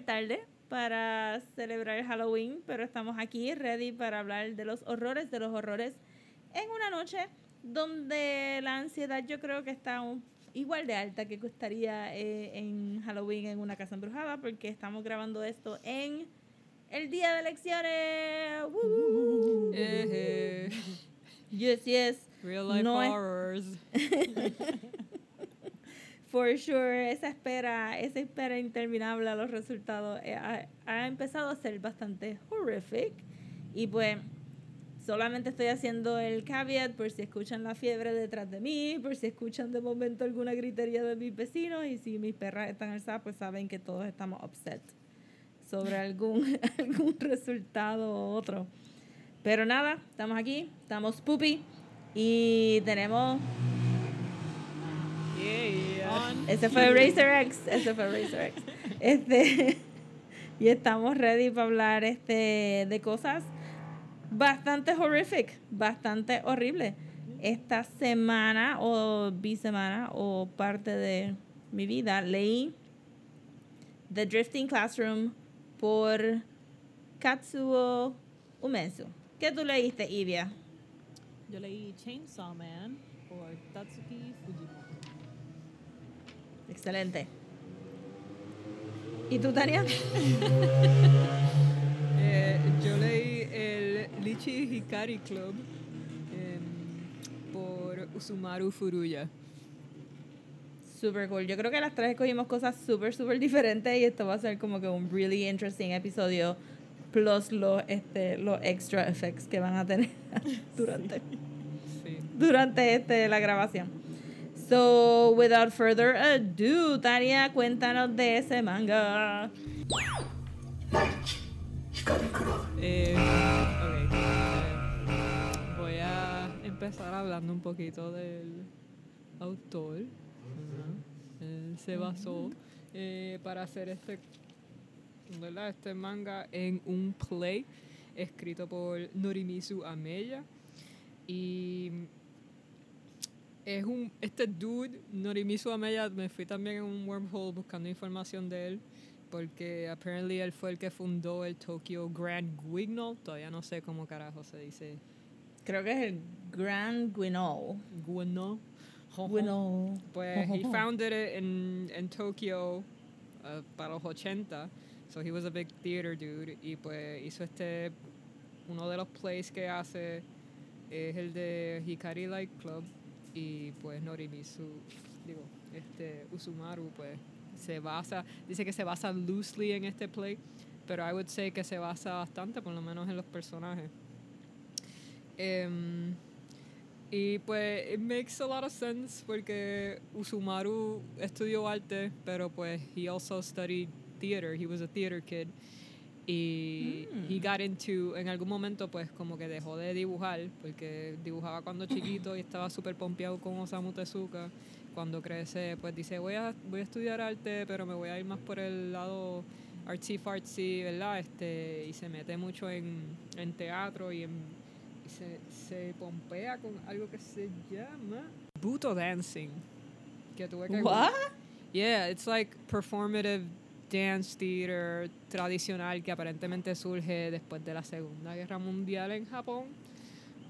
súper tarde para celebrar Halloween, pero estamos aquí ready para hablar de los horrores, de los horrores en una noche donde la ansiedad yo creo que está igual de alta que costaría eh, en Halloween en una casa embrujada, porque estamos grabando esto en el día de elecciones. Yes, yes. real life No es- horrors. For sure, esa espera, esa espera interminable a los resultados eh, ha, ha empezado a ser bastante horrific. Y pues, solamente estoy haciendo el caveat por si escuchan la fiebre detrás de mí, por si escuchan de momento alguna gritería de mis vecinos y si mis perras están alzadas, pues saben que todos estamos upset sobre algún, algún resultado u otro. Pero nada, estamos aquí, estamos poopy y tenemos Yeah. ese fue Racer X, ese fue Racer X. Este, y estamos ready para hablar este, de cosas bastante horrific, bastante horrible. Esta semana o bisemana o parte de mi vida leí The Drifting Classroom por Katsuo Umesu. ¿Qué tú leíste, Ivia? Yo leí Chainsaw Man por Tatsuki Fujimoto. Excelente. ¿Y tú, Tania? Eh, yo leí el Lichi Hikari Club em, por Usumaru Furuya. Super cool. Yo creo que las tres escogimos cosas súper, súper diferentes y esto va a ser como que un really interesting episodio plus los, este, los extra effects que van a tener durante, Sí. durante este, la grabación. So, without further ado, Tania, cuéntanos de ese manga. Eh. Eh, voy a empezar hablando un poquito del autor. Él se basó eh, para hacer este, ¿verdad? este manga en un play escrito por Norimizu Ameya. Y es un este dude Norimizu Ameya me fui también en un wormhole buscando información de él porque apparently él fue el que fundó el Tokyo Grand Guignol. Todavía no sé cómo carajo se dice. Creo que es el Grand Guignol. Guignol. Guignol. pues he founded it in, in Tokyo uh, para los 80 so he was a big theater dude y pues hizo este uno de los plays que hace es el de Hikari Light Club y pues Norimizu digo este Usumaru pues se basa dice que se basa loosely en este play pero I would say que se basa bastante por lo menos en los personajes Em, y pues, it makes a lot of sense porque Usumaru estudió arte, pero pues he also studied theater. He was a theater kid. Y Mm. he got into, en algún momento, pues como que dejó de dibujar, porque dibujaba cuando chiquito y estaba súper pompeado con Osamu Tezuka. Cuando crece, pues dice, voy a, voy a estudiar arte, pero me voy a ir más por el lado artsy fartsy, ¿verdad? Este, y se mete mucho en, en teatro y en y se, se pompea con algo que se llama Buto Dancing. Que tuve que What? Yeah, it's like performative dance theater tradicional que aparentemente surge después de la Segunda Guerra Mundial en Japón.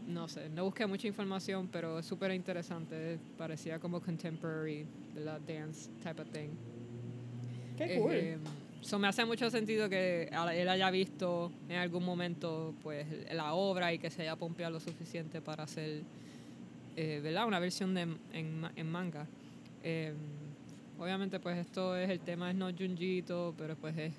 No sé, no busqué mucha información, pero es súper interesante. Parecía como contemporary, la dance type of thing. Qué cool. Eh, so me hace mucho sentido que él haya visto en algún momento pues la obra y que se haya pompeado lo suficiente para hacer eh, ¿verdad? una versión de, en, en manga. Eh, obviamente pues esto es el tema es no Junjito, pero pues es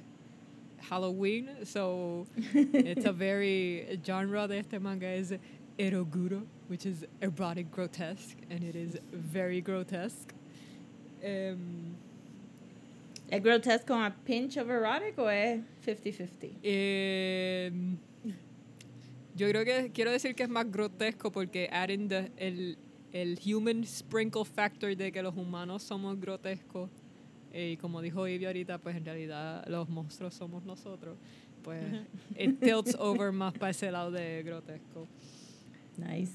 Halloween, so it's a very genre de este manga es eroguro, which is erotic grotesque, and it is very grotesque. Em, ¿Es grotesque con a pinch of erotic o es 50-50? Em, yo creo que quiero decir que es más grotesco porque adding the, el, el human sprinkle factor de que los humanos somos grotescos eh, y como dijo Ivy ahorita, pues en realidad los monstruos somos nosotros. Pues it tilts over más para ese lado de grotesco. Nice.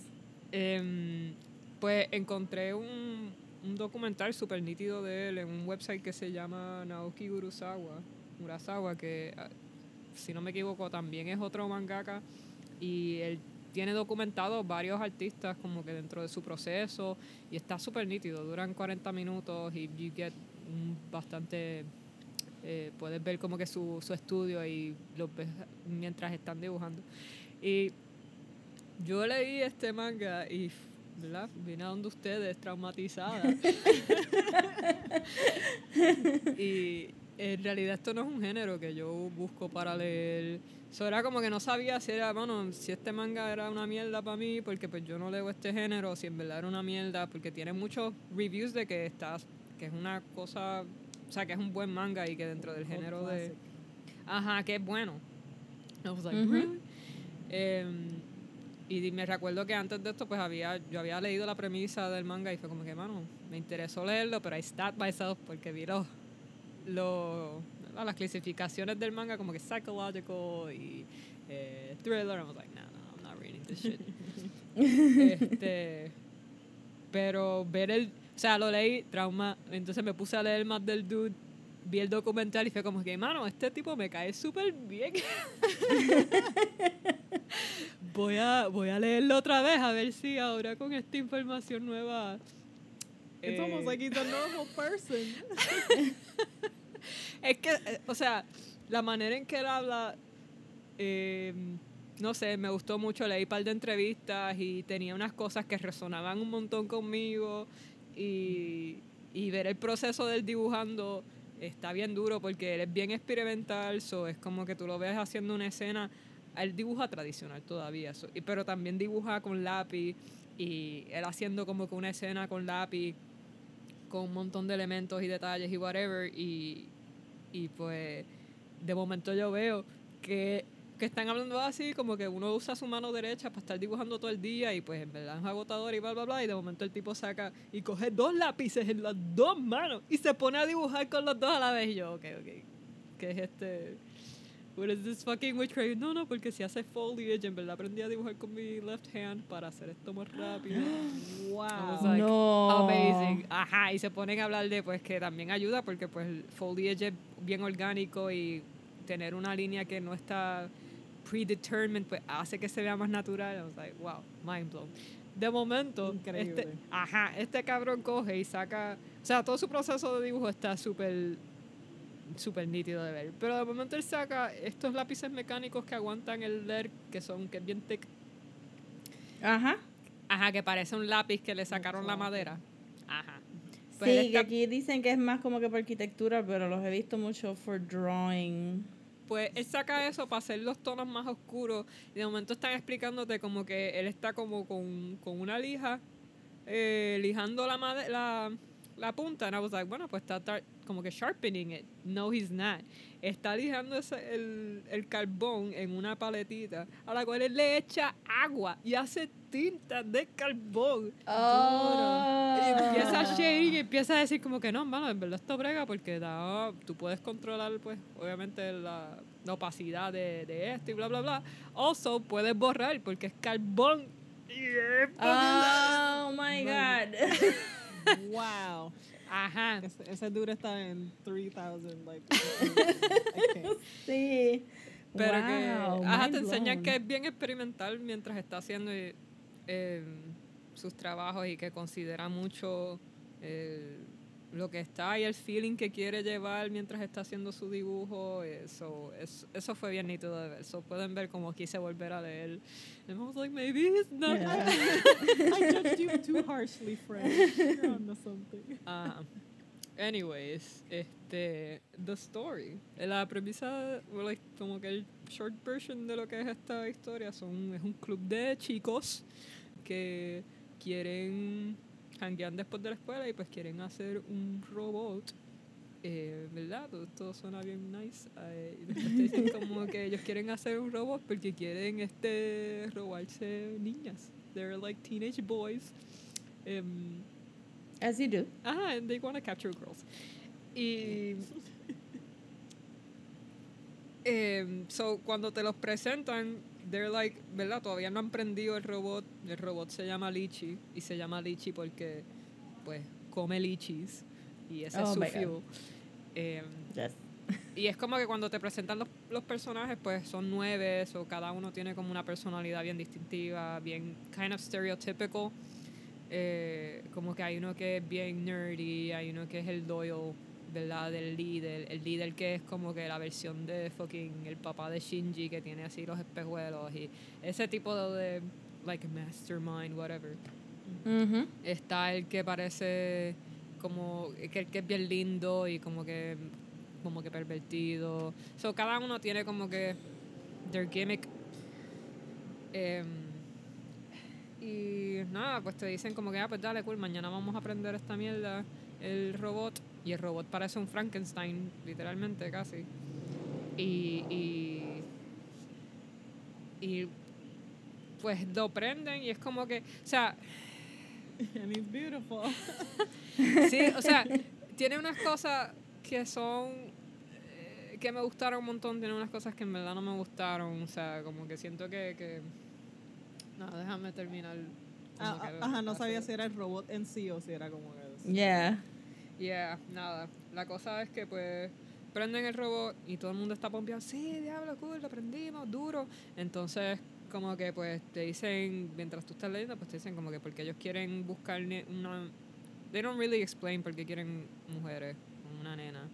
Em, pues encontré un, un documental súper nítido de él en un website que se llama Naoki Urasawa, Urasawa que ah, si no me equivoco también es otro mangaka y él tiene documentado varios artistas como que dentro de su proceso y está súper nítido, duran 40 minutos y you get un bastante eh, puedes ver como que su, su estudio y lo ves mientras están dibujando. Y yo leí este manga y ¿verdad? vine a donde ustedes traumatizada. y en realidad esto no es un género que yo busco para leer. Eso era como que no sabía si era, bueno, si este manga era una mierda para mí, porque pues yo no leo este género, si en verdad era una mierda, porque tiene muchos reviews de que está, que es una cosa, o sea, que es un buen manga y que dentro del género de... Ajá, que es bueno. I was like? Em, y me recuerdo que antes de esto, pues había, yo había leído la premisa del manga y fue como que, mano, me interesó leerlo, pero I stopped myself porque vi los, ¿verdad? las clasificaciones del manga como que psychological y eh, thriller. I was like, no, no, I'm not reading this shit. este, pero ver el, o sea, lo leí, trauma, entonces me puse a leer más del dude, vi el documental y fue como que, mano, este tipo me cae súper bien. voy, a, voy a leerlo otra vez a ver si ahora con esta información nueva... It's almost eh, like he's a normal person. Es que, eh, o sea, la manera en que él habla, eh, no sé, me gustó mucho. Leí un par de entrevistas y tenía unas cosas que resonaban un montón conmigo. Y, y ver el proceso del dibujando está bien duro porque él es bien experimental. So es como que tú lo ves haciendo una escena. Él dibuja tradicional todavía, pero también dibuja con lápiz. Y él haciendo como que una escena con lápiz con un montón de elementos y detalles y whatever y, y pues de momento yo veo que, que están hablando así como que uno usa su mano derecha para estar dibujando todo el día y pues en verdad es agotador y bla bla bla y de momento el tipo saca y coge dos lápices en las dos manos y se pone a dibujar con los dos a la vez y yo ok ok ¿qué es este? What is this fucking witchcraft? No, no, porque si hace foliage, en verdad aprendí a dibujar con mi left hand para hacer esto más rápido. I was wow. like, No. Amazing. Ajá, y se ponen a hablar de pues que también ayuda porque pues foliage es bien orgánico y tener una línea que no está predetermined pues hace que se vea más natural. I was like, wow, mind blown. De momento, Increíble. este, ajá, este cabrón coge y saca, o sea, todo su proceso de dibujo está súper súper nítido de ver. Pero de momento él saca estos lápices mecánicos que aguantan el leer, que son que es bien thick. Ajá. Ajá, que parece un lápiz que le sacaron la madera. Ajá. Pues sí, él que aquí dicen que es más como que por arquitectura, pero los he visto mucho for drawing. Pues él saca eso para hacer los tonos más oscuros y de momento están explicándote como que él está como con, con una lija, eh, lijando la, la, la punta. And I was like, bueno, pues está como que sharpening it. No, he's not. Está lijando ese- el, el carbón en una paletita a la cual él le echa agua y hace tinta de carbón. Oh. Y empieza a shading y empieza a decir como que no, mano, en verdad esto brega porque da, tú puedes controlar, pues, obviamente la, la opacidad de, de esto y bla, bla, bla. Also, puedes borrar porque es carbón. Y es Oh my god. wow. Ajá. Ese, ese dude está en 3000. Like, sí. Pero que, Wow, ajá, mind te enseñan blown. que es bien experimental mientras está haciendo eh, eh, sus trabajos y que considera mucho eh, lo que está y el feeling que quiere llevar mientras está haciendo su dibujo. Eso, eso, eso fue bien nítido de ver. So, pueden ver como quise volver a leer. And I was like, maybe he's not. Yeah. I judged you too harshly, friend. You're onto something. Ajá. Anyways, este, the story. La premisa, like, como que el short version de lo que es esta historia son, es un club de chicos que quieren hanguear después de la escuela y pues quieren hacer un robot. Eh, ¿Verdad? Todo, todo suena bien nice. Eh, y después te dicen como que ellos quieren hacer un robot porque quieren este robarse niñas. They're like teenage boys. Em, As you do. Ajá, and they want to capture girls. Y. em, so, cuando te los presentan, they're like, ¿verdad? Todavía no han prendido el robot. El robot se llama Lichi. Y se llama Lichi porque, pues, come lichis y ese Oh es su fuel. Em, Yes. y es como que cuando te presentan los, los personajes, pues son nueve, o cada uno tiene como una personalidad bien distintiva, bien kind of stereotypical. Eh, como que hay uno que es bien nerdy, hay uno que es el loyal, ¿verdad? Del líder. El líder que es como que la versión de fucking el papá de Shinji que tiene así los espejuelos y ese tipo de, like, mastermind, whatever está el que parece como que el que es bien lindo y como que como que pervertido so cada uno tiene como que their gimmick Em, y nada pues te dicen como que ah pues dale cool mañana vamos a aprender esta mierda el robot y el robot parece un Frankenstein literalmente casi y y y pues lo prenden y es como que o sea and he's beautiful. Sí, o sea, tiene unas cosas que son eh, que me gustaron un montón, tiene unas cosas que en verdad no me gustaron, o sea, como que siento que, que no, déjame terminar. como Ah, que ah, ajá, no sabía si era el robot en sí o si era como que... Yeah. Yeah, nada. La cosa es que pues prenden el robot y todo el mundo está pompeado, sí, diablo, cool, lo prendimos, duro. Entonces, como que pues te dicen, mientras tú estás leyendo, pues te dicen como que porque ellos quieren buscar una... They don't really explain por qué quieren mujeres, una nena.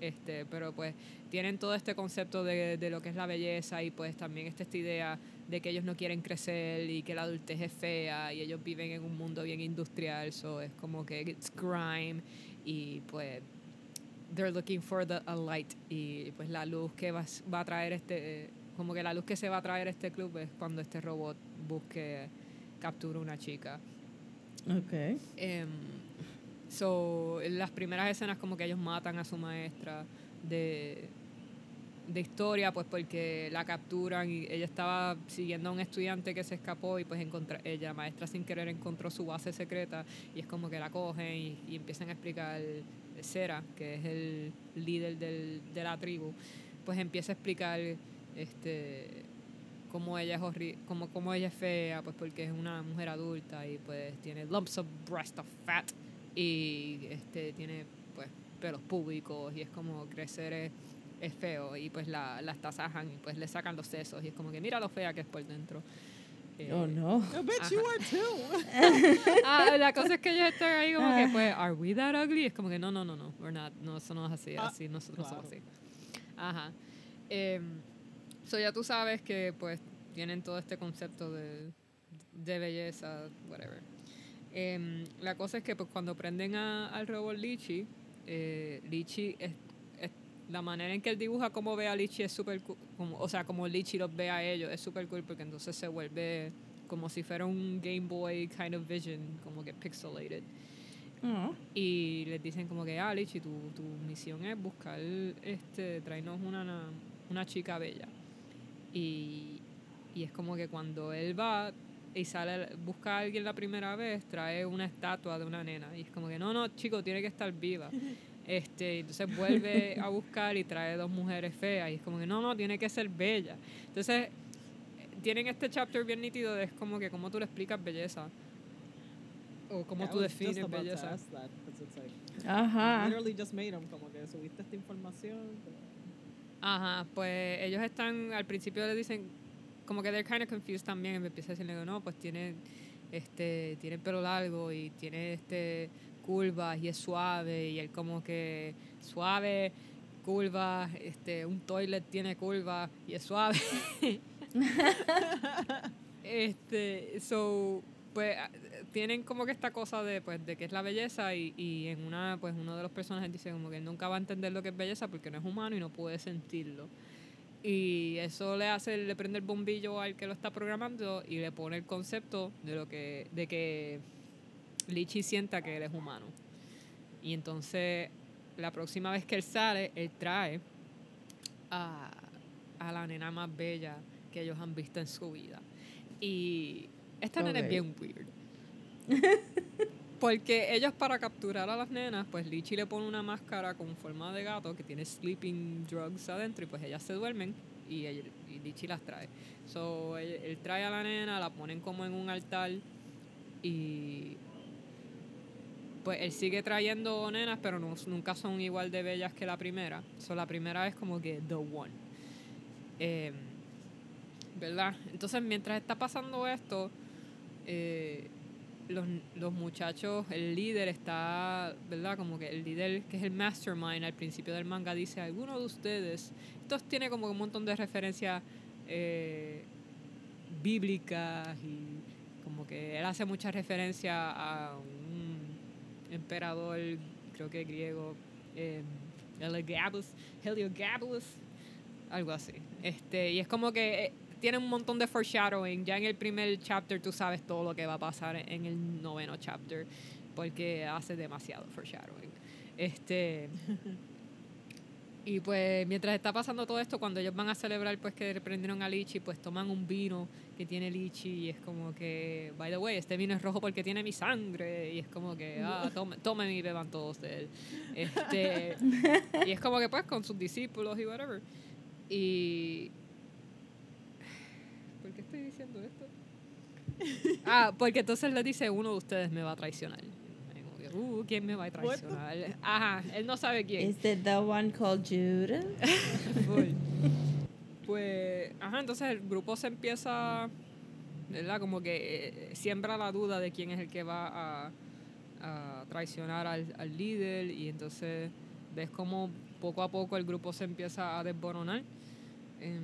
Este, pero pues tienen todo este concepto de, de lo que es la belleza y pues también está esta idea de que ellos no quieren crecer y que la adultez es fea y ellos viven en un mundo bien industrial, so es como que it's grime y pues they're looking for the, a light y pues la luz que va, va a traer este como que la luz que se va a traer este club es cuando este robot busque captura una chica Okay. Em, so, en las primeras escenas como que ellos matan a su maestra de, de historia, pues porque la capturan y ella estaba siguiendo a un estudiante que se escapó y pues encontra, ella, maestra sin querer, encontró su base secreta y es como que la cogen y, empiezan a explicar, Sera, que es el líder del, de la tribu, pues empieza a explicar este cómo ella es horri como, cómo ella es fea, pues porque es una mujer adulta y pues tiene lumps of breast of fat y este tiene pues pelos públicos y es como crecer es feo y pues la, la tasajan y pues le sacan los sesos y es como que mira lo fea que es por dentro. Eh, Oh no. I bet you are too. ah, la cosa es que ellos están ahí como que pues are we that ugly? Es como que no, no, no, no, we're not, no, eso no es así, Ah, así nosotros somos claro. así. Ajá. Em, so ya tú sabes que pues tienen todo este concepto de, de belleza, whatever. Em, la cosa es que pues cuando prenden a- al robot Lichi, eh, Lichi es- la manera en que él dibuja cómo ve a Lichi es súper cool, como, o sea, como Lichi los ve a ellos es súper cool porque entonces se vuelve como si fuera un Game Boy kind of vision, como que pixelated. Oh. Y les dicen como que, ah, Lichi, tu, tu misión es buscar, este, traernos una, una, una chica bella. Y, y es como que cuando él va y sale, busca a alguien la primera vez, trae una estatua de una nena. Y es como que, no, no, chico, tiene que estar viva. Este, entonces vuelve a buscar y trae dos mujeres feas. Y es como que, no, no, tiene que ser bella. Entonces, tienen este chapter bien nítido de es como que cómo tú le explicas belleza. O cómo I tú defines belleza. that, like, Ajá. literally just made them, como que subiste esta información. pero- Ajá, pues ellos están, al principio les dicen, como que they're kind of confused también, y me empieza a decirle, no, pues tiene, este, tiene el pelo largo y tiene este curvas y es suave, y él como que suave, curvas, este, un toilet tiene curvas y es suave. este, so, pues tienen como que esta cosa de pues de que es la belleza y, y en una pues uno de los personajes dice como que él nunca va a entender lo que es belleza porque no es humano y no puede sentirlo y eso le hace le prende el bombillo al que lo está programando y le pone el concepto de lo que de que Lichi sienta que él es humano. Y entonces la próxima vez que él sale él trae a, a la nena más bella que ellos han visto en su vida. Y esta nena es bien weird. Porque ellos para capturar a las nenas, pues Lichi le pone una máscara con forma de gato que tiene sleeping drugs adentro y pues ellas se duermen y, Lichi las trae. So, él, él trae a la nena, la ponen como en un altar y pues él sigue trayendo nenas, pero nunca son igual de bellas que la primera. So, la primera es como que the one. Eh, ¿Verdad? Entonces, mientras está pasando esto, eh, los, los muchachos, el líder está, ¿verdad? Como que el líder, que es el mastermind al principio del manga, dice, alguno de ustedes, esto tiene como un montón de referencias eh, bíblicas y como que él hace mucha referencia a emperador, creo que griego, eh, Heliogabalus, algo así. Este, y es como que eh, tiene un montón de foreshadowing. Ya en el primer chapter tú sabes todo lo que va a pasar en el noveno chapter, porque hace demasiado foreshadowing. Este. Y pues mientras está pasando todo esto, cuando ellos van a celebrar pues que prendieron a Lichi, pues toman un vino que tiene Lichi y es como que, by the way, este vino es rojo porque tiene mi sangre y es como que, ah, tomen, tomen y beban todos de él. Este, y es como que pues con sus discípulos y whatever. Y... ¿Por qué estoy diciendo esto? Ah, porque entonces le dice, uno de ustedes me va a traicionar. Que, Uh, ¿quién me va a traicionar? Ajá, él no sabe quién. Is it the one called Judas? Full. Pues, ajá, entonces el grupo se empieza, ¿verdad? Como que eh, siembra la duda de quién es el que va a, a traicionar al, al líder y entonces ves como poco a poco el grupo se empieza a desboronar. Em,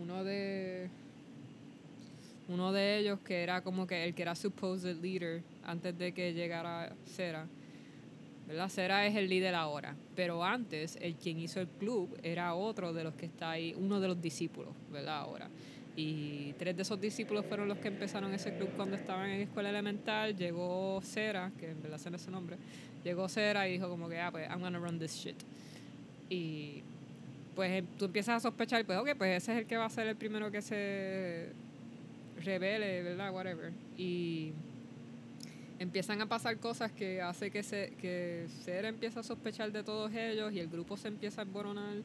uno de uno de ellos que era como que el que era supposed leader antes de que llegara Cera ¿verdad? Cera es el líder ahora, pero antes el quien hizo el club era otro de los que está ahí, uno de los discípulos, ¿verdad? Ahora. Y tres de esos discípulos fueron los que empezaron ese club cuando estaban en escuela elemental. Llegó Cera, que en verdad no es nombre, llegó Cera y dijo como que, ah, pues, I'm gonna run this shit. Y pues em- tú empiezas a sospechar, pues, ok, pues ese es el que va a ser el primero que se revele, ¿verdad? Whatever. Y empiezan a pasar cosas que hace que se que Cera empieza a sospechar de todos ellos y el grupo se empieza a emboronar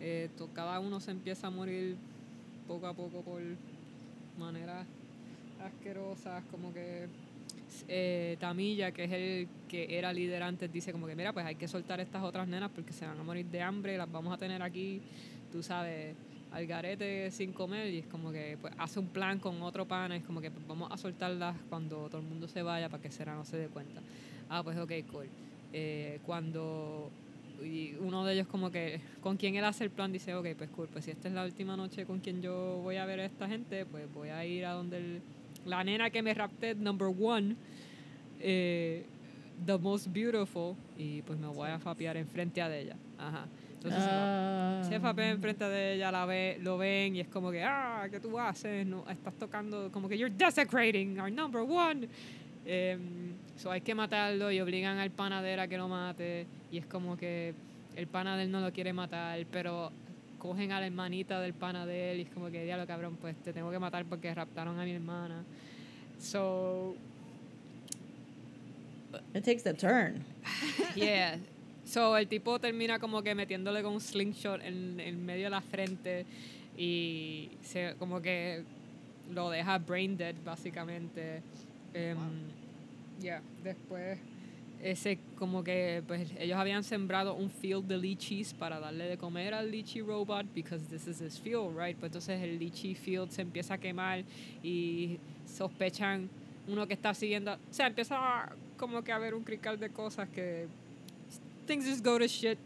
eh, cada uno se empieza a morir poco a poco por maneras asquerosas como que eh, Tamilla que es el que era líder antes dice como que mira pues hay que soltar estas otras nenas porque se van a morir de hambre las vamos a tener aquí tú sabes al garete sin comer y es como que pues, hace un plan con otro pana, es como que pues, vamos a soltarlas cuando todo el mundo se vaya para que Sera no se dé cuenta. Ah, pues ok, cool. Eh, cuando y uno de ellos como que con quien él hace el plan dice, ok, pues cool, pues si esta es la última noche con quien yo voy a ver a esta gente, pues voy a ir a donde el- la nena que me rapté, number one, eh, the most beautiful, y pues me voy a fapear enfrente a de ella. Ajá. Entonces se va- Ah. se fapea enfrente de ella, la ve, lo ven y es como que, ah, ¿qué tú haces? No, estás tocando, como que you're desecrating our number one. Em, so hay que matarlo y obligan al panadero a que lo mate. Y es como que el panadero no lo quiere matar, pero cogen a la hermanita del panadero y es como que, diablo cabrón, pues te tengo que matar porque raptaron a mi hermana. So, It takes a turn. Yeah. So el tipo termina como que metiéndole con un slingshot en, en medio de la frente y se como que lo deja brain dead básicamente. Em, yeah. Después ese como que pues ellos habían sembrado un field de lichis para darle de comer al lychee robot because this is his field, right? Pues entonces el lychee field se empieza a quemar y sospechan uno que está siguiendo, o sea, empieza a- como que a haber un crical de cosas que things just go to shit.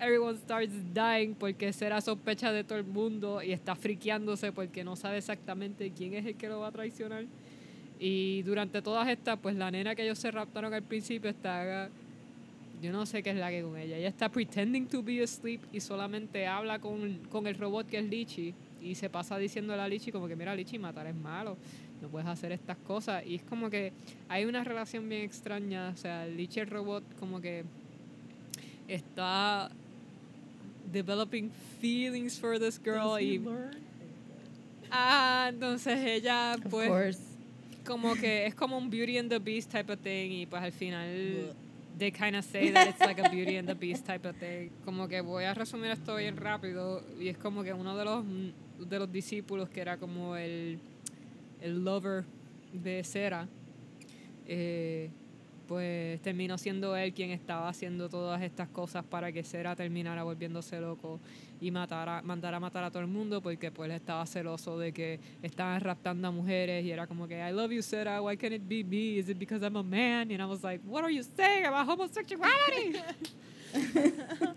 Everyone starts dying porque será sospecha de todo el mundo y está friqueándose porque no sabe exactamente quién es el que lo va a traicionar. Y durante todas estas, pues la nena que ellos se raptaron al principio está. Yo no sé qué es la que con ella. Ella está pretending to be asleep y solamente habla con, con el robot que es Lichi. Y se pasa diciéndole a Lichi como que, mira, Lichi, matar es malo. No puedes hacer estas cosas. Y es como que hay una relación bien extraña. O sea, Lichi el robot como que está developing feelings for this girl y ah entonces ella pues como que es como un Beauty and the Beast type of thing y pues al final they kind of say that it's like a Beauty and the Beast type of thing. Como que voy a resumir esto bien rápido y es como que uno de los de los discípulos que era como el el lover de Cera eh, pues terminó siendo él quien estaba haciendo todas estas cosas para que Sera terminara volviéndose loco y matara, mandara a matar a todo el mundo porque pues estaba celoso de que estaban raptando a mujeres y era como que I love you Sera, why can't it be me? Is it because I'm a man? And I was like, what are you saying about homosexuality?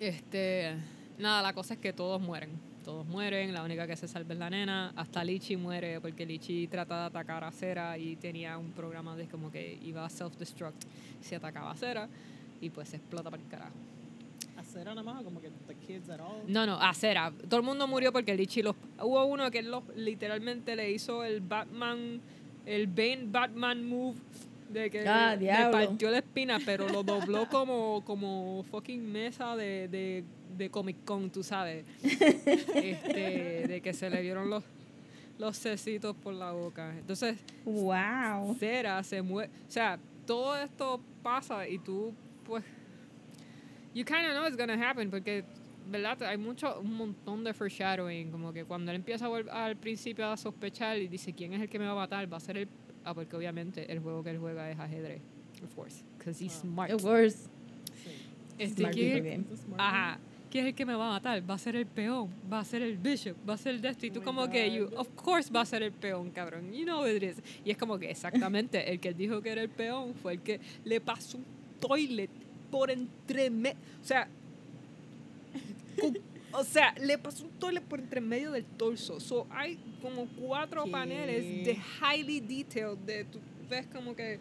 este, nada, la cosa es que todos mueren. Todos mueren, la única que se salva es la nena. Hasta Lichi muere porque Lichi trata de atacar a Cera y tenía un programa de como que iba a self-destruct si atacaba a Cera y pues se explota para el carajo. ¿Hacer nada más como que the kids at all? No, no, a Cera. Todo el mundo murió porque Lichi los... Hubo uno que los, literalmente le hizo el Batman, el Bane Batman move de que Ah, le partió la espina, pero lo dobló como, como fucking mesa de, de, de Comic Con, tú sabes. Este, de que se le vieron los, los cecitos por la boca. Entonces, Wow. Cera se mueve. O sea, todo esto pasa y tú, pues. You kind of know it's gonna happen porque, ¿verdad? Hay mucho, un montón de foreshadowing. Como que cuando él empieza a al principio a sospechar y dice: ¿Quién es el que me va a matar? Va a ser el. Ah, porque obviamente el juego que él juega es ajedrez. Of course. Because he's Ah. smart. Of course. Sí. Este, Smart ¿quién- people game. It's a smart Ajá. ¿Quién es el que me va a matar? Va a ser el peón, va a ser el bishop, va a ser el de esto. Y Oh tú my como que, you, God. of course va a ser el peón, cabrón. You know it is. Y es como que exactamente, el que dijo que era el peón fue el que le pasó un toilet por entre medio. O sea, con- o sea, le pasó un toilet por entre medio del torso. So, hay como cuatro ¿Qué? paneles de highly detailed. De, tú ves como que...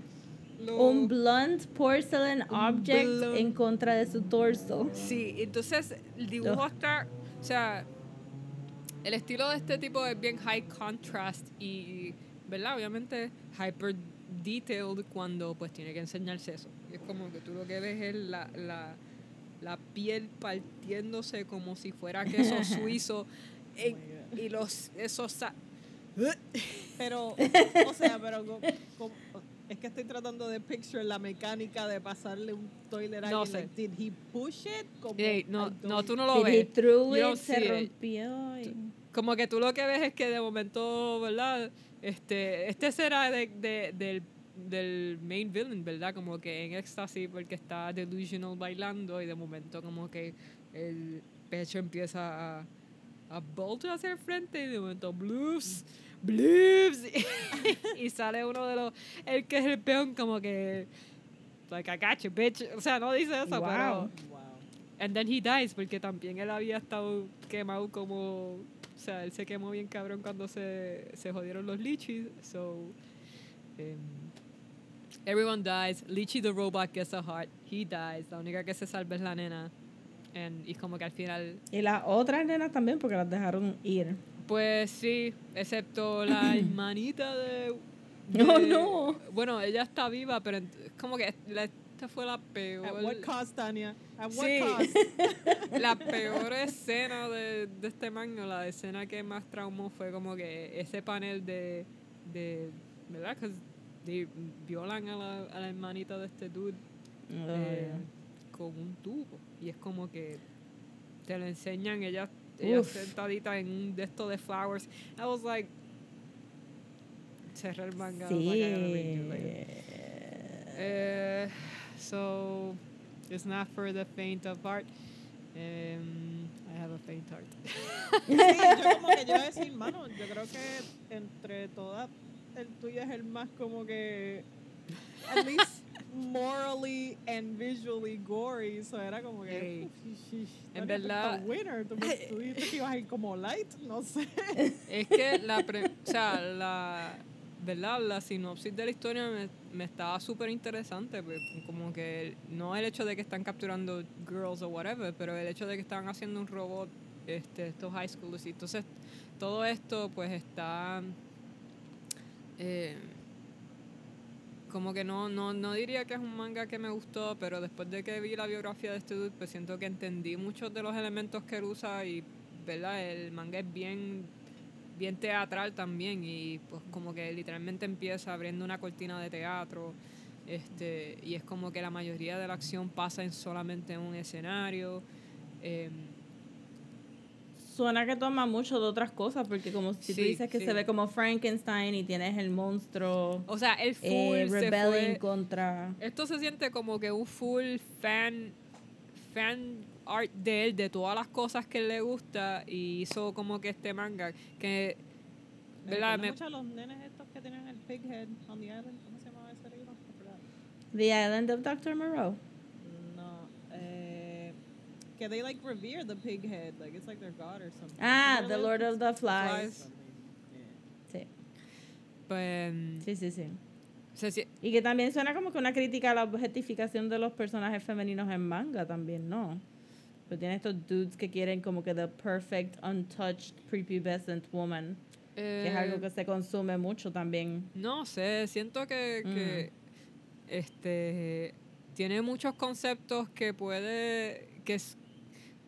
lo- Un blunt porcelain Un object blunt- en contra de su torso. Sí, entonces el dibujo Ugh. está, o sea, el estilo de este tipo es bien high contrast y, ¿verdad? Obviamente hyper detailed cuando pues tiene que enseñarse eso. Y es como que tú lo que ves es la, la, la piel partiéndose como si fuera queso suizo en- Oh God. y los esos Pero, o sea, pero co- co- es que estoy tratando de picture la mecánica de pasarle un toilet a No alguien. sé. Like, did he push it? Como, Ey, no, no, tú no lo Did he ves. threw it, se it. rompió. y- como que tú lo que ves es que de momento, ¿verdad? Este, este será de, de- del, del main villain, ¿verdad? Como que en éxtasis porque está delusional bailando y de momento como que el pecho empieza a, a bulge hacia el frente y de momento bloops, bloops y sale uno de los, el que es el peón como que like I got you bitch, o sea, no dice eso, pero Wow. Wow. And then he dies porque también él había estado quemado como... O sea, él se quemó bien cabrón cuando se, se jodieron los lichis. So, um, everyone dies. Lichi the robot gets a heart. He dies. La única que se salva es la nena. And, y como que al final... Y las otras nenas también, porque las dejaron ir. Pues sí, excepto la hermanita de... Oh, de- no. Bueno, ella está viva, pero es como que la- esta fue la peor... At what cost, Tanya? At what Sí. cost? la peor escena de, de este manga, la escena que más traumó fue como que ese panel de, de ¿verdad? Que de- violan a la, a la hermanita de este dude eh, con un tubo. Y es como que te lo enseñan, ella, ella Uf. sentadita en un de estos de flowers. I was like, cerré el manga. I was sí. like, I gotta read you later. Eh, so, it's not for the faint of heart. Um, I have a faint heart. Sí, yo como que yo iba a decir, mano, yo creo que entre todas, el tuyo es el más como que, at least morally and visually gory, so era como que, shish, En verdad- winner, tú, tú dijiste que ibas a ir como light, no sé. es que la, pre- o sea, la, ¿verdad? La sinopsis de la historia me, me estaba súper interesante, pues, como que no el hecho de que están capturando girls o whatever, pero el hecho de que están haciendo un robot, este, estos high schoolers, y entonces todo esto pues está, eh, como que no, no, no diría que es un manga que me gustó, pero después de que vi la biografía de este dude, pues siento que entendí muchos de los elementos que él usa y, ¿verdad? El manga es bien, bien teatral también y pues como que literalmente empieza abriendo una cortina de teatro este, y es como que la mayoría de la acción pasa en solamente un escenario. em, suena que toma mucho de otras cosas, porque como si tú Sí, dices que sí. se ve como Frankenstein y tienes el monstruo O sea, el full eh, se rebelling fue- contra... Esto se siente como que un full fan, fan art de él, de todas las cosas que le gusta, y hizo como que este manga, que, Me ¿verdad? Me- mucho a los nenes estos que tienen el pig head on the island. ¿Cómo se llamaba ese libro? The Island of Dr. Moreau. Eh, que they like revere the pig head. Like it's like their god or something. Ah, The Lord of the Flies. Flies. Yeah. Sí, pues, sí, sí, sí. Y que también suena como que una crítica a la objetificación de los personajes femeninos en manga también, ¿no? Pero tiene estos dudes que quieren como que the perfect, untouched, prepubescent woman, que es eh, algo que se consume mucho también. No sé, siento que, que este tiene muchos conceptos que puede que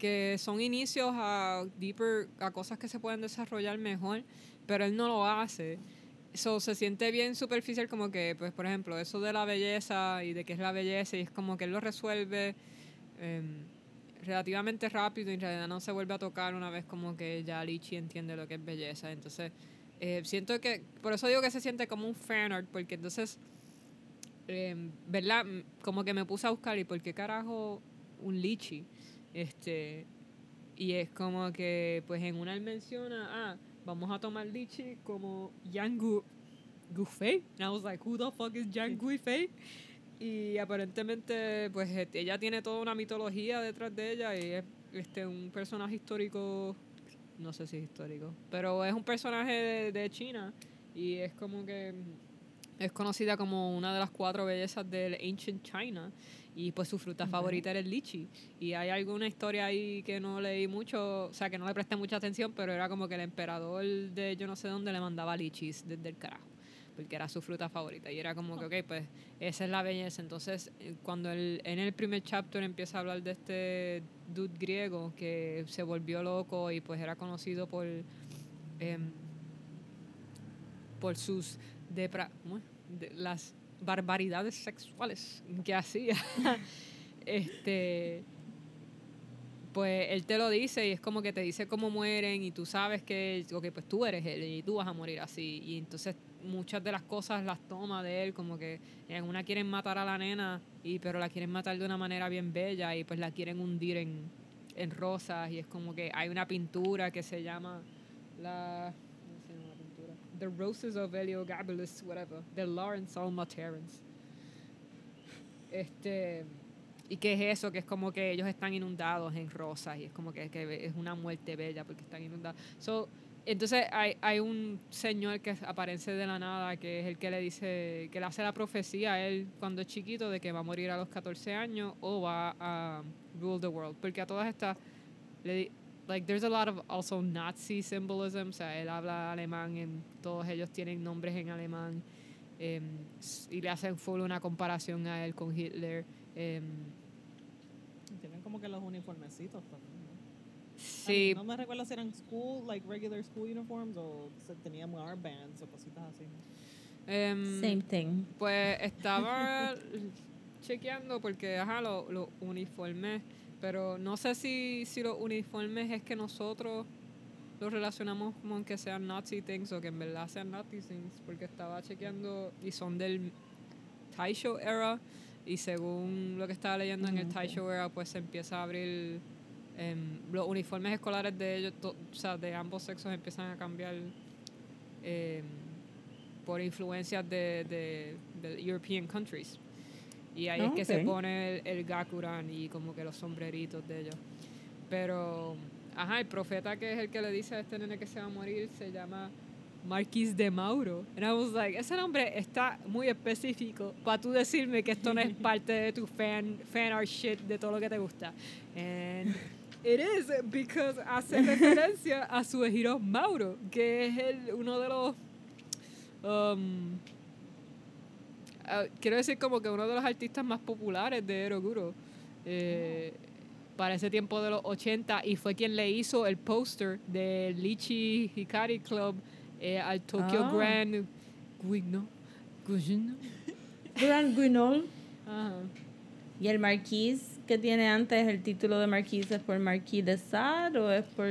que son inicios a deeper a cosas que se pueden desarrollar mejor, pero él no lo hace. Eso se siente bien superficial como que pues por ejemplo, eso de la belleza y de qué es la belleza y es como que él lo resuelve em, relativamente rápido y en realidad no se vuelve a tocar una vez como que ya Lichi entiende lo que es belleza. Entonces, eh, siento que, por eso digo que se siente como un fan art, porque entonces, eh, ¿verdad? Como que me puse a buscar y por qué carajo un Lichi. Este, y es como que, pues en una él menciona, ah, vamos a tomar Lichi como Yang Gu Gufei. And I was like, who the fuck is Yang Gufei? Y aparentemente, pues este, ella tiene toda una mitología detrás de ella y es este, un personaje histórico, no sé si histórico, pero es un personaje de, de China y es como que es conocida como una de las cuatro bellezas del Ancient China y pues su fruta favorita era el lichi y hay alguna historia ahí que no leí mucho, o sea que no le presté mucha atención, pero era como que el emperador de yo no sé dónde le mandaba lichis desde el carajo porque era su fruta favorita y era como que, ok, pues esa es la belleza. Entonces, eh, cuando el, en el primer chapter empieza a hablar de este dude griego que se volvió loco y pues era conocido por em, por sus depra. De- las barbaridades sexuales que hacía. este pues él te lo dice y es como que te dice cómo mueren y tú sabes que, ok, pues tú eres él y tú vas a morir así. Y entonces muchas de las cosas las toma de él, como que en una quieren matar a la nena, y pero la quieren matar de una manera bien bella y pues la quieren hundir en, en rosas y es como que hay una pintura que se llama la... The Roses of Heliogabalus, whatever, de Lawrence Alma Terrence. Este... ¿Y qué es eso? Que es como que ellos están inundados en rosas y es como que, es una muerte bella porque están inundados. So, entonces hay, hay un señor que aparece de la nada que es el que le dice, que le hace la profecía a él cuando es chiquito de que va a morir a los 14 años o va a rule the world. Porque a todas estas, le like there's a lot of also Nazi symbolism, o sea, él habla alemán, en, todos ellos tienen nombres en alemán em, s- y le hacen full una comparación a él con Hitler. em, Tienen como que los uniformecitos también. ¿no? sí, No me recuerdo si eran school, like regular school uniforms o se tenían armbands o cositas así. em, Same thing. Pues estaba chequeando porque, ajá, los los uniformes, pero no sé si, si los uniformes es que nosotros los relacionamos como que sean Nazi things o que en verdad sean Nazi things, porque estaba chequeando y son del Taisho era y según lo que estaba leyendo en el Mm. Taisho era, pues se empieza a abrir em, los uniformes escolares de ellos, to- o sea, de ambos sexos empiezan a cambiar em, por influencias de, de, de European countries. Y ahí es que se pone el, el gakuran y como que los sombreritos de ellos. Pero, ajá, el profeta que es el que le dice a este nene que se va a morir se llama Marquis de Mauro. And I was like, ese nombre está muy específico para tú decirme que esto no es parte de tu fan, fan art shit de todo lo que te gusta. And it is because hace referencia a su giro Mauro, que es el, uno de los... um, ah, quiero decir como que uno de los artistas más populares de Eroguro. Eh, para ese tiempo de los 80 y fue quien le hizo el póster de Lichi Hikari Club eh, al Tokyo Ah. Grand Guigno. Guigno. Grand Guignol Ajá. y el Marquis que tiene antes el título de Marquis es por Marquis de Sade o es por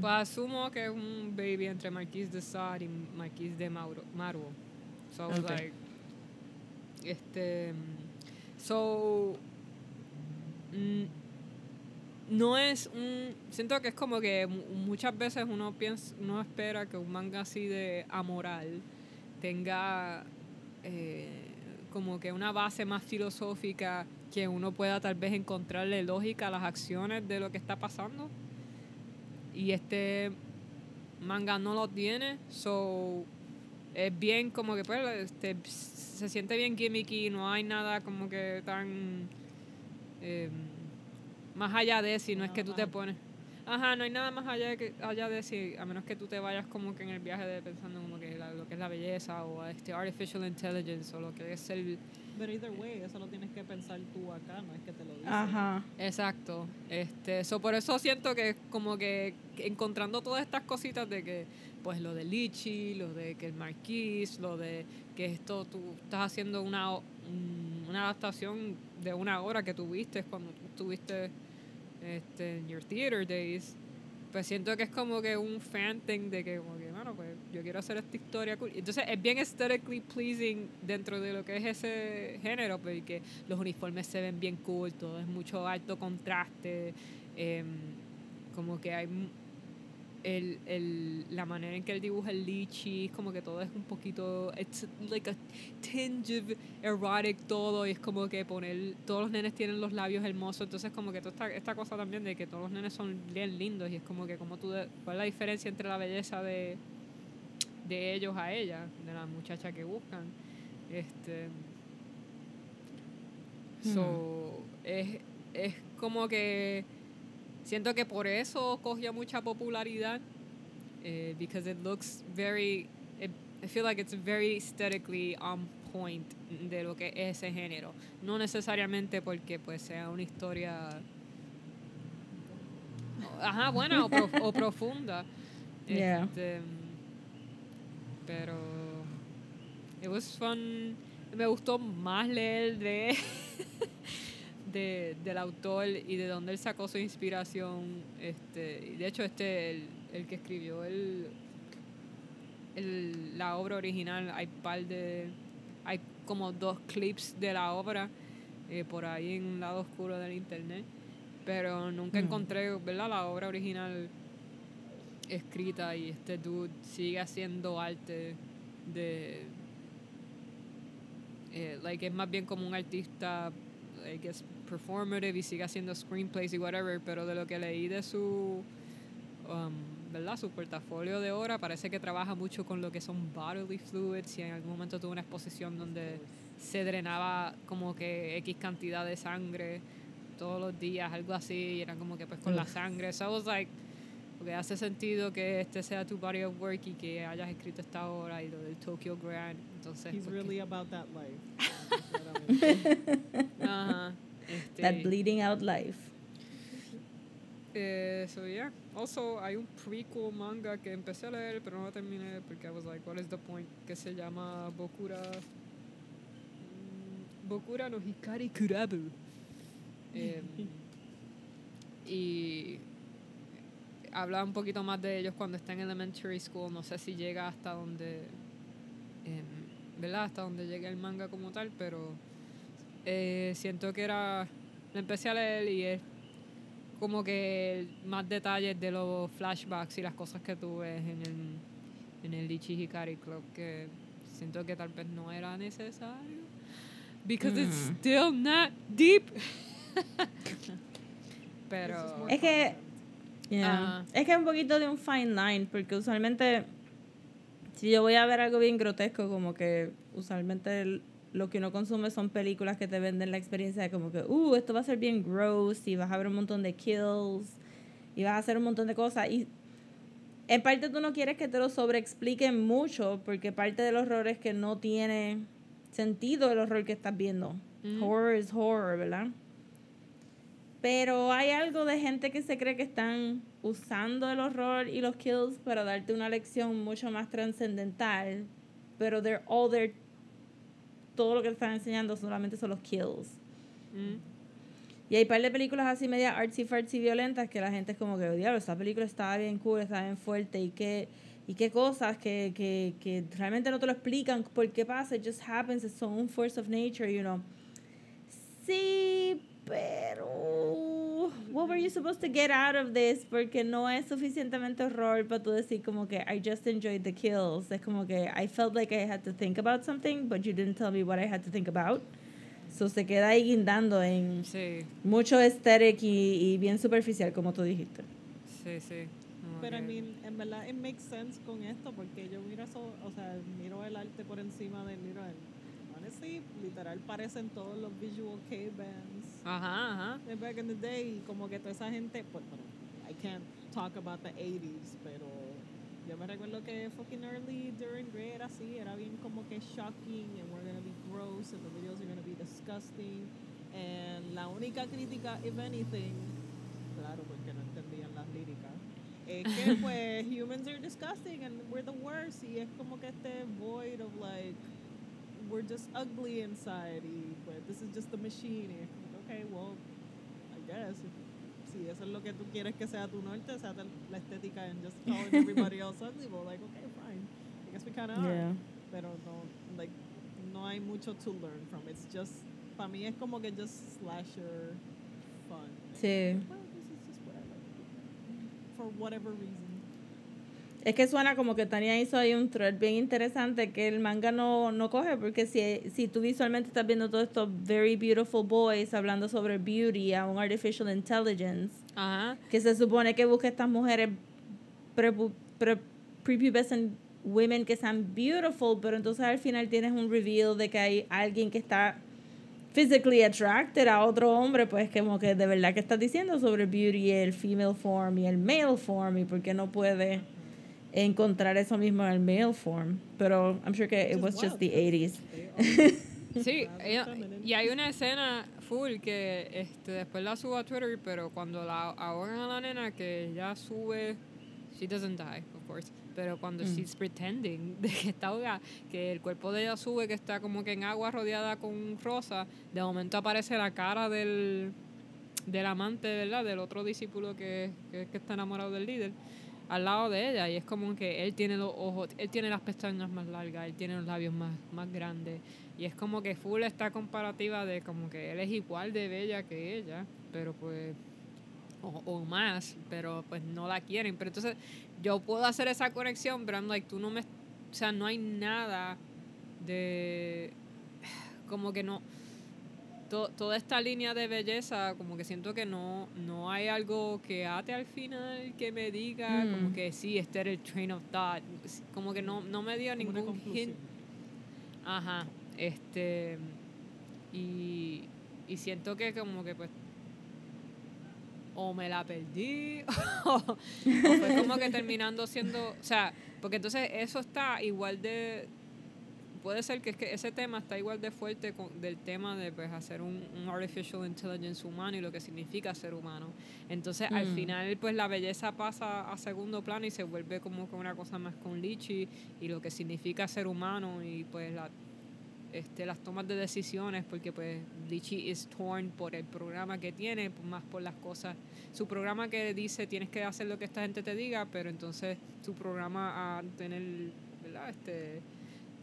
Pues asumo que es un baby entre Marquis de Sade y Marquis de Mauro, Marwo. So, I was Okay. like, este, so, mm, no es un, siento que es como que mu- muchas veces uno piensa, uno espera que un manga así de amoral tenga eh, como que una base más filosófica que uno pueda tal vez encontrarle lógica a las acciones de lo que está pasando. Y este manga no lo tiene so es bien como que pues este, se siente bien gimmicky no hay nada como que tan eh, más allá de si no es que tú te pones ajá no hay nada más allá de, que, allá de si a menos que tú te vayas como que en el viaje de pensando como que la- lo que es la belleza o este artificial intelligence o lo que es el Pero either way, eso lo tienes que pensar tú acá, no es que te lo dicen. Ajá. Exacto. Este, so por eso siento que como que encontrando todas estas cositas de que pues lo de Lichi, lo de que el Marquis, lo de que esto tú estás haciendo una un- una adaptación de una obra que tuviste cuando tú estuviste este, en your theater days. Pues siento que es como que un fan thing de que, como que, bueno, pues yo quiero hacer esta historia cool. Entonces es bien aesthetically pleasing dentro de lo que es ese género, porque los uniformes se ven bien cool, todo es mucho alto contraste, em, como que hay el, el, la manera en que él dibuja el lichi, como que todo es un poquito, it's like a tinge of erotic todo, y es como que poner, todos los nenes tienen los labios hermosos, entonces como que toda esta, esta cosa también de que todos los nenes son bien lindos, y es como que como tú, de- cuál es la diferencia entre la belleza de, de ellos a ella, de la muchacha que buscan, este... So, es, es como que siento que por eso cogió mucha popularidad eh, because it looks very it, I feel like it's very aesthetically on point de lo que es ese género. No necesariamente porque pues sea una historia ajá buena o, prof- o profunda. Yeah. Este, pero it was fun. Me gustó más leer de de, del autor y de dónde él sacó su inspiración. Este, y de hecho, este, el, el que escribió el, el- la obra original, hay par de, hay como dos clips de la obra eh, por ahí en un lado oscuro del internet, pero nunca Mm. encontré, ¿verdad? La obra original escrita y este dude sigue haciendo arte de eh, like es más bien como un artista I guess performative y sigue haciendo screenplays y whatever pero de lo que leí de su um, verdad su portafolio de obra parece que trabaja mucho con lo que son bodily fluids y en algún momento tuvo una exposición donde se drenaba como que X cantidad de sangre todos los días, algo así, y era como que pues con la sangre. So I was like, porque hace sentido que este sea tu body of work y que hayas escrito esta obra y lo del Tokyo Grand. Entonces, He's really about that life. Ajá. Este, That bleeding out life. Eh, so yeah. Also, hay un prequel manga que empecé a leer, pero no lo terminé porque I was like, what is the point? Que se llama Bokura. mm, Bokura no Hikari Kurabu. Em, y habla un poquito más de ellos cuando está en elementary school. No sé si llega hasta donde. em, ¿Verdad? Hasta donde llega el manga como tal, pero eh, siento que era. Lo empecé a leer y es como que más detalles de los flashbacks y las cosas que tú ves en el, en el Ichi Hikari Club que siento que tal vez no era necesario. Because it's Mm. still not deep. Pero. Es que-. Yeah. Ajá. Es que es un poquito de un fine line, porque usualmente, si yo voy a ver algo bien grotesco, como que usualmente el- lo que uno consume son películas que te venden la experiencia de como que, uh, esto va a ser bien gross, y vas a ver un montón de kills, y vas a hacer un montón de cosas. Y en parte tú no quieres que te lo sobreexpliquen mucho, porque parte del horror es que no tiene sentido el horror que estás viendo. Ujú. Horror es horror, ¿verdad? Pero hay algo de gente que se cree que están usando el horror y los kills para darte una lección mucho más trascendental. Pero they're all there. Todo lo que te están enseñando solamente son los kills. Mm. Y hay un par de películas así media artsy fartsy violentas que la gente es como que, diablo, esta película estaba bien cool, estaba bien fuerte y qué, y qué cosas que, que, que realmente no te lo explican por qué pasa, it just happens, it's un force of nature, you know. Sí, pero what were you supposed to get out of this? Porque no es suficientemente horror para tú decir como que I just enjoyed the kills. Es como que I felt like I had to think about something, but you didn't tell me what I had to think about. So se queda ahí guindando en Sí, mucho aesthetic y, y bien superficial, como tú dijiste. sí, sí. Pero I mean, en verdad, it makes sense con esto porque yo miro eso, o sea, miro el arte por encima del miro Honestly, literal parecen todos los visual K-bands Ajá, ajá. de back in the day como que toda esa gente, pues, bueno, I can't talk about the 80s, pero yo me recuerdo que fucking early during grade era así, era bien como que shocking and we're gonna be gross and the videos are gonna be disgusting and la única crítica, if anything, claro, porque no entendían las líricas, es que pues humans are disgusting and we're the worst y es como que este void of like we're just ugly inside pues this is just a machine y es como que, okay well I guess if- si eso es lo que tú quieres que sea tu norte sea la estética and just calling everybody else ugly well like okay fine. I guess we kind of are pero no like no hay mucho to learn from. It's just para mí es como que just slasher fun. Sí. well, this is just what I like for whatever reason Es que suena como que Tania hizo ahí un thread bien interesante que el manga no, no coge, porque si, si tú visualmente estás viendo todos estos very beautiful boys hablando sobre beauty a un artificial intelligence, Ajá. que se supone que busca estas mujeres prepu- pre- prepubescent women que sean beautiful, pero entonces al final tienes un reveal de que hay alguien que está physically attracted a otro hombre, pues como que de verdad que estás diciendo sobre beauty, el female form y el male form y por qué no puede encontrar eso mismo en el male form. Pero I'm sure que it was just the 80s. They are Sí, ella- feminine. y hay una escena full que este, después la subo a Twitter, pero cuando la ahogan a la nena, que ella sube, she doesn't die, of course, pero cuando Mm. she's pretending de que está ahogada, que el cuerpo de ella sube, que está como que en agua rodeada con rosa, de momento aparece la cara del, del amante, ¿verdad? Del otro discípulo que, que, que está enamorado del líder al lado de ella y es como que él tiene los ojos, él tiene las pestañas más largas, él tiene los labios más, más grandes. Y es como que full esta comparativa de como que él es igual de bella que ella, pero pues o, o más, pero pues no la quieren, pero entonces yo puedo hacer esa conexión, pero I'm like, tú no me, o sea, no hay nada de como que no to- toda esta línea de belleza, como que siento que no, no hay algo que ate al final que me diga, Mm. como que sí, este era el train of thought, como que no, no me dio Como ningún hint. Ajá, este, y, y siento que como que pues o me la perdí o, o fue como que terminando siendo, o sea, porque entonces eso está igual de puede ser que es que ese tema está igual de fuerte con, del tema de pues hacer un, un artificial intelligence humano y lo que significa ser humano. Entonces al Mm. final pues la belleza pasa a segundo plano y se vuelve como que una cosa más con Lichi y lo que significa ser humano y pues la este, las tomas de decisiones porque pues Lichi is torn por el programa que tiene más por las cosas su programa que dice tienes que hacer lo que esta gente te diga pero entonces su programa a tener ¿verdad? este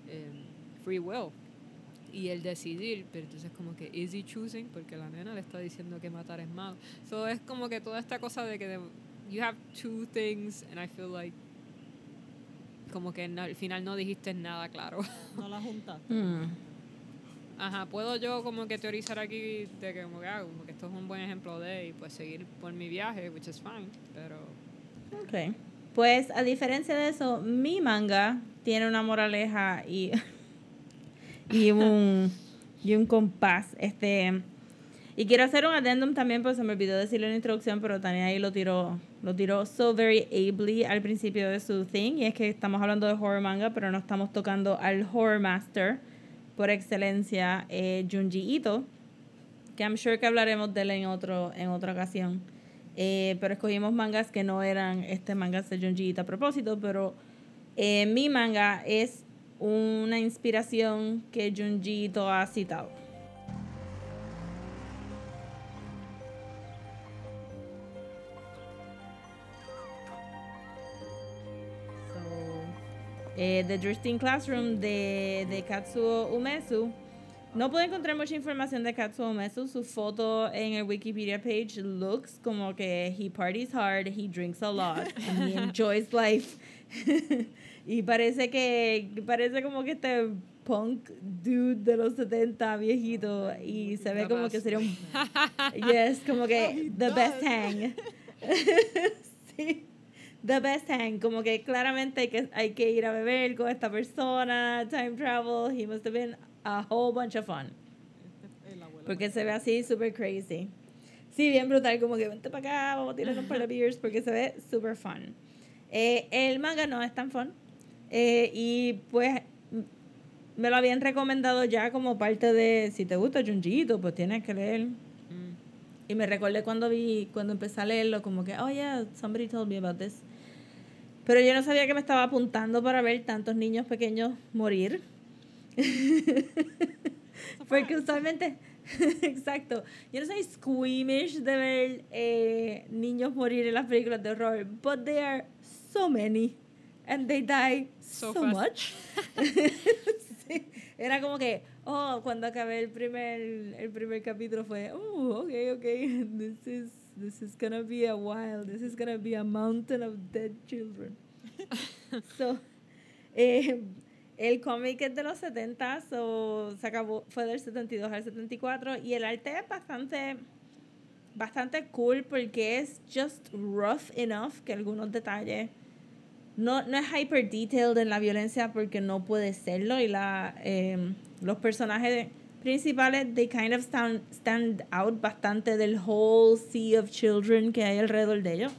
eh, free will y el decidir pero entonces como que he choosing porque la nena le está diciendo que matar es malo so es como que toda esta cosa de que de- you have two things and I feel like como que no- al final no dijiste nada claro no la juntaste Mm. Ajá, puedo yo como que teorizar aquí de que como que, ah, como que esto es un buen ejemplo de y pues seguir por mi viaje, which is fine, pero Ok. Pues a diferencia de eso, mi manga tiene una moraleja y, y un y un compás. Este y quiero hacer un addendum también, porque se me olvidó decirlo en la introducción, pero Tania ahí lo tiró, lo tiró so very ably al principio de su thing. Y es que estamos hablando de horror manga, pero no estamos tocando al horror master por excelencia, eh, Junji Ito, que I'm sure que hablaremos de él en otro, en otra ocasión. Eh, pero escogimos mangas que no eran este mangas de Junji Ito a propósito, pero eh, mi manga es una inspiración que Junjito ha citado. So, eh, The Drifting Classroom de, de Katsuo Umesu. No puedo encontrar mucha información de Katsuo Umesu. Su foto en el Wikipedia page looks como que he parties hard, he drinks a lot, and he enjoys life. y parece que parece como que este punk dude de los 70 viejito y se ve como que sería un yes como que the best hang. Sí the best hang. Como que claramente hay que, hay que ir a beber con esta persona time travel he must have been a whole bunch of fun. Porque se ve así super crazy. Sí bien brutal como que vente para acá vamos a tirar un par de beers porque se ve super fun. Eh, el manga no es tan fun eh, y pues me lo habían recomendado ya como parte de si te gusta Junjito pues tienes que leer. Mm. y me recordé cuando vi cuando empecé a leerlo como que oh yeah somebody told me about this. Pero yo no sabía que me estaba apuntando para ver tantos niños pequeños morir. Porque usualmente exacto yo no soy squeamish de ver eh, niños morir en las películas de horror but there are so many and they die So so, much. Sí, era como que oh cuando acabé el primer el primer capítulo fue oh okay okay this is this is gonna be a while this is gonna be a mountain of dead children. So eh, el cómic es de los 70 so se acabó fue del 72 al 74 y el arte es bastante bastante cool porque es just rough enough que algunos detalles no, no es hyper detailed en la violencia porque no puede serlo y la eh, los personajes principales they kind of stand, stand out bastante del whole sea of children que hay alrededor de ellos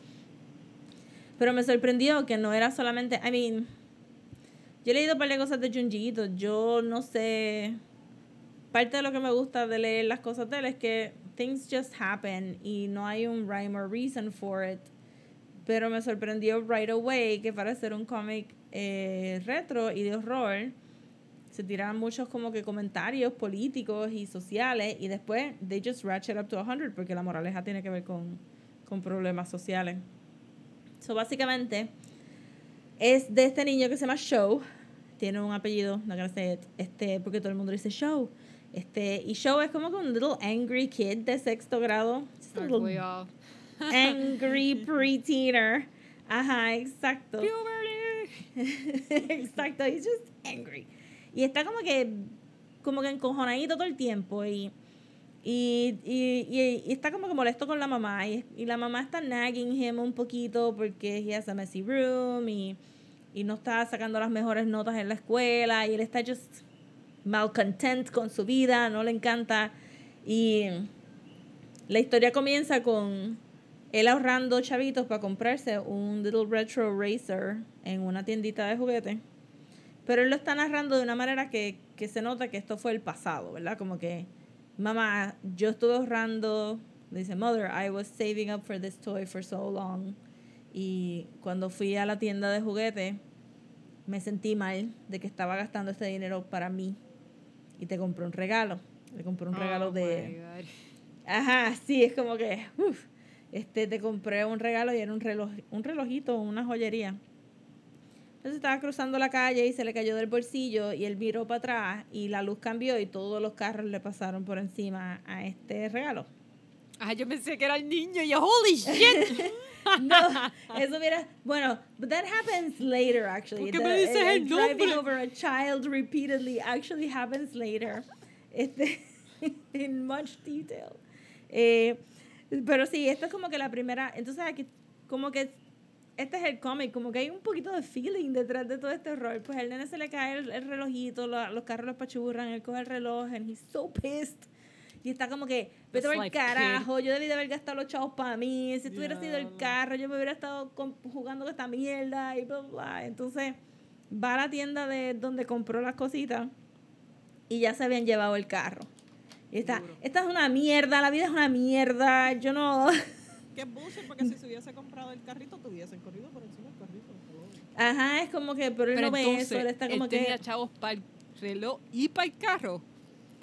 pero me sorprendió que no era solamente I mean yo he leído un par de cosas de Junji Ito. yo no sé parte de lo que me gusta de leer las cosas de él es que things just happen y no hay un rhyme or reason for it pero me sorprendió right away que para ser un cómic eh, retro y de horror se tiraban muchos como que comentarios políticos y sociales y después they just ratchet up to 100 porque la moraleja tiene que ver con, con problemas sociales. So básicamente es de este niño que se llama Show, tiene un apellido, no it, este, porque todo el mundo dice Show. Este, y Show es como que un little angry kid de sexto grado. Just a little? angry preteener. Ajá, exacto. Puberty. exacto, he's just angry. Y está como que como que encojonadito todo el tiempo y y, y, y, y está como que molesto con la mamá y, y la mamá está nagging him un poquito porque he has a messy room y, y no está sacando las mejores notas en la escuela y él está just malcontent con su vida, no le encanta y la historia comienza con él ahorrando chavitos para comprarse un little retro racer en una tiendita de juguetes. Pero él lo está narrando de una manera que, que se nota que esto fue el pasado, ¿verdad? Como que, mamá, yo estuve ahorrando, dice, mother, I was saving up for this toy for so long. Y cuando fui a la tienda de juguetes, me sentí mal de que estaba gastando este dinero para mí. Y te compré un regalo. Le compré un regalo Oh de... my God. Ajá, sí, es como que, uf, este, te compré un regalo y era un reloj, un relojito, una joyería. Entonces estaba cruzando la calle y se le cayó del bolsillo y él miró para atrás y la luz cambió y todos los carros le pasaron por encima a este regalo. Ah, yo pensé que era el niño y yo, holy shit. No, eso hubiera, bueno, but that happens later actually. ¿Por qué me dices el driving nombre? over a child repeatedly actually happens later. Este, in much detail. Eh, pero sí, esto es como que la primera, entonces aquí como que este es el cómic, como que hay un poquito de feeling detrás de todo este horror. Pues al nene se le cae el, el relojito, lo- los carros los pachurran, él coge el reloj, and he's so pissed. Y está como que, vete like carajo, yo debí de haber gastado los chavos para mí. Si tuviera sido el carro, yo me hubiera estado jugando con esta mierda y bla, bla. Entonces, va a la tienda de donde compró las cositas y ya se habían llevado el carro. Y está, esta es una mierda, la vida es una mierda, yo no... Qué bullshit, porque si se hubiese comprado el carrito, te hubiesen corrido por encima del carrito. Ajá, es como que, pero él Pero no ve eso, él está como él que... tenía chavos para el reloj y para el carro.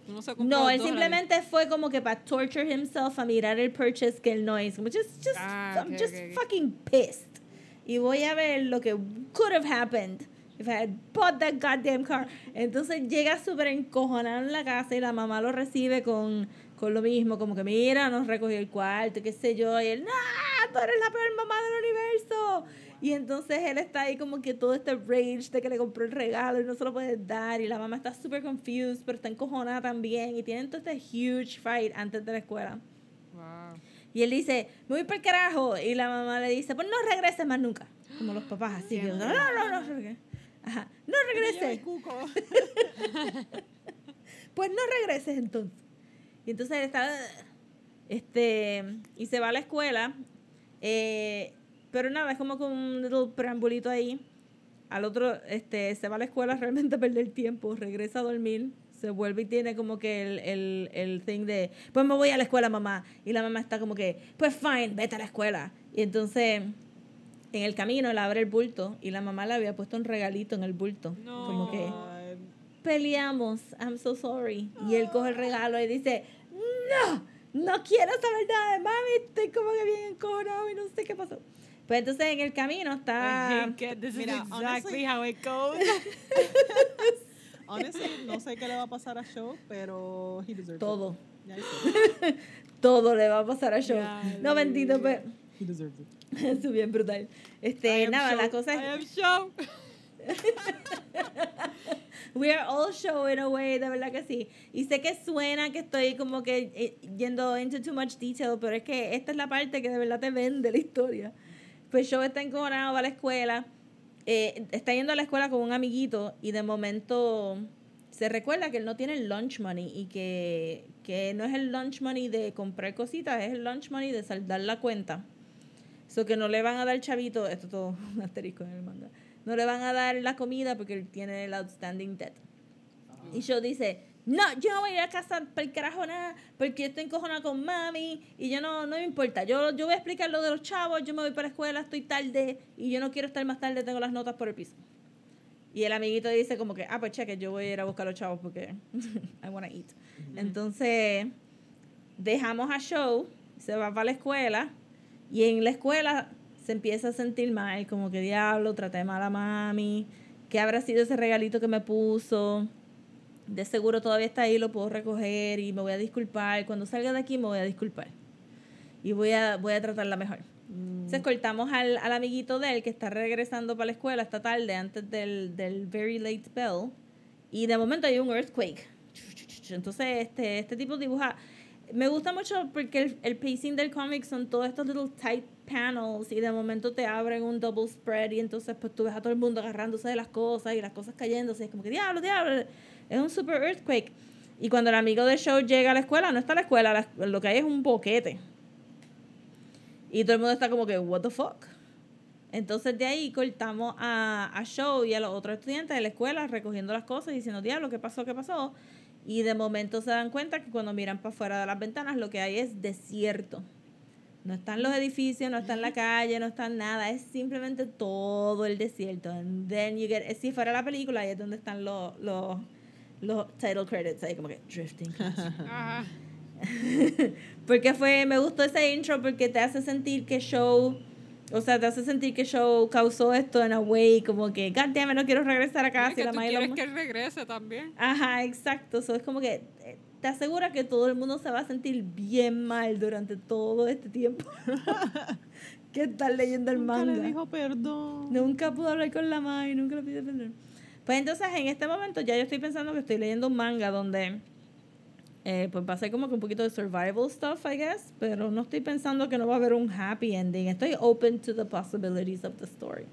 No, se No, él simplemente fue como que para torture himself a mirar el purchase que él no hizo. Como just, just, Ah, I'm just ok, ok. fucking pissed. Y voy a ver lo que could have happened if I had bought that goddamn car. Entonces llega súper encojonado en la casa y la mamá lo recibe con, con lo mismo, como que mira, nos recogió el cuarto, qué sé yo, y él, no, tú eres la peor mamá del universo. Y entonces él está ahí como que todo este rage de que le compró el regalo y no se lo puede dar. Y la mamá está súper confused, pero está encojonada también. Y tienen todo este huge fight antes de la escuela. Wow. Y él dice, me voy para el carajo. Y la mamá le dice, pues no regreses más nunca. Como los papás así. que, no, no, no, no. Ajá, no regreses. cuco. Pues no regreses entonces. Y entonces él está, este, y se va a la escuela. eh, pero nada, es como con un little preambulito ahí. Al otro, este, se va a la escuela realmente a perder tiempo, regresa a dormir, se vuelve y tiene como que el, el, el thing de, pues me voy a la escuela, mamá. Y la mamá está como que, pues fine, vete a la escuela. Y entonces, en el camino, él abre el bulto y la mamá le había puesto un regalito en el bulto. No. Como que, peleamos, I'm so sorry. Y él coge el regalo y dice, no, no quiero saber nada de mami, estoy como que bien encojonado y no sé qué pasó. Pues entonces en el camino está... I get this Mira, is exactly honestly- how it goes. Honestly, no sé qué le va a pasar a Show, pero he deserves it. Todo, Ya hice. todo le va a pasar a Show. Ya, No, bendito, pero... He deserves it. Eso bien brutal. I Este, nada, la show- cosa I es... am show. We are all show in a way, de verdad que sí. Y sé que suena que estoy como que eh, yendo into too much detail, pero es que esta es la parte que de verdad te vende la historia. Pues Show está encojonado, va a la escuela, eh, está yendo a la escuela con un amiguito y de momento se recuerda que él no tiene el lunch money y que, que no es el lunch money de comprar cositas, es el lunch money de saldar la cuenta. So que no le van a dar chavito, esto todo un asterisco en el manga, no le van a dar la comida porque él tiene el outstanding debt. Y yo dice, no, yo no voy a ir a casa para el carajo nada, porque estoy encojonada con mami y yo no, no me importa. Yo, yo voy a explicar lo de los chavos, yo me voy para la escuela, estoy tarde y yo no quiero estar más tarde, tengo las notas por el piso. Y el amiguito dice como que, ah, pues cheque, yo voy a ir a buscar a los chavos porque I wanna eat. Entonces, dejamos a Show, se va para la escuela y en la escuela se empieza a sentir mal, como que diablo, traté mal a mami, ¿qué habrá sido ese regalito que me puso? De seguro todavía está ahí, lo puedo recoger y me voy a disculpar. Cuando salga de aquí me voy a disculpar. Y voy a, voy a tratarla mejor. Entonces cortamos al, al amiguito de él que está regresando para la escuela esta tarde antes del, del very late bell. Y de momento hay un earthquake. Entonces este, este tipo dibuja... Me gusta mucho porque el, el pacing del cómic son todos estos little tight panels y de momento te abren un double spread y entonces pues tú ves a todo el mundo agarrándose de las cosas y las cosas cayéndose. Es como que diablo, diablo. Es un super earthquake. Y cuando el amigo de Show llega a la escuela, no está la escuela, la- lo que hay es un boquete. Y todo el mundo está como que, what the fuck. Entonces de ahí cortamos a, a Show y a los otros estudiantes de la escuela recogiendo las cosas y diciendo, diablo, ¿qué pasó? ¿Qué pasó? Y de momento se dan cuenta que cuando miran para afuera de las ventanas lo que hay es desierto. No están los edificios, no está en la calle, no está nada, es simplemente todo el desierto. And then you get, si fuera la película, ahí es donde están los, los, los title credits, ahí como que drifting. Porque fue, me gustó ese intro porque te hace sentir que Show, o sea, te hace sentir que Show causó esto en a way, como que, god damn it, no quiero regresar a Es casa. que y la tú quieres que él regrese también. Ajá, exacto. So, es como que eh, te asegura que todo el mundo se va a sentir bien mal durante todo este tiempo que estás leyendo el Nunca manga. le dijo perdón. Nunca pudo hablar con la madre, nunca le pidió perdón. Pues entonces en este momento ya yo estoy pensando que estoy leyendo un manga donde eh, pues va a ser como que un poquito de survival stuff, I guess, pero no estoy pensando que no va a haber un happy ending. Estoy open to the possibilities of the story.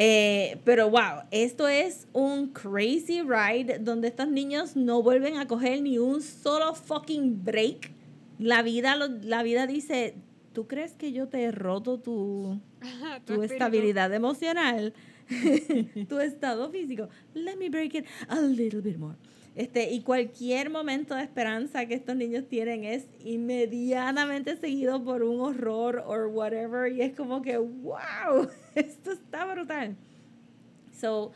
Eh, pero wow, esto es un crazy ride donde estos niños no vuelven a coger ni un solo fucking break. La vida, lo- la vida dice, ¿tú crees que yo te he roto tu, Tu estabilidad emocional, tu estado físico. Let me break it a little bit more. Este, y cualquier momento de esperanza que estos niños tienen es inmediatamente seguido por un horror or whatever. Y es como que, wow, esto está brutal. So,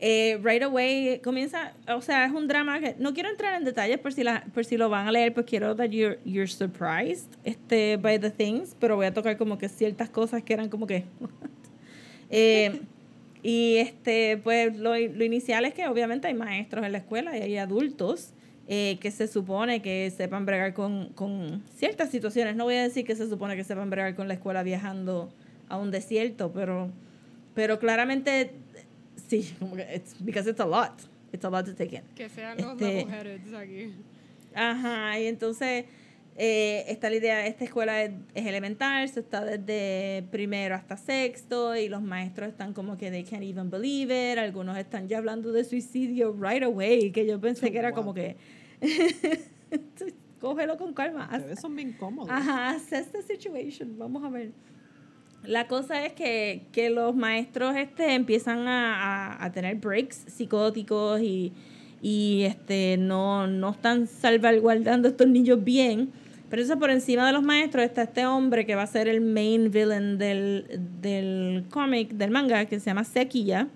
eh, right away comienza, o sea, es un drama que no quiero entrar en detalles por si, la, por si lo van a leer, pues quiero that you're, you're surprised este, by the things, pero voy a tocar como que ciertas cosas que eran como que... Eh, Y este, pues lo, lo inicial es que obviamente hay maestros en la escuela y hay adultos eh, que se supone que sepan bregar con, con ciertas situaciones. No voy a decir que se supone que sepan bregar con la escuela viajando a un desierto, pero, pero claramente sí, como que it's, because it's a lot. It's a lot to take in. Que sean los Este- level-headeds aquí. Ajá, y entonces eh, está la idea, esta escuela es, es elemental, se está desde primero hasta sexto y los maestros están como que they can't even believe it, algunos están ya hablando de suicidio right away, que yo pensé que era como que cógelo con calma. Ustedes son bien cómodos. Ajá, assess the situation, vamos a ver. La cosa es que, que los maestros este, empiezan a, a- a tener breaks psicóticos y, y este, no, no están salvaguardando a estos niños bien. Pero eso por encima de los maestros está este hombre que va a ser el main villain del, del cómic, del manga, que se llama Sequilla.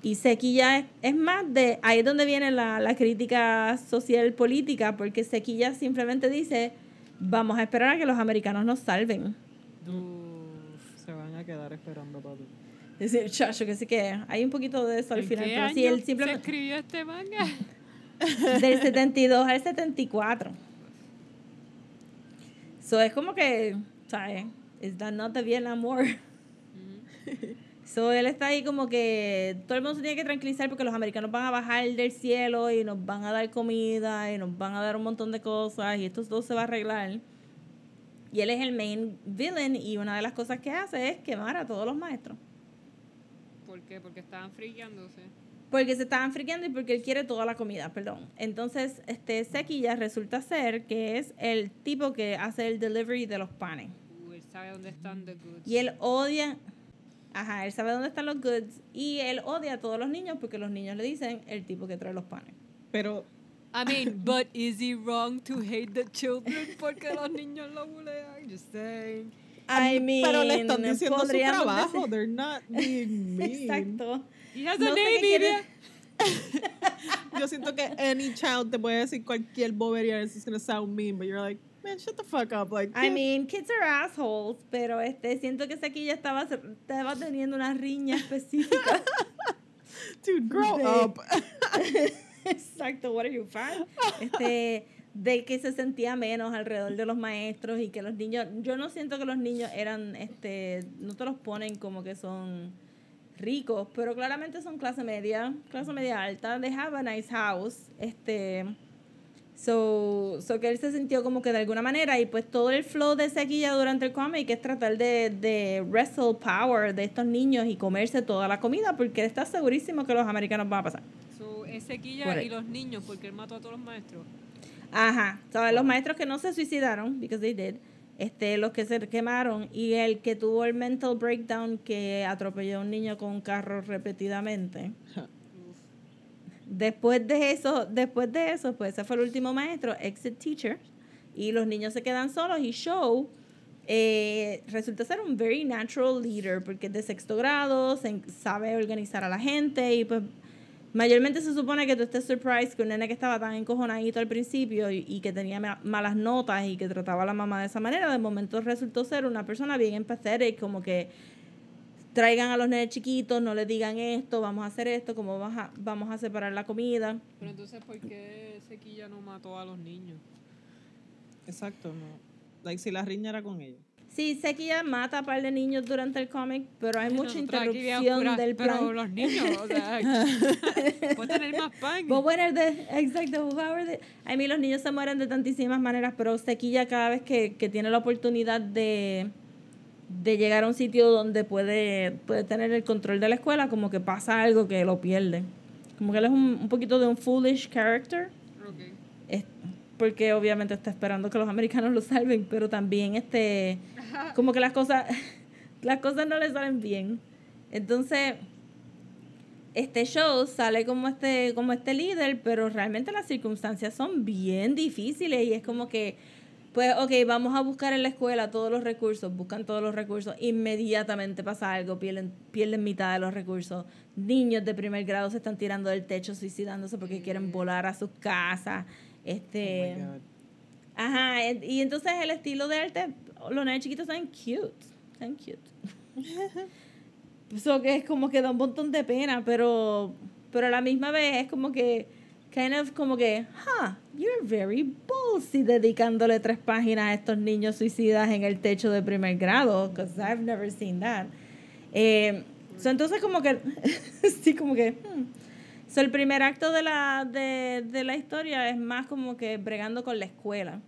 Y Sequilla es, es más de, ahí es donde viene la, la crítica social política, porque Sequilla simplemente dice, vamos a esperar a que los americanos nos salven. Uf, se van a quedar esperando, papi. Es decir, chacho, que sí que hay un poquito de eso al ¿En final, qué pero año él se simplemente escribió este manga? del 72 al 74. So es como que, ¿sabes? Is that not the Vietnam War? So él está ahí como que todo el mundo se tiene que tranquilizar porque los americanos van a bajar del cielo y nos van a dar comida y nos van a dar un montón de cosas y esto todo se va a arreglar. Y él es el main villain y una de las cosas que hace es quemar a todos los maestros. ¿Por qué? Porque estaban friqueándose. Porque se estaban friqueando y porque él quiere toda la comida, perdón. Entonces, este Sequilla resulta ser que es el tipo que hace el delivery de los panes. Uh, él sabe dónde están the goods. Y él odia, ajá, él sabe dónde están los goods y él odia a todos los niños porque los niños le dicen el tipo que trae los panes. Pero I mean, but is he wrong to hate the children porque los niños lo bulean? Just saying. I mean, pero le están diciendo su podríamos trabajo. decir- They're not being mean. Exacto. He has No a name, Iria. Yo siento que any child te puede decir cualquier bobería and it's gonna sound mean, but you're like, man, shut the fuck up. Like, I mean, kids are assholes, pero este siento que Sequilla estaba, estaba teniendo una riña específica. dude, grow de- up. Exacto, what are you fan? Este, de que se sentía menos alrededor de los maestros y que los niños, yo no siento que los niños eran, este, no te los ponen como que son ricos, pero claramente son clase media, clase media alta, they have a nice house, este, so, so que él se sintió como que de alguna manera y pues todo el flow de sequilla durante el cómic es tratar de, de wrestle power de estos niños y comerse toda la comida porque él está segurísimo que los americanos van a pasar. So, es sequilla Por y ahí. los niños porque él mató a todos los maestros. Ajá, ¿sabes? Los maestros que no se suicidaron, because they did, este, los que se quemaron y el que tuvo el mental breakdown que atropelló a un niño con un carro repetidamente. Después de eso, después de eso, pues ese fue el último maestro, exit teacher, y los niños se quedan solos y Show eh, resulta ser un very natural leader porque es de sexto grado, se sabe organizar a la gente y pues mayormente se supone que tú estés surprised que un nene que estaba tan encojonadito al principio y, y que tenía ma- malas notas y que trataba a la mamá de esa manera, de momento resultó ser una persona bien empathetic, como que traigan a los nenes chiquitos, no les digan esto, vamos a hacer esto, como vamos a, vamos a separar la comida. Pero entonces, ¿por qué sequilla no mató a los niños? Exacto, no. Like, si la riña era con ellos. Sí, sé que ella mata a par de niños durante el cómic, pero hay mucha interrupción oscuras, del Pero plan. los niños, o sea, puede tener más pan. But are the, exacto, whoever the- a mí los niños se mueren de tantísimas maneras, pero Sequilla cada vez que, que tiene la oportunidad de, de llegar a un sitio donde puede, puede tener el control de la escuela, como que pasa algo que lo pierde. Como que él es un, un poquito de un foolish character, porque obviamente está esperando que los americanos lo salven, pero también este, como que las cosas, las cosas no le salen bien. Entonces, este show sale como este, como este líder, pero realmente las circunstancias son bien difíciles y es como que, pues, ok, vamos a buscar en la escuela todos los recursos, buscan todos los recursos, inmediatamente pasa algo, pierden, pierden mitad de los recursos. Niños de primer grado se están tirando del techo suicidándose porque quieren volar a sus casas. Este, Oh my God. Ajá, y entonces el estilo de arte, los nenes chiquitos están cute, están cute. Eso que es como que da un montón de pena, pero, pero a la misma vez es como que, kind of como que, huh, you're very ballsy dedicándole tres páginas a estos niños suicidas en el techo de primer grado, because I've never seen that. Eh, so entonces como que, sí, como que, hmm. So el primer acto de la, de, de la historia es más como que bregando con la escuela.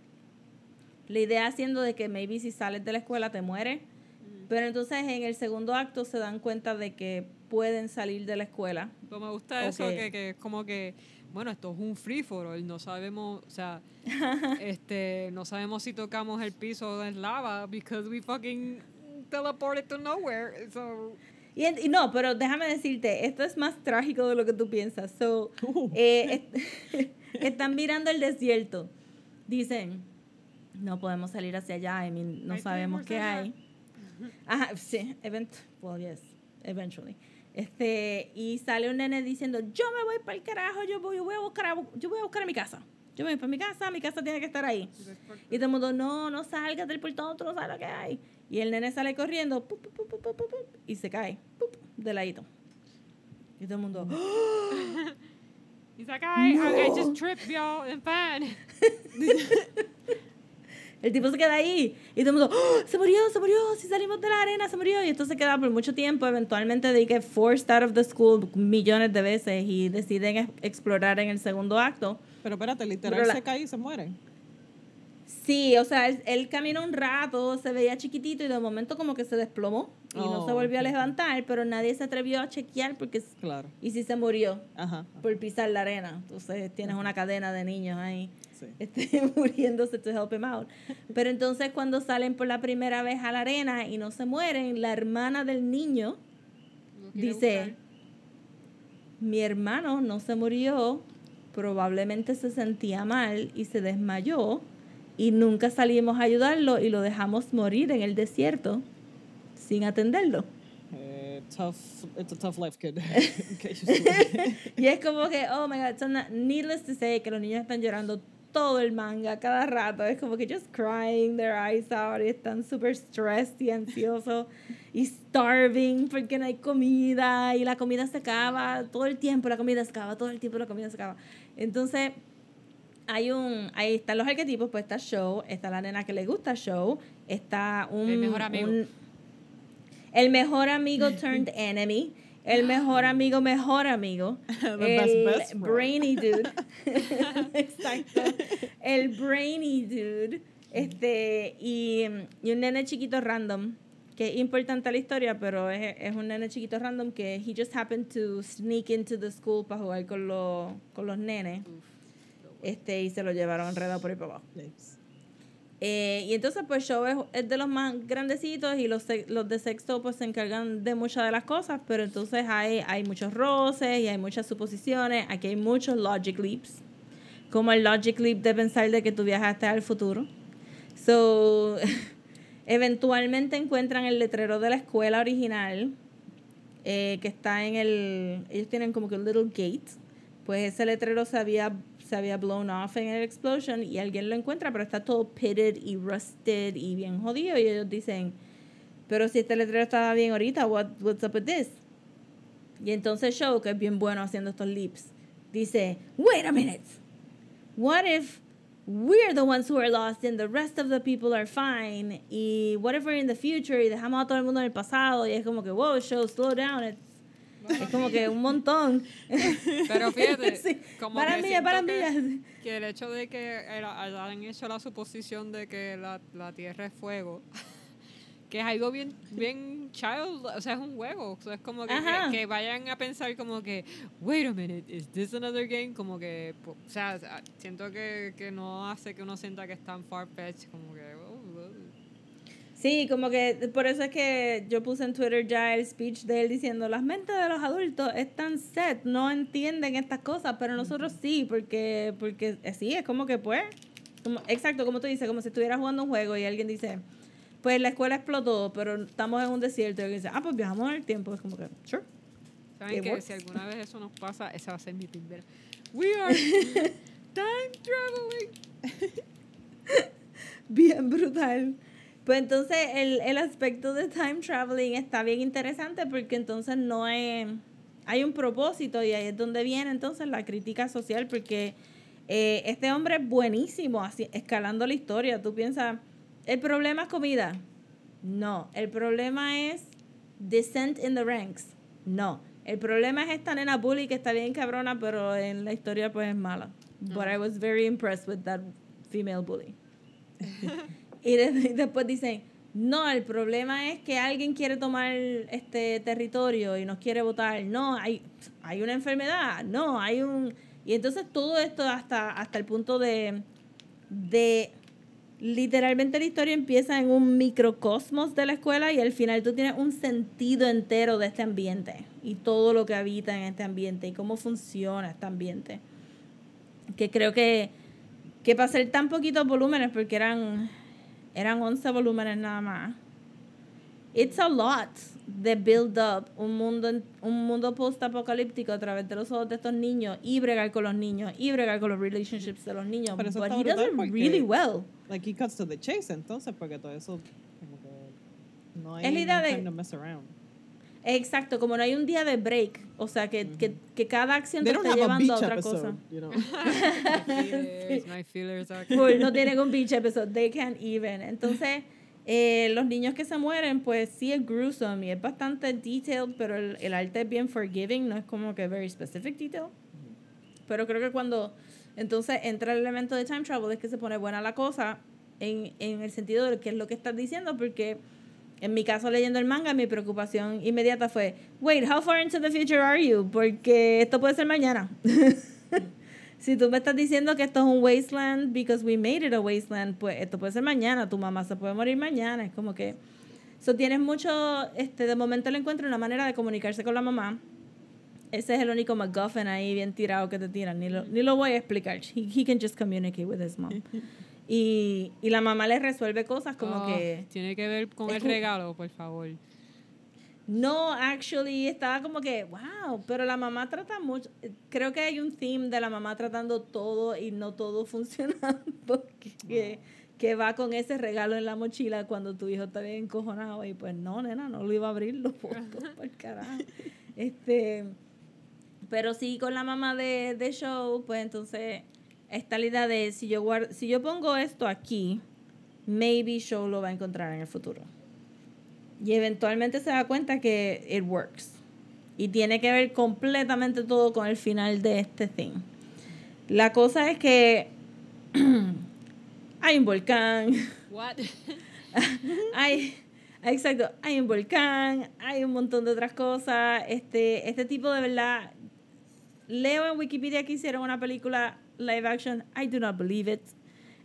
La idea siendo de que maybe si sales de la escuela te mueres pero entonces en el segundo acto se dan cuenta de que pueden salir de la escuela. Pero me gusta eso, que, que es como que, bueno, esto es un free for all, no sabemos, o sea, este, no sabemos si tocamos el piso en lava because we fucking teleported to nowhere. So. Y, y, no, pero déjame decirte, esto es más trágico de lo que tú piensas. So, eh, están mirando el desierto. Dicen, no podemos salir hacia allá, I mean, no sabemos qué hay. Ajá, sí, event, well, yes, eventually. Este, y sale un nene diciendo, yo me voy para el carajo, yo voy, yo voy a buscar a, yo voy a buscar a mi casa. Yo me voy para mi casa, mi casa tiene que estar ahí. Y todo el mundo, no, no salgas del portón, tú no sabes lo que hay. Y el nene sale corriendo y se cae de ladito. Y todo el mundo, He's like, I, I, just tripped, y'all, and fine. El tipo se queda ahí y todo el mundo, ¡Oh, se murió, se murió, si salimos de la arena, se murió. Y esto se queda por mucho tiempo. Eventualmente de que forced out of the school millones de veces y deciden explorar en el segundo acto. Pero espérate, literal se cae y se muere. Sí, o sea, él, caminó un rato, se veía chiquitito y de momento como que se desplomó y no se oh, volvió a levantar, pero nadie se atrevió a chequear porque... Claro. Y si se murió por pisar la arena. Entonces tienes una cadena de niños ahí esté muriéndose to help him out. Pero entonces cuando salen por la primera vez a la arena y no se mueren, la hermana del niño dice, mi hermano no se murió, probablemente se sentía mal y se desmayó y nunca salimos a ayudarlo y lo dejamos morir en el desierto sin atenderlo. Eh, tough, it's a tough life, kid. y es como que, oh my god, so needless to say, que los niños están llorando todo el manga cada rato. Es como que just crying their eyes out y están súper stressed y ansiosos y starving porque no hay comida y la comida se acaba todo el tiempo, la comida se acaba, todo el tiempo la comida se acaba. Entonces, hay un, ahí están los arquetipos, pues está Show, está la nena que le gusta Show, está un... El mejor amigo. el mejor amigo turned enemy el mejor amigo, mejor amigo. el brainy dude. Exacto. El brainy dude. Este, y, y, un nene chiquito random, que es importante la historia, pero es, es, un nene chiquito random que he just happened to sneak into the school para jugar con, los con los nenes. Este, y se lo llevaron enredado por el papá. Eh, y entonces, pues, Show es, de los más grandecitos y los, los de sexto, pues, se encargan de muchas de las cosas, pero entonces hay, hay muchos roces y hay muchas suposiciones. Aquí hay muchos logic leaps, como el logic leap de pensar de que tú viajaste al futuro. So, eventualmente encuentran el letrero de la escuela original, eh, que está en el... Ellos tienen como que un little gate. Pues ese letrero se había se había blown off en el explosion y alguien lo encuentra, pero está todo pitted y rusted y bien jodido. Y ellos dicen, pero si este letrero estaba bien ahorita, what, what's up with this? Y entonces Show, que es bien bueno haciendo estos leaps, dice, wait a minute. What if we're the ones who are lost and the rest of the people are fine? Y what if we're in the future y dejamos a todo el mundo en el pasado? Y es como que, wow, Show, slow down. It's es como que un montón. Pero fíjate, como para mí, para mí. Que, el hecho de que hayan hecho la suposición de que la, la Tierra es fuego, que es algo bien, bien child, o sea, es un juego. O sea, es como que, que, vayan a pensar como que, wait a minute, is this another game? Como que, o sea, siento que, que no hace que uno sienta que es tan far-fetched, como que, Sí, como que por eso es que yo puse en Twitter ya el speech de él diciendo, las mentes de los adultos están set, no entienden estas cosas, pero nosotros sí, porque, porque eh, sí, es como que pues, exacto, como tú dices, como si estuvieras jugando un juego y alguien dice, pues la escuela explotó, pero estamos en un desierto y alguien dice, ah, pues viajamos en el tiempo, es como que, sure. ¿Saben que si alguna vez eso nos pasa, esa va a ser mi primera. We are time traveling. Bien brutal. Pues entonces el, el aspecto de time traveling está bien interesante porque entonces no hay, hay un propósito y ahí es donde viene entonces la crítica social porque eh, este hombre es buenísimo así, escalando la historia. Tú piensas, ¿el problema es comida? No. ¿El problema es descent in the ranks? No. El problema es esta nena bully que está bien cabrona, pero en la historia pues es mala. But I was very impressed with that female bully. y, de- y después dicen, no, el problema es que alguien quiere tomar este territorio y nos quiere votar. No, hay, hay una enfermedad. No, hay un... Y entonces todo esto hasta, hasta el punto de, de... Literalmente la historia empieza en un microcosmos de la escuela y al final tú tienes un sentido entero de este ambiente y todo lo que habita en este ambiente y cómo funciona este ambiente. Que creo que, que para ser tan poquitos volúmenes, porque eran, eran 11 volúmenes nada más, it's a lot de build up un mundo, un mundo post-apocalíptico a través de los ojos de estos niños y bregar con los niños y bregar con los relationships de los niños. Pero eso But he does it really well. Like he cuts to the chase entonces porque todo eso como que no hay Es la idea de- time to mess around. Exacto, como no hay un día de break, o sea, que, que, que cada acción They te a llevando a otra episode, cosa. you know. My feelers, my feelers are Full, no tienen un beach episode, they can't even. Entonces, eh, los niños que se mueren, pues sí es gruesome y es bastante detailed, pero el, el arte es bien forgiving, no es como que very specific detail. Pero creo que cuando entonces entra el elemento de time travel es que se pone buena la cosa en, en el sentido de qué es lo que estás diciendo, porque en mi caso leyendo el manga, mi preocupación inmediata fue, wait, how far into the future are you? Porque esto puede ser mañana. si tú me estás diciendo que esto es un wasteland because we made it a wasteland, pues esto puede ser mañana, tu mamá se puede morir mañana, es como que... So tienes mucho, este, de momento le encuentro una manera de comunicarse con la mamá. Ese es el único MacGuffin ahí bien tirado que te tiran. Ni lo, ni lo voy a explicar. He, he can just communicate with his mom. Y, y la mamá le resuelve cosas como Oh, que... Tiene que ver con el regalo, por favor. No, actually, estaba como que, wow, pero la mamá trata mucho. Creo que hay un theme de la mamá tratando todo y no todo funcionando. Que, que va con ese regalo en la mochila cuando tu hijo está bien encojonado y pues no, nena, no lo iba a abrir, lo por carajo. Este, pero sí, con la mamá de, de show, pues entonces está la idea de si yo, guard- si yo pongo esto aquí, maybe show lo va a encontrar en el futuro. Y eventualmente se da cuenta que it works. Y tiene que ver completamente todo con el final de este thing. La cosa es que hay un volcán, What? hay, exacto, hay un volcán, hay un montón de otras cosas. Este, este tipo de verdad, leo en Wikipedia que hicieron una película live action. I do not believe it.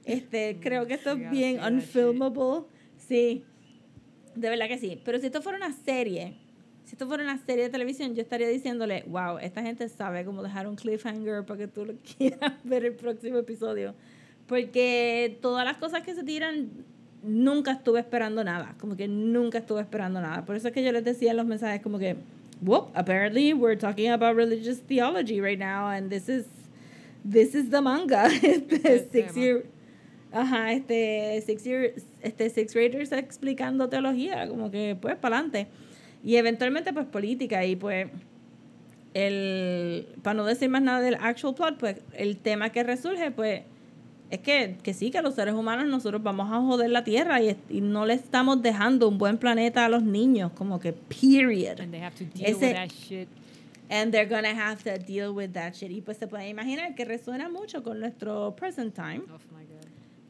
Este, creo que esto es bien unfilmable. Sí, de verdad que sí. Pero si esto fuera una serie, si esto fuera una serie de televisión, yo estaría diciéndole, wow, esta gente sabe cómo dejar un cliffhanger para que tú lo quieras ver el próximo episodio. Porque todas las cosas que se tiran, nunca estuve esperando nada. Como que nunca estuve esperando nada. Por eso es que yo les decía en los mensajes como que, whoop, apparently we're talking about religious theology right now and this is, this is the manga. Este, six year, ajá, este, six year, este, six graders explicando teología, como que pues para adelante. Y eventualmente pues política y pues el, para no decir más nada del actual plot, pues el tema que resurge pues es que, que sí, que los seres humanos nosotros vamos a joder la tierra y, y no le estamos dejando un buen planeta a los niños, como que period. And they have to deal Ese- with that shit. And they're gonna have to deal with that shit. Y pues se puede imaginar que resuena mucho con nuestro present time. Oh my god.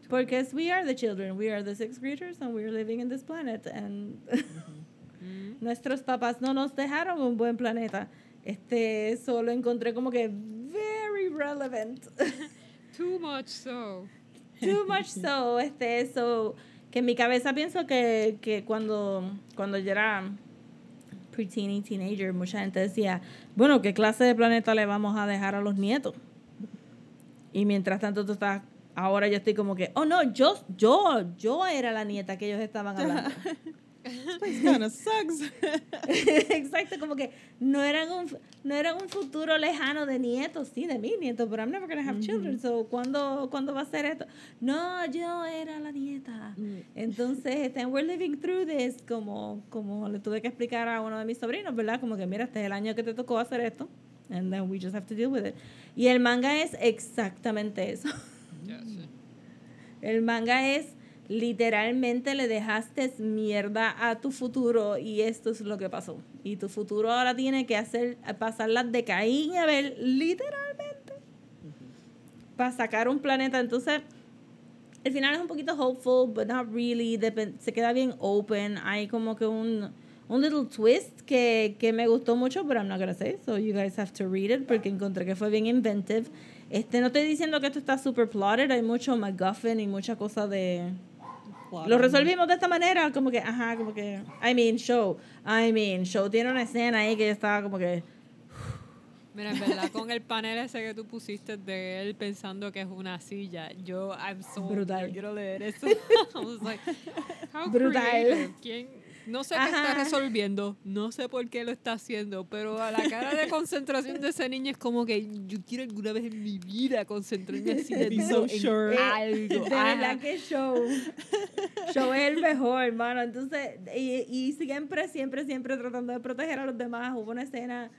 Because we are the children, we are the sixth graders and we're living in this planet. And Mm. nuestros papás no nos dejaron un buen planeta. Este, solo encontré como que very relevant. Too much so. Too much so, este, so, que en mi cabeza pienso que, que cuando, cuando yo era preteen y teenager, mucha gente decía, bueno, ¿qué clase de planeta le vamos a dejar a los nietos? Y mientras tanto tú estás, ahora yo estoy como que, oh no, yo, yo, yo era la nieta que ellos estaban hablando. This kind of sucks. Exacto, como que no eran un no era un futuro lejano de nietos, sí, de mis nietos, pero I'm never gonna have children. So, ¿cuándo, ¿cuándo va a ser esto? No, yo era la nieta. Mm. Entonces, este, we're living through this, como, como le tuve que explicar a uno de mis sobrinos, ¿verdad? Como que mira, este es el año que te tocó hacer esto. And then we just have to deal with it. Y el manga es exactamente eso. Ya sé. El manga es literalmente le dejaste mierda a tu futuro y esto es lo que pasó. Y tu futuro ahora tiene que hacer pasarlas de Caín y Abel literalmente para sacar un planeta. Entonces, el final es un poquito hopeful, but not really. Depen- se queda bien open. Hay como que un, un little twist que, que me gustó mucho, but I'm not gonna say. So you guys have to read it porque encontré que fue bien inventive. Este, no estoy diciendo que esto está super plotted. Hay mucho MacGuffin y mucha cosa de... Lo resolvimos de esta manera, como que, ajá, como que, I mean, Show, I mean, Show tiene una escena ahí que yo estaba como que, Mira, en verdad, con el panel ese que tú pusiste de él pensando que es una silla, yo, I'm so, Brutal. yo quiero leer eso. I was like, how Brutal. creative. ¿Quién? No sé qué está Ajá. resolviendo, no sé por qué lo está haciendo, pero a la cara de concentración de ese niño es como que yo quiero alguna vez en mi vida concentrarme así de so duro en sure. algo. de Ajá. verdad que Show, Show es el mejor, hermano, entonces, y, y siempre, siempre, siempre tratando de proteger a los demás, hubo una escena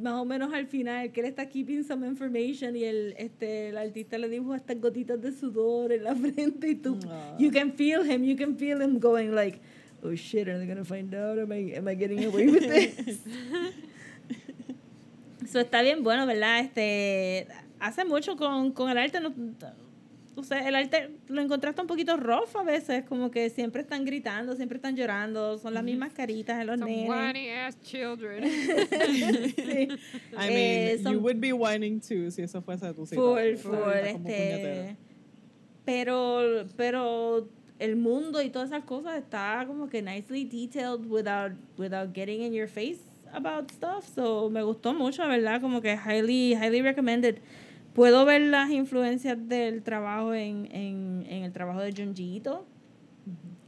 más o menos al final que él está keeping some information y el, este, el artista le dibuja estas gotitas de sudor en la frente y tú, Ah. you can feel him, you can feel him going like, oh shit, are they gonna find out? Am I, am I getting away with this? Eso está bien bueno, ¿verdad? Este, hace mucho con, con el arte, no, o sea, el arte lo encontraste un poquito rough a veces, como que siempre están gritando, siempre están llorando, son las mismas caritas de los Some nenes. whiny ass children. Sí. I Eh, mean, son- you would be whining too si eso fuese tu. Full, full, este, puñetera. pero, pero el mundo y todas esas cosas está como que nicely detailed without, without getting in your face about stuff, so me gustó mucho, la verdad, como que highly, highly recommended. Puedo ver las influencias del trabajo en, en, en el trabajo de Junji Ito,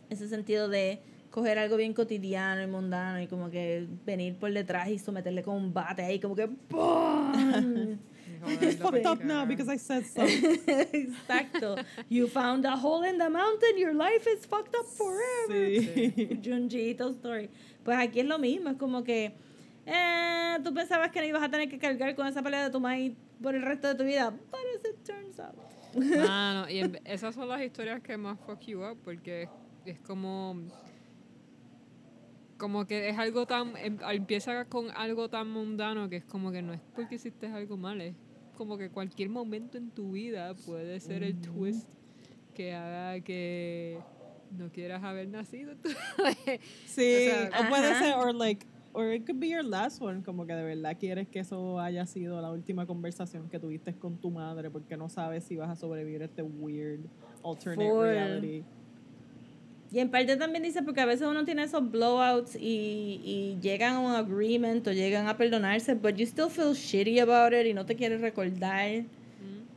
ese sentido de coger algo bien cotidiano y mundano y como que venir por detrás y someterle con un bate ahí, como que ¡pum! It's fucked up now because I said so. Exacto. You found a hole in the mountain, your life is fucked up forever. Sí. Junji Ito story. Pues aquí es lo mismo, es como que eh, tú pensabas que no ibas a tener que cargar con esa pelea de tu maíz por el resto de tu vida, but as it turns out. Mano, y en- esas son las historias que más fuck you up porque es como como que es algo tan em- empieza con algo tan mundano que es como que no es porque hiciste algo mal es como que cualquier momento en tu vida puede ser el twist que haga que no quieras haber nacido Sí, O sea, o puede ser, or like, or it could be your last one, como que de verdad quieres que eso haya sido la última conversación que tuviste con tu madre porque no sabes si vas a sobrevivir a este weird alternate reality. Y en parte también dice porque a veces uno tiene esos blowouts y, y llegan a un agreement o llegan a perdonarse, but you still feel shitty about it y no te quieres recordar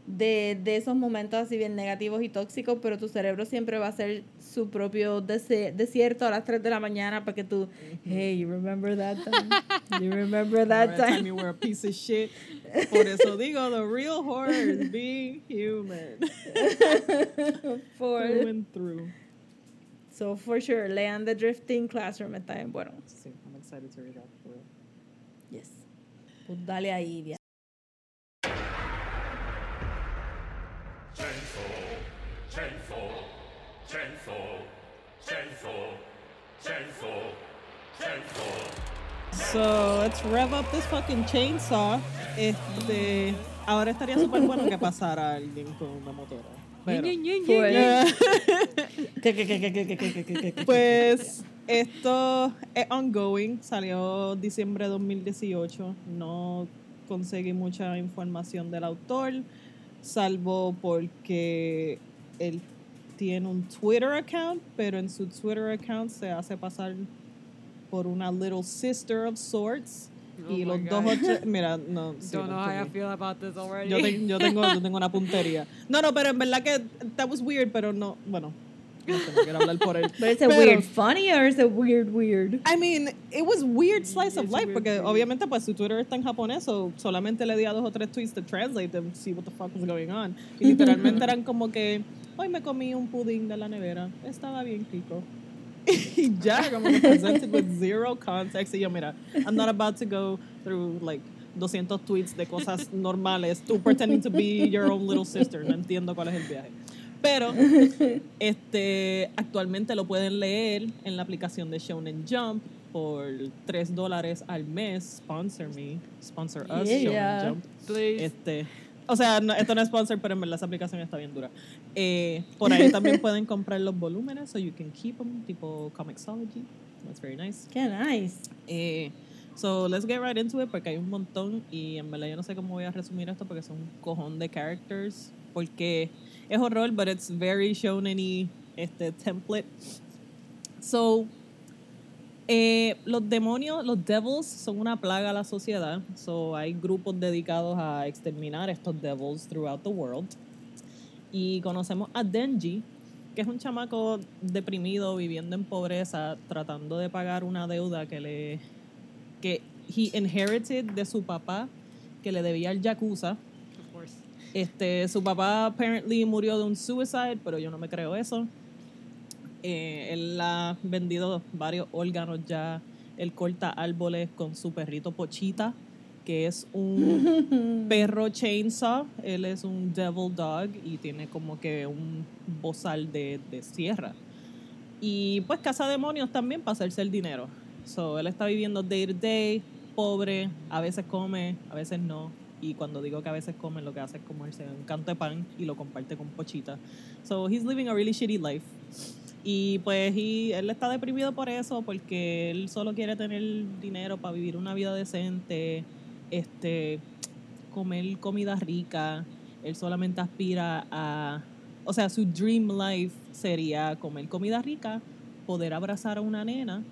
de, de esos momentos así bien negativos y tóxicos, pero tu cerebro siempre va a ser su propio dese- desierto a las 3 de la mañana para que tú, hey, you remember that time? You remember that time you were a piece of shit. Por eso digo, the real horror is being human. For, Through and through. So for sure, lean The Drifting Classroom, está bien bueno. Sí, I'm excited to read that. for real. Yes. Pues dale ahí, via. Chainsaw, chainsaw, chainsaw, chainsaw, chainsaw. So, let's rev up this fucking chainsaw. Este, ahora estaría súper bueno que pasara alguien con una motora. Pues esto es ongoing, salió diciembre de 2018, no conseguí mucha información del autor, salvo porque él tiene un Twitter account, pero en su Twitter account se hace pasar por una little sister of sorts Oh y my los dos o tres- mira, no, sí, don't no know how I entendí. feel about this already Yo, te- yo tengo, yo tengo una puntería. No, no, pero en verdad que that was weird, pero no, bueno, no sé, no quiero hablar por él. But is it Pero- weird funny or is it weird weird? I mean, it was weird slice of life porque weird. obviamente pues su Twitter está en japonés, so solamente le di a dos o tres tweets to translate them, see what the fuck was going on. Y literalmente eran como que, hoy me comí un pudín de la nevera, estaba bien rico. y ya, como que presented with zero context. Y yo, mira, I'm not about to go through like 200 tweets de cosas normales, tú pretending to be your own little sister. No entiendo cuál es el viaje. Pero este, actualmente lo pueden leer en la aplicación de Shonen Jump por 3 dólares al mes. Sponsor me, sponsor us, Yeah. Shonen Jump. Please. Este, o sea, no- esto no es sponsor, pero en verdad esa aplicación está bien dura. Eh, por ahí también pueden comprar los volúmenes, so you can keep them, tipo Comixology. That's very nice. Qué nice. Eh, so let's get right into it porque hay un montón y en verdad yo no sé cómo voy a resumir esto porque son un cojón de characters porque es horror but it's very shonen este template. So eh, los demonios, los devils son una plaga a la sociedad. So hay grupos dedicados a exterminar estos devils throughout the world. Y conocemos a Denji, que es un chamaco deprimido, viviendo en pobreza, tratando de pagar una deuda que le que he inherited de su papá, que le debía al Yakuza. Of course. Este, su papá apparently murió de un suicide, pero yo no me creo eso. Eh, él ha vendido varios órganos ya. Él corta árboles con su perrito Pochita, que es un perro chainsaw. Él es un devil dog y tiene como que un bozal de, de sierra. Y pues caza demonios también para hacerse el dinero. So, él está viviendo day to day, pobre, a veces come, a veces no. Y cuando digo que a veces come, lo que hace es comerse un canto de pan y lo comparte con Pochita. So, he's living a really shitty life. Y pues y él está deprimido por eso, porque él solo quiere tener dinero para vivir una vida decente, este, comer comida rica. Él solamente aspira a, o sea, su dream life sería comer comida rica, poder abrazar a una nena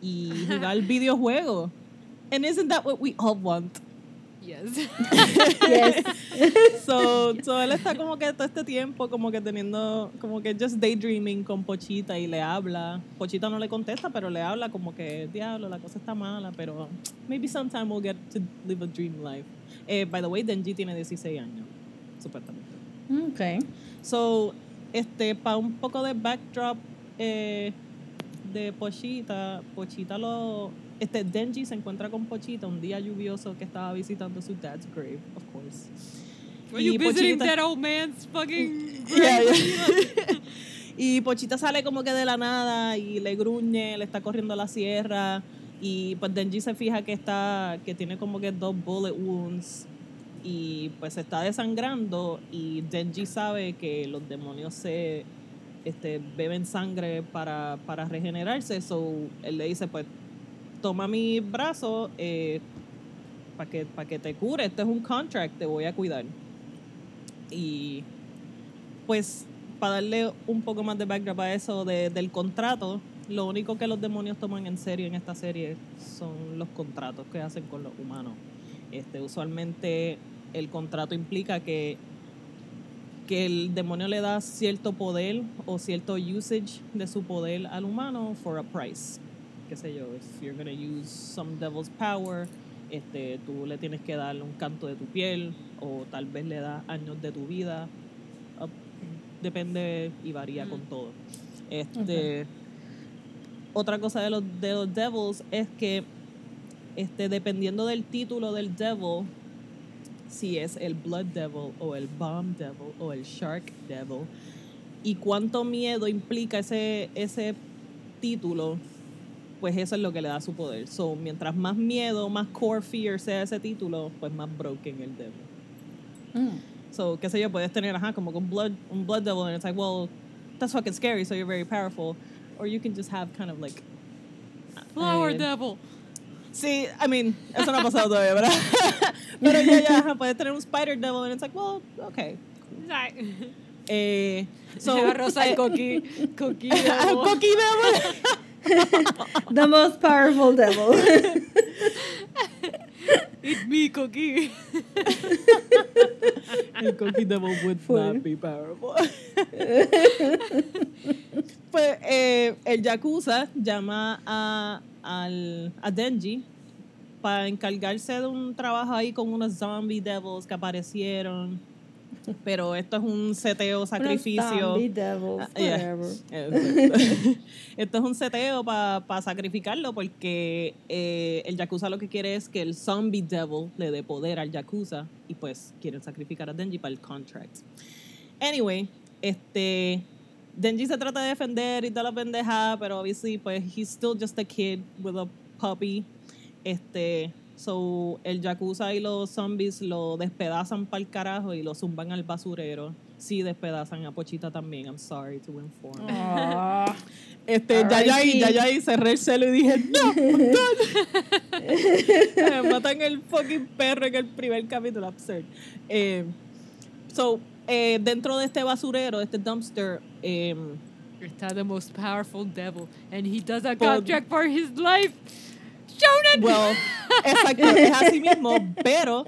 y jugar videojuegos. And isn't that what we all want? Yes. Yes. So, so él está como que todo este tiempo como que teniendo, como que just daydreaming con Pochita y le habla. Pochita no le contesta, pero le habla como que, diablo, la cosa está mala, pero maybe sometime we'll get to live a dream life. Eh, by the way, Denji tiene 16 años, supuestamente. Okay. So, este, para un poco de backdrop eh, de Pochita, Pochita lo. Este, Denji se encuentra con Pochita un día lluvioso que estaba visitando su dad's grave, of course. Were you visiting Pochita- that old man's fucking Yeah, grave? yeah. y Pochita sale como que de la nada y le gruñe, le está corriendo a la sierra y pues Denji se fija que está que tiene como que dos bullet wounds y pues se está desangrando y Denji sabe que los demonios se este, beben sangre para, para regenerarse, so él le dice pues toma mi brazo para que, que te cure, este es un contract, te voy a cuidar. Y pues para darle un poco más de background a eso de- del contrato, lo único que los demonios toman en serio en esta serie son los contratos que hacen con los humanos. Este, usualmente el contrato implica que, que el demonio le da cierto poder o cierto usage de su poder al humano for a price. Qué sé yo, if you're gonna use some devil's power, este, tú le tienes que darle un canto de tu piel o tal vez le das años de tu vida. Depende y varía con todo. Este, Otra cosa de los, de los devils es que este, dependiendo del título del devil, si es el blood devil o el bomb devil o el shark devil, y cuánto miedo implica ese, ese título, pues eso es lo que le da su poder. So, mientras más miedo, más core fear sea ese título, pues más broken el devil. Mm. So, qué sé yo, puedes tener, ajá, como un blood, un blood devil, and it's like, well, that's fucking scary, so you're very powerful. Or you can just have kind of like. Flower eh, devil. Sí, I mean, eso no ha pasado todavía, ¿verdad? Pero ya, ya, ajá, puedes tener un spider devil, and it's like, well, okay. Eh, so, Rosa y. Coqui ah, devil. Cookie devil. The most powerful devil. It's me, Cookie. El Cookie Devil would Full. not be powerful. pues eh, el Yakuza llama a, al, a Denji para encargarse de un trabajo ahí con unos zombie devils que aparecieron. Pero esto es un seteo sacrificio. Devils, Ah, yeah. Esto es un seteo para sacrificarlo porque eh, el Yakuza lo que quiere es que el Zombie Devil le dé poder al Yakuza y pues quieren sacrificar a Denji para el contract. Anyway, este Denji se trata de defender y toda la pendeja, pero obviously pues he's still just a kid with a puppy. Este, so el Yakuza y los zombies lo despedazan para el carajo y lo zumban al basurero. Sí, despedazan a Pochita también. I'm sorry to inform. Aw. Este, ya ya R.I.P. ya ya ahí cerré el celo y dije, no, I'm done". Eh, Matan el fucking perro en el primer capítulo, absurd. Eh, so, eh, dentro de este basurero, este dumpster, em, Está the most powerful devil, and he does a contract for his life. Shonen. well, exacto, es así mismo, pero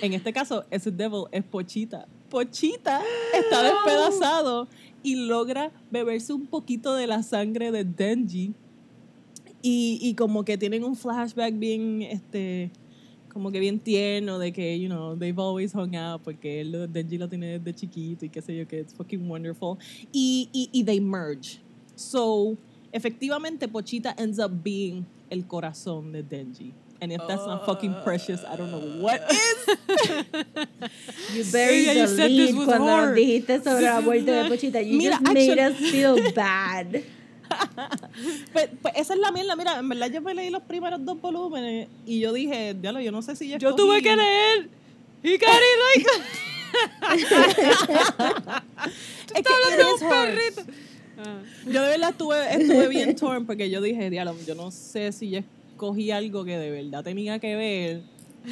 en este caso, ese devil es Pochita. Pochita está despedazado y logra beberse un poquito de la sangre de Denji. Y, y como que tienen un flashback bien, este, como que bien tierno de que, you know, they've always hung out porque él, Denji lo tiene desde chiquito y qué sé yo, que it's fucking wonderful. Y, y, y they merge. So, efectivamente, Pochita ends up being el corazón de Denji. And if that's not fucking precious, I don't know what is. You buried Yeah, you the said this lead was cuando horror. dijiste sobre la muerte de Pochita. You Mira, just made actually- us feel bad. Pues, pues esa es la mierda. Mira, en verdad yo me leí los primeros dos volúmenes y yo dije, diablo, yo no sé si yo Yo tuve que leer. He got it like. Es que it is hard. perrito. Yo de verdad estuve, estuve bien torn porque yo dije, diablo, yo no sé si yo escogí algo que de verdad tenía que ver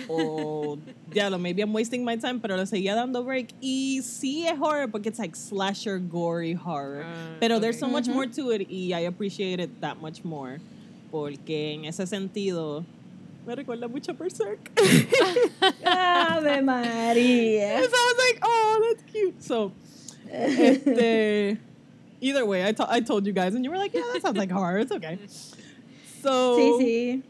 o, diablo, maybe I'm wasting my time, pero le seguía dando break. Y sí es horror porque it's like slasher, gory horror. Ah, pero there's ok. so much more to it y I appreciate it that much more. Porque en ese sentido me recuerda mucho a Berserk. Ave María. So I was like, oh, that's cute. So, este, either way, I, I told you guys, and you were like, yeah, that sounds like horror. It's okay. So, Sí, sí.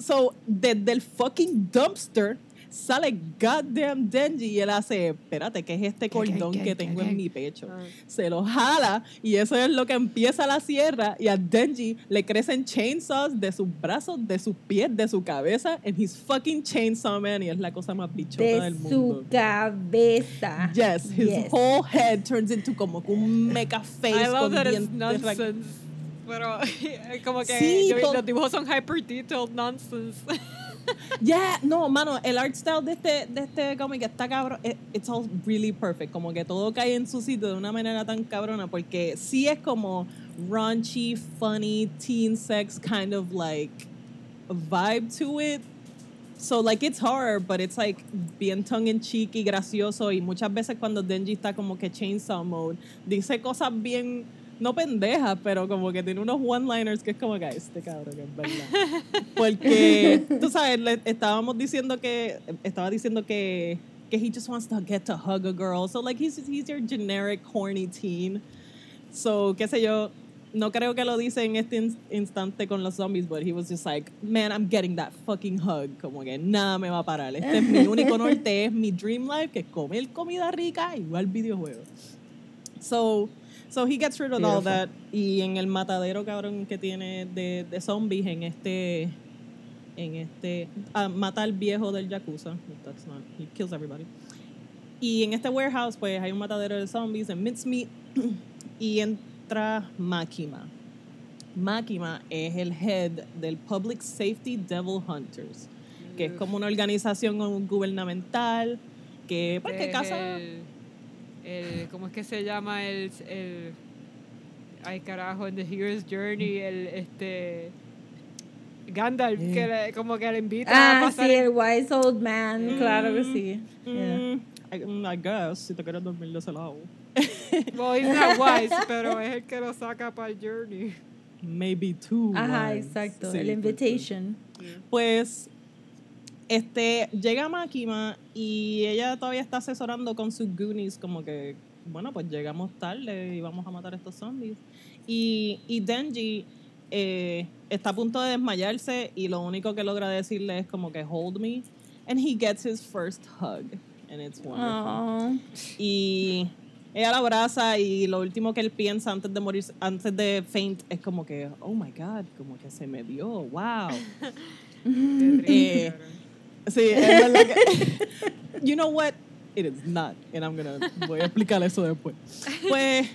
so desde el fucking dumpster sale goddamn Denji y él hace, espérate, ¿qué es este cordón qué, que qué, tengo qué? en mi pecho? Ah. Se lo jala y eso es lo que empieza la sierra y a Denji le crecen chainsaws de sus brazos, de sus pies, de su cabeza and he's fucking chainsaw man y es la cosa más bichota De del mundo. su cabeza. Yes, his Yes. whole head turns into como un mecha face I love con that it's nonsense. Pero como que Sí, yo los dibujos son hyper detailed nonsense. Yeah, no, mano, el art style de este, de este cómic está cabrón. it- It's all really perfect. Como que todo cae en su sitio de una manera tan cabrona. Porque sí es como raunchy, funny, teen sex kind of like vibe to it. So like it's horror, but it's like bien tongue in cheek y gracioso. Y muchas veces cuando Denji está como que chainsaw mode, dice cosas bien, no pendejas, pero como que tiene unos one-liners que es como que "Ay, este cabrón es verdad. Porque, tú sabes, le- estábamos diciendo que, estaba diciendo que, que he just wants to get to hug a girl. So like he's, he's your generic horny teen. So, qué sé yo, no creo que lo dice en este ins- instante con los zombies, but he was just like, man, I'm getting that fucking hug. Como que nada me va a parar. Este es mi único norte, es mi dream life, que es comer comida rica y jugar videojuegos. So, so he gets rid of all Beautiful. that. Y en el matadero, cabrón, que tiene de, de zombies en este, en este, ah, mata al viejo del Yakuza. That's not, he kills everybody. Y en este warehouse, pues hay un matadero de zombies en mincemeat y entra Makima. Makima es el head del Public Safety Devil Hunters, que es como una organización gubernamental que, pues, que caza. El, ¿Cómo es que se llama el, el ay carajo en The Hero's Journey el este Gandalf que le- como que le invita a Ah, pasar sí, el- el wise old man. Claro que sí. Yeah. Mm, I, mm, I guess, si te quieres dormir de ese lado. well he's not wise pero es el que lo saca para el journey Maybe two. Ajá, wise. exacto. Sí, el pues, invitation. Pues este, llega Makima y ella todavía está asesorando con sus Goonies, como que, bueno, pues llegamos tarde y vamos a matar a estos zombies. Y, y Denji eh, está a punto de desmayarse y lo único que logra decirle es como que hold me. And he gets his first hug. And it's wonderful. Aw. Y ella la abraza y lo último que él piensa antes de morir, antes de faint, es como que, oh my God, como que se me dio, wow. Qué triste, Eh. Sí, es verdad que. You know what? It is not. And I'm gonna. Voy a explicar eso después. Pues.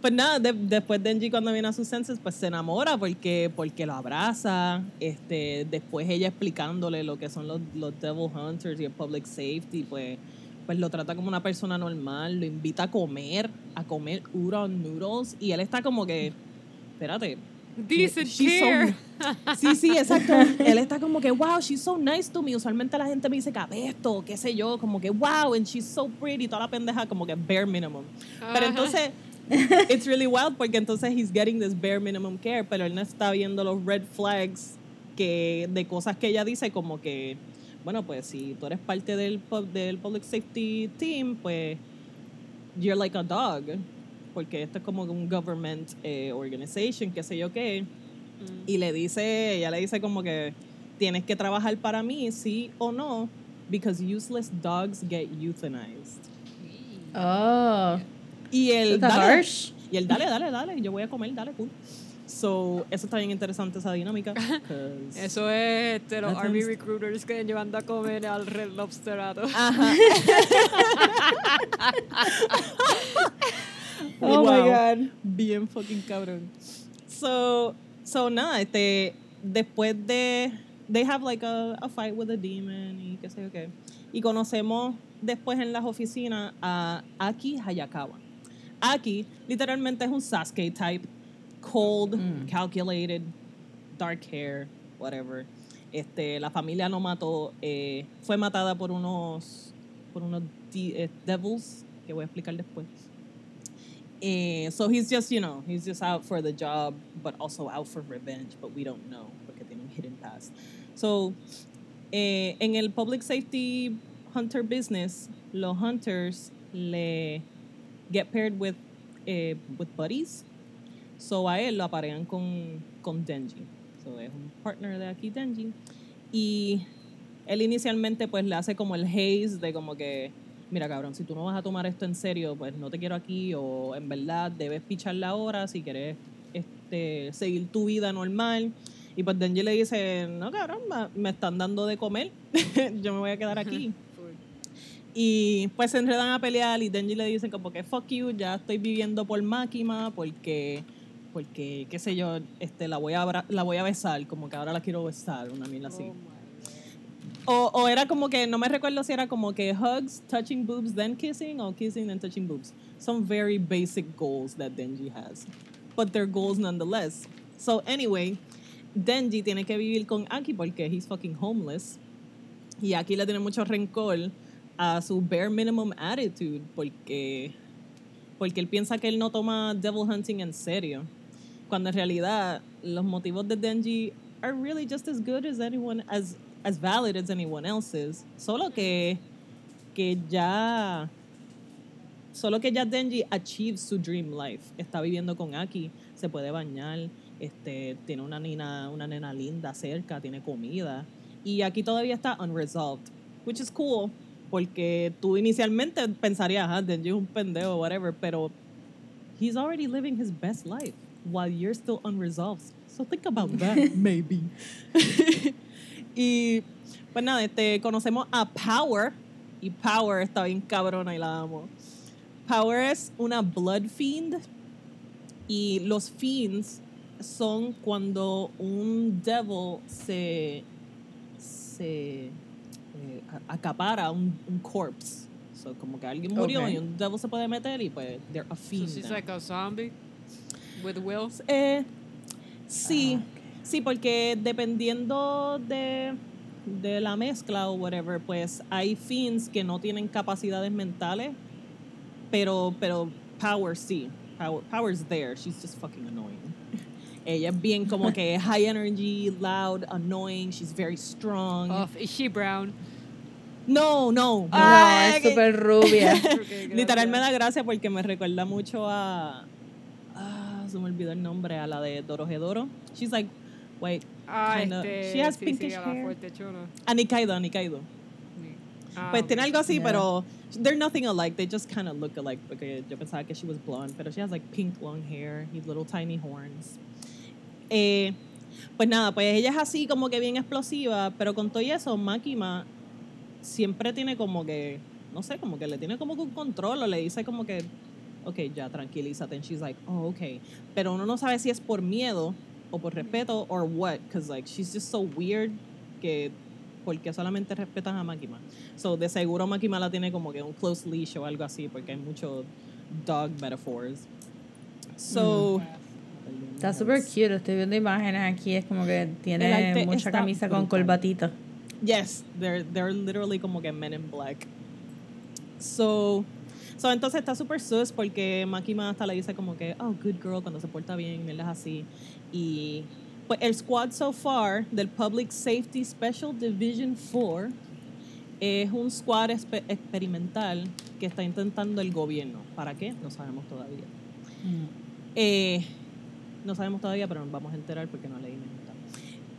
Pues nada, de- después Denji cuando viene a sus senses, pues se enamora porque, porque lo abraza. Este, después ella explicándole lo que son los, los Devil Hunters y el Public Safety, pues, pues lo trata como una persona normal, lo invita a comer, a comer udon noodles. Y él está como que, espérate, Decent she's so- care. Sí, sí, exacto. Él está como que, wow, she's so nice to me. Usualmente la gente me dice que apesto, qué sé yo, como que, wow, and she's so pretty, toda la pendeja, como que bare minimum. Pero Ajá. entonces, it's really wild porque entonces he's getting this bare minimum care, pero él no está viendo los red flags que, de cosas que ella dice, como que, bueno, pues si tú eres parte del, del public safety team, pues you're like a dog. Porque esto es como un government eh, organization, qué sé yo qué. Mm. Y le dice, ella le dice como que tienes que trabajar para mí, sí o no, because useless dogs get euthanized. Oh. Y el dale, harsh. y el dale, dale, dale, yo voy a comer, dale, cool. So, eso está bien interesante esa dinámica. Eso es este, los Army recruiters que llevando a comer al Red Lobsterato. Ajá. Oh my god. Bien fucking cabrón. So, so nada, este, después de, they have like a, a fight with a demon y qué sé yo qué. Y conocemos después en las oficinas a Aki Hayakawa. Aki literalmente es un Sasuke type, cold, Mm. calculated, dark hair, whatever. Este, la familia no mató, eh, fue matada por unos, por unos de- eh, devils que voy a explicar después. Eh, so he's just, you know, he's just out for the job, but also out for revenge, but we don't know porque tiene un hidden past. So, eh, en el public safety hunter business, los hunters le get paired with, eh, with buddies. So a él lo aparean con, con Denji. So es un partner de aquí, Denji. Y él inicialmente pues le hace como el haze de como que, mira cabrón, si tú no vas a tomar esto en serio, pues no te quiero aquí o en verdad debes pichar la hora si quieres este, seguir tu vida normal. Y pues Denji le dice, no cabrón, me están dando de comer, yo me voy a quedar aquí. Y pues se enredan a pelear y Denji le dicen como que fuck you, ya estoy viviendo por Máquima porque, porque qué sé yo, este, la, voy a la voy a besar, como que ahora la quiero besar, una mierda así. Oh O, era como que, no me recuerdo si era como que hugs, touching boobs, then kissing, o kissing, then touching boobs. Some very basic goals that Denji has. But they're goals nonetheless. So anyway, Denji tiene que vivir con Aki porque he's fucking homeless. Y Aki le tiene mucho rencor a su bare minimum attitude porque, porque él piensa que él no toma devil hunting en serio. Cuando en realidad los motivos de Denji are really just as good as anyone, as, as valid as anyone else's. Solo que, que ya solo que ya Denji achieves su dream life. Está viviendo con Aki, se puede bañar, este, tiene una nena, una nena linda cerca, tiene comida. Y aquí todavía está unresolved, which is cool, porque tú inicialmente pensarías, ah, Denji es un pendejo, whatever, pero he's already living his best life while you're still unresolved. So think about that, maybe. y pues nada, este, conocemos a Power, y Power está bien cabrona y la amo. Power es una blood fiend y los fiends son cuando un devil se, se eh, a- acapara un, un corpse. So, como que alguien murió y un devil se puede meter y pues they're a So fiend. she's now. like a zombie with will. Eh, sí, sí, porque dependiendo de, de la mezcla o whatever, pues hay fiends que no tienen capacidades mentales, pero, pero Power sí. Power, Power's there, she's just fucking annoying. Ella es bien como que high energy, loud, annoying, she's very strong. Off. Is she brown? No, no. No, Ah, es súper rubia. Ok, Literal me gracias. da gracia porque me recuerda mucho a. Ah, se me olvidó el nombre, a la de Dorohedoro. She's like, wait, Ah, kinda- este, she has sí, pinkish sí, hair. fuertechona. a Nikaido, a Nikaido. Ah, Pues ok. tiene algo así, Yeah. pero they're nothing alike. They just kind of look alike porque yo pensaba que she was blonde, pero she has like pink long hair y little tiny horns. Eh, pues nada, pues ella es así como que bien explosiva, pero con todo y eso, Makima siempre tiene como que, no sé, como que le tiene como que un control o le dice como que, ok, ya tranquilízate. And she's like, oh, ok. Pero uno no sabe si es por miedo o por respeto or what, because like she's just so weird que porque solamente respetan a Makima. So, de seguro Makima la tiene como que un close leash o algo así, porque hay muchos dog metaphors. So, Está súper cute. Estoy viendo imágenes aquí. Es como que tiene mucha camisa con brutal. corbatita. Yes, they're, they're literally como que men in black. So, so entonces está súper sus porque Makima hasta le dice como que, oh, good girl, cuando se porta bien, él es así. Y pues el squad so far del Public Safety Special Division 4 es un squad espe- experimental que está intentando el gobierno. ¿Para qué? No sabemos todavía. Eh, no sabemos todavía, pero nos vamos a enterar porque no leí.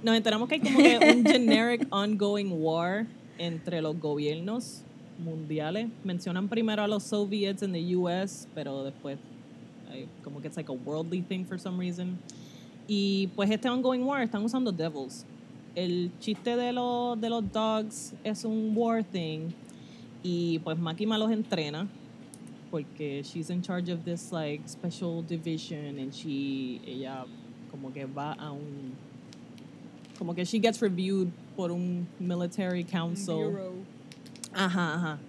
Nos enteramos que hay como que un generic ongoing war entre los gobiernos mundiales. Mencionan primero a los Soviets en the US, pero después hay como que it's like a worldly thing for some reason. Y pues este ongoing war están usando devils. El chiste de los, de los dogs es un war thing y pues Makima los entrena porque she's in charge of this like special division and she ella como que va a un como que she gets reviewed por un military council Bureau. Ajá, ajá.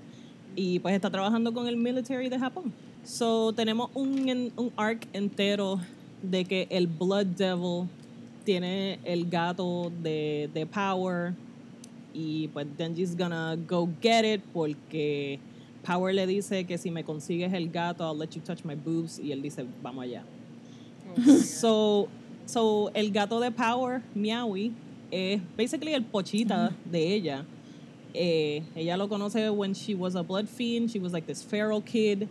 Y pues está trabajando con el military de Japón. So tenemos un, un arc entero de que el Blood Devil tiene el gato de, de Power y pues Denji's gonna go get it porque Power le dice que si me consigues el gato, I'll let you touch my boobs y él dice, vamos allá. So, so el gato de Power, Meowie, es basically el pochita de ella. Eh, ella lo conoce when she was a blood fiend. She was like this feral kid.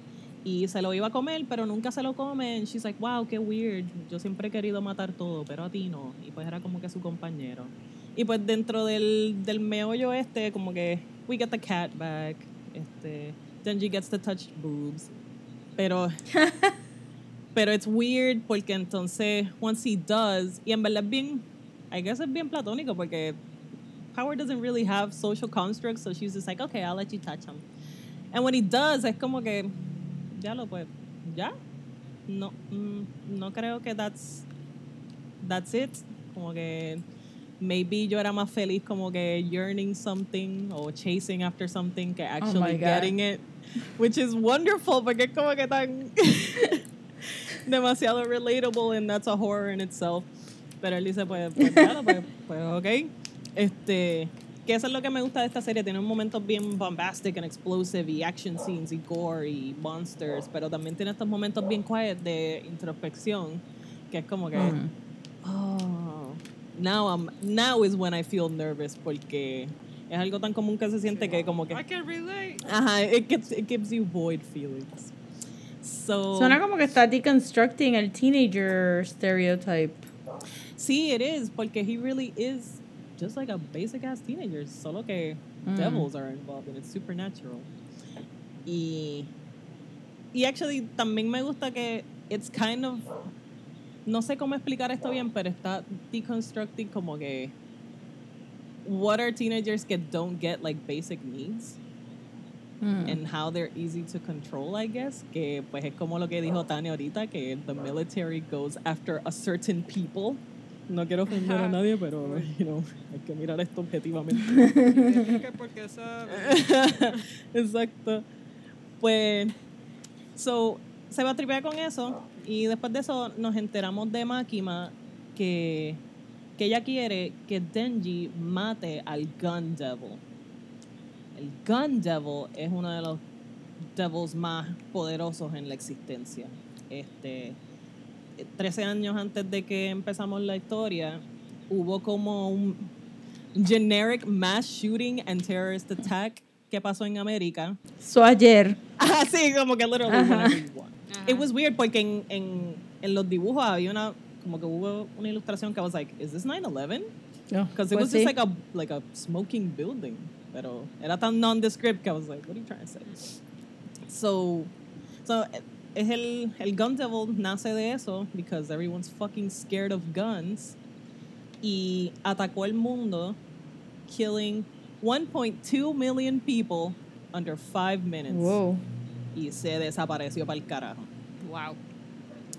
Y se lo iba a comer, pero nunca se lo come. And she's like, wow, qué weird. Yo siempre he querido matar todo, pero a ti no. Y pues era como que su compañero. Y pues dentro del, del meollo este, como que we get the cat back. Este, Denji gets to touch boobs. Pero pero it's weird porque entonces once he does y en verdad es bien I guess es bien platónico porque Power doesn't really have social constructs so she's just like okay I'll let you touch him and when he does es como que ya lo pues ya no mm, no creo que that's that's it como que maybe yo era más feliz como que yearning something or chasing after something que actually God. getting it which is wonderful porque es como que tan demasiado relatable and that's a horror in itself. Pero él dice, pues, pues, claro, pues, pues, ok. Este, que eso es lo que me gusta de esta serie. Tiene momentos bien bombastic and explosive y action scenes y gore y monsters, pero también tiene estos momentos bien quiet de introspección, que es como que, Mm. oh, now, I'm, now is when I feel nervous porque es algo tan común que se siente que como que, I can relate. ajá, it, gets, it gives you void feelings. So, Suena como que está deconstructing el teenager stereotype. Sí, it is, porque he really is just like a basic ass teenager, solo que Mm. devils are involved and it's supernatural. Y, y actually también me gusta que it's kind of, no sé cómo explicar esto bien, pero está deconstructing como que what are teenagers que don't get like basic needs Mm. and how they're easy to control, I guess. Que pues es como lo que dijo Tania ahorita, que the military goes after a certain people. No quiero ofender a nadie, pero, you know, hay que mirar esto objetivamente. Porque. Exacto. Pues, so, se va a tripear con eso y después de eso nos enteramos de Makima que, que ella quiere que Denji mate al Gun Devil. El Gun Devil es uno de los devils más poderosos en la existencia. Este, 13 años antes de que empezamos la historia, hubo como un generic mass shooting and terrorist attack que pasó en América. So ayer. Ah, sí, como que literally Ajá. It was weird porque en, en, en los dibujos había una, como que hubo una ilustración que I was like, is this 9-11? Because it Pues was just sí. like a, like a smoking building. Pero era tan nondescript que I was like, what are you trying to say? So, so es el, el Gun Devil nace de eso because everyone's fucking scared of guns. Y atacó el mundo, killing 1.2 million people under five minutes. Wow. Y se desapareció para el carajo. Wow.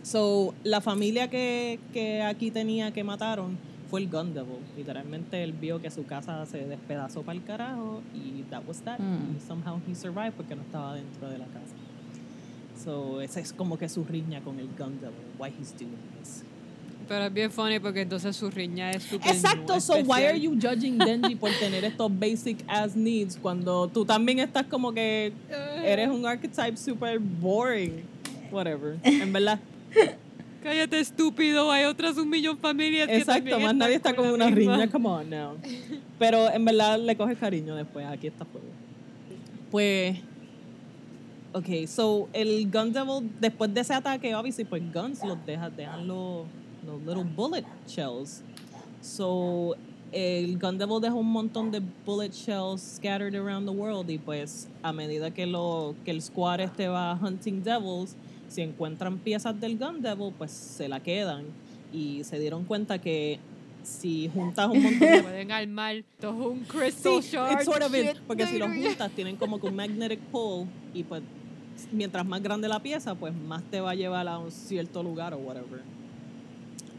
So, la familia que, que aquí tenía que mataron fue el Gun Devil. Literalmente él vio que su casa se despedazó para el carajo y that was that. Mm. Y somehow he survived porque no estaba dentro de la casa. So, esa es como que su riña con el Gun Devil. Why he's doing this. Pero es bien funny porque entonces su riña es súper Exacto, so why are you judging Denji por tener estos basic ass needs cuando tú también estás como que eres un archetype super boring? Whatever. En verdad. Cállate, estúpido. Hay otras un millón familias que Exacto, también más nadie está con con una misma. riña, come on now. Pero en verdad le coges cariño después, aquí está fuego. Pues, ok, so el Gun Devil, después de ese ataque, obviously, pues Guns los deja, dejan los, los little bullet shells. So, el Gun Devil dejó un montón de bullet shells scattered around the world y pues a medida que, lo, que el squad este va hunting devils, si encuentran piezas del Gun Devil, pues se la quedan y se dieron cuenta que si juntas un montón de Pueden armar todo un Sí, crystal shard. it's sort of it, porque si los juntas tienen como que un magnetic pull y pues mientras más grande la pieza, pues más te va a llevar a un cierto lugar o whatever.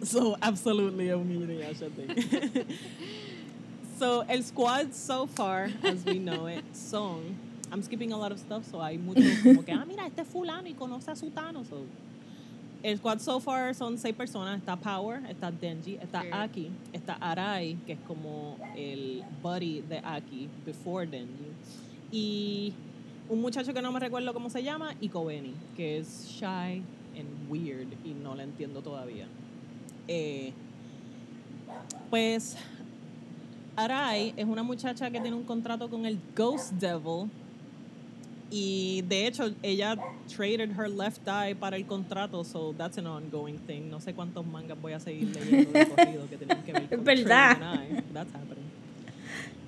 So absolutely a un Inuyasha thing. so el squad so far, as we know it, son, I'm skipping a lot of stuff, so hay mucho como que, ah, mira, este es fulano y conoce a Sutano, so el squad so far son seis personas. Está Power, está Denji, está. Aki, está Arai, que es como el buddy de Aki before Denji. Y un muchacho que no me recuerdo cómo se llama, y que es shy and weird y no la entiendo todavía. Eh, pues Arai es una muchacha que tiene un contrato con el Ghost Devil y de hecho ella traded her left eye para el contrato, so that's an ongoing thing. No sé cuántos mangas voy a seguir leyendo de corrido que tienen que ver con verdad. trading an eye. That's happening.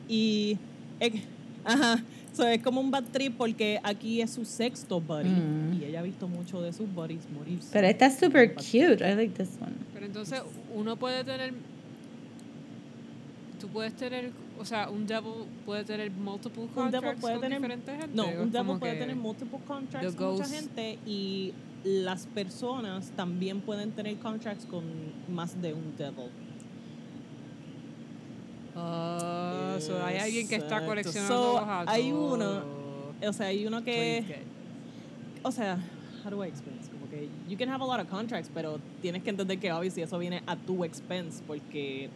Y eh, ajá, so es como un bad trip porque aquí es su sexto buddy Mm. y ella ha visto mucho de sus buddies morirse. Pero esta es super cute. I like this one. Pero entonces uno puede tener. Tú puedes tener. O sea, un devil puede tener multiple un contracts devil puede con tener diferente gente. no ¿o un devil puede tener multiple contracts con mucha gente y las personas también pueden tener contracts con más de un devil Ah, so hay alguien que está coleccionando So, los autos. hay uno o sea hay uno que o sea how do I explain this? como que you can have a lot of contracts pero tienes que entender que obviously eso viene a tu expense porque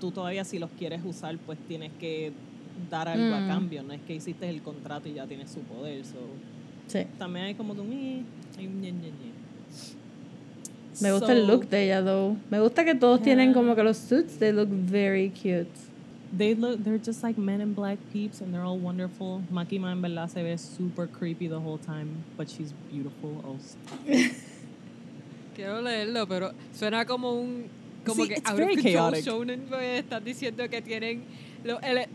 tú todavía si los quieres usar pues tienes que dar algo a Mm. cambio no es que hiciste el contrato y ya tienes su poder so Sí. también hay como que un hay un ñe, ñe, ñe. Me gusta el look de ella, though. Me gusta que todos tienen como que los suits, they look very cute. They look, they're just like men in black peeps and they're all wonderful. Makima and verdad se ve super creepy the whole time, but she's beautiful also. Quiero leerlo, pero suena como un. Como Sí, que it's very chaotic. shonen, pues estás diciendo que tienen. Lo, ele-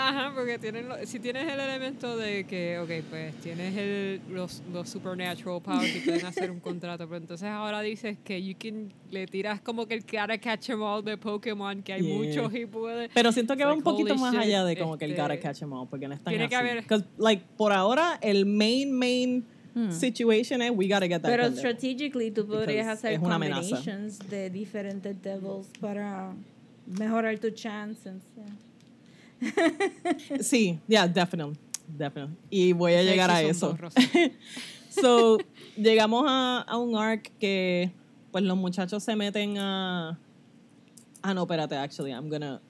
Ajá, porque tienen lo- si tienes el elemento de que, ok, pues tienes el, los, los supernatural powers y pueden hacer un contrato, pero entonces ahora dices que you can, le tiras como que el cara catch 'em all de Pokémon, que hay Yeah. muchos y puede. Pero siento que va like, un poquito más shit, allá de como que el este, gotta catch 'em all, porque no es tan tiene que así. haber- 'Cause, like, por ahora, el main, main Hmm. situation es we gotta get that Pero devil. strategically tú podrías Because hacer combinations de diferentes devils para mejorar tu chances. yeah. Sí, yeah, definitely. Definitely. Y voy a llegar a eso. dos. So, llegamos a, a un arc que pues los muchachos se meten a Ah, no, espérate, actually, I'm gonna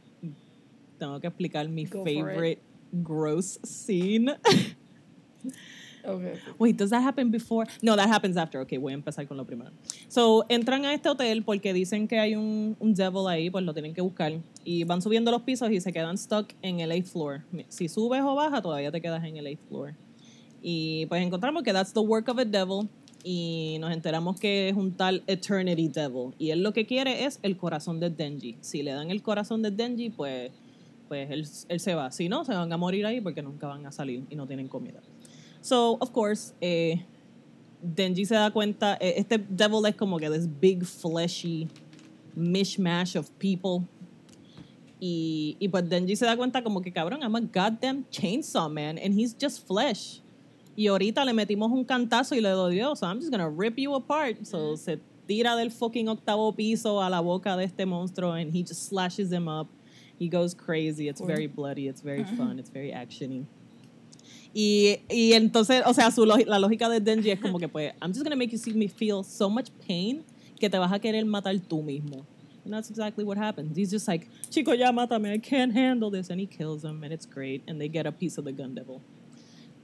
tengo que explicar mi Go favorite gross scene. Okay. Wait, does that happen before? No, that happens after. Ok, voy a empezar con lo primero. So, entran a este hotel porque dicen que hay un, devil ahí, pues lo tienen que buscar. Y van subiendo los pisos y se quedan stuck en el 8th floor. Si subes o bajas, todavía te quedas en el 8th floor. Y pues encontramos que that's the work of a devil. Y nos enteramos que es un tal Eternity Devil. Y él lo que quiere es el corazón de Denji. Si le dan el corazón de Denji, pues, pues él, él se va. Si no, se van a morir ahí porque nunca van a salir y no tienen comida. So, of course, eh, Denji se da cuenta, eh, este devil es como que this big fleshy mishmash of people. Y, y pues Denji se da cuenta como que cabrón, I'm a goddamn chainsaw man and he's just flesh. Y ahorita le metimos un cantazo y le dolió, so I'm just gonna rip you apart. So se tira del fucking octavo piso a la boca de este monstruo and he just slashes him up. He goes crazy. It's very bloody. It's very fun. It's very actiony. Y, entonces, o sea, su la lógica de Denji es como que, pues, I'm just gonna make you see me feel so much pain que te vas a querer matar tú mismo. And that's exactly what happens. He's just like, Chico, ya mátame, I can't handle this. And he kills him, and it's great. And they get a piece of the gun devil.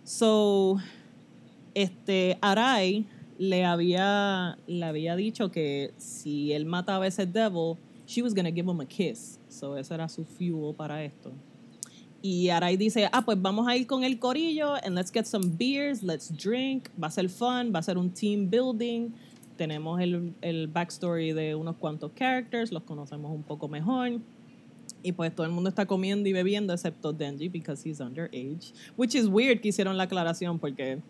So, este, Arai le había, le había dicho que si él mataba a ese devil, she was gonna give him a kiss. So, eso era su fuel para esto. Y Arai dice, ah, pues vamos a ir con el corillo and let's get some beers, let's drink, va a ser fun, va a ser un team building. Tenemos el, el backstory de unos cuantos characters, los conocemos un poco mejor. Y pues todo el mundo está comiendo y bebiendo excepto Denji because he's underage. Which is weird que hicieron la aclaración porque,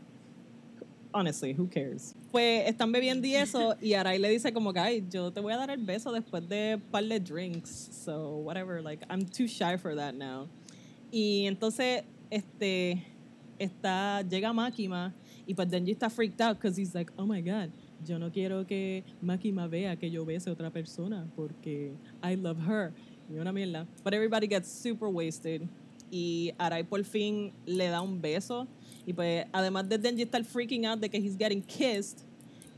honestly, who cares? Pues están bebiendo y eso y Arai le dice como que, yo te voy a dar el beso después de un par de drinks. So, whatever, like, I'm too shy for that now. Y entonces, este, está, llega Makima y pues Denji está freaked out because he's like, oh my god, yo no quiero que Makima vea que yo bese a otra persona porque I love her. Y una mierda. But everybody gets super wasted. Y Arai por fin le da un beso. Y pues, además de Denji estar freaking out de que he's getting kissed,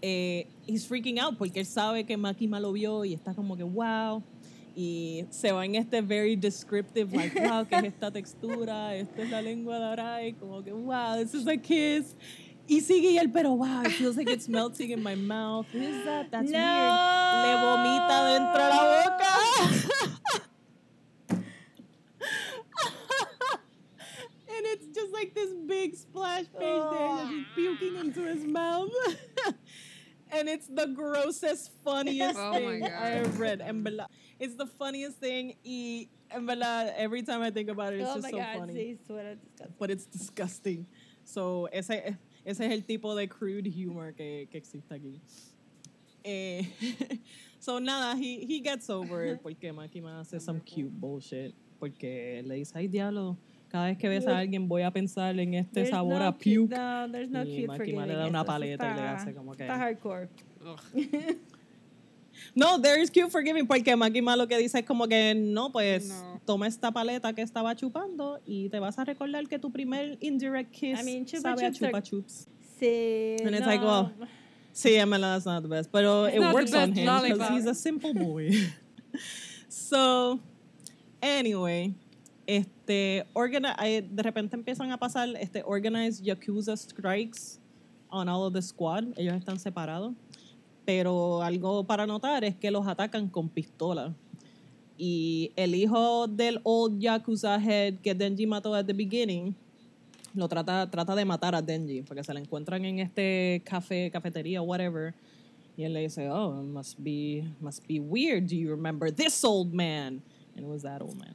eh, he's freaking out porque él sabe que Makima lo vio y está como que, wow. Y se va en este very descriptive, like, wow, ¿qué es esta textura? Esta es la lengua de Arai. Como que, wow, this is a kiss. Y sigue y él, pero wow, it feels like it's melting in my mouth. What is that? That's No. weird. Le vomita dentro de la boca. and it's just like this big splash page there, he's puking into his mouth. and it's the grossest, funniest Oh thing I have read. En verdad, it's the funniest thing. Y en verdad, every time I think about it, it's oh just my so god, funny. sí, disgusting. But it's disgusting. So, ese, ese es el tipo de crude humor que, que existe aquí. Eh, so, nada, he, he gets over it porque Makima hace some cute bullshit. Porque le dice, ay, diablo, cada vez que ves a alguien voy a pensar en este There's sabor no a cute- puke. No, there's no Y cute forgiving le da una paleta y le está- hace como que- Está hardcore. No, there is cute forgiving porque Makima lo que dice es como que no, pues No. toma esta paleta que estaba chupando y te vas a recordar que tu primer indirect kiss I mean, Chupa sabe a Chups are- chupa chups. Sí, And it's no. like, well, Sí, en verdad, that's not the best. Pero It's it works on him because he's a simple boy. so, anyway, este, eh, de repente empiezan a pasar este organized Yakuza strikes on all of the squad. Ellos están separados. Pero algo para notar es que los atacan con pistola. Y el hijo del old Yakuza head que Denji mató at the beginning lo trata, trata de matar a Denji porque se la encuentran en este café, cafetería, whatever. Y él le dice, oh, must be, must be weird. Do you remember this old man? And it was that old man.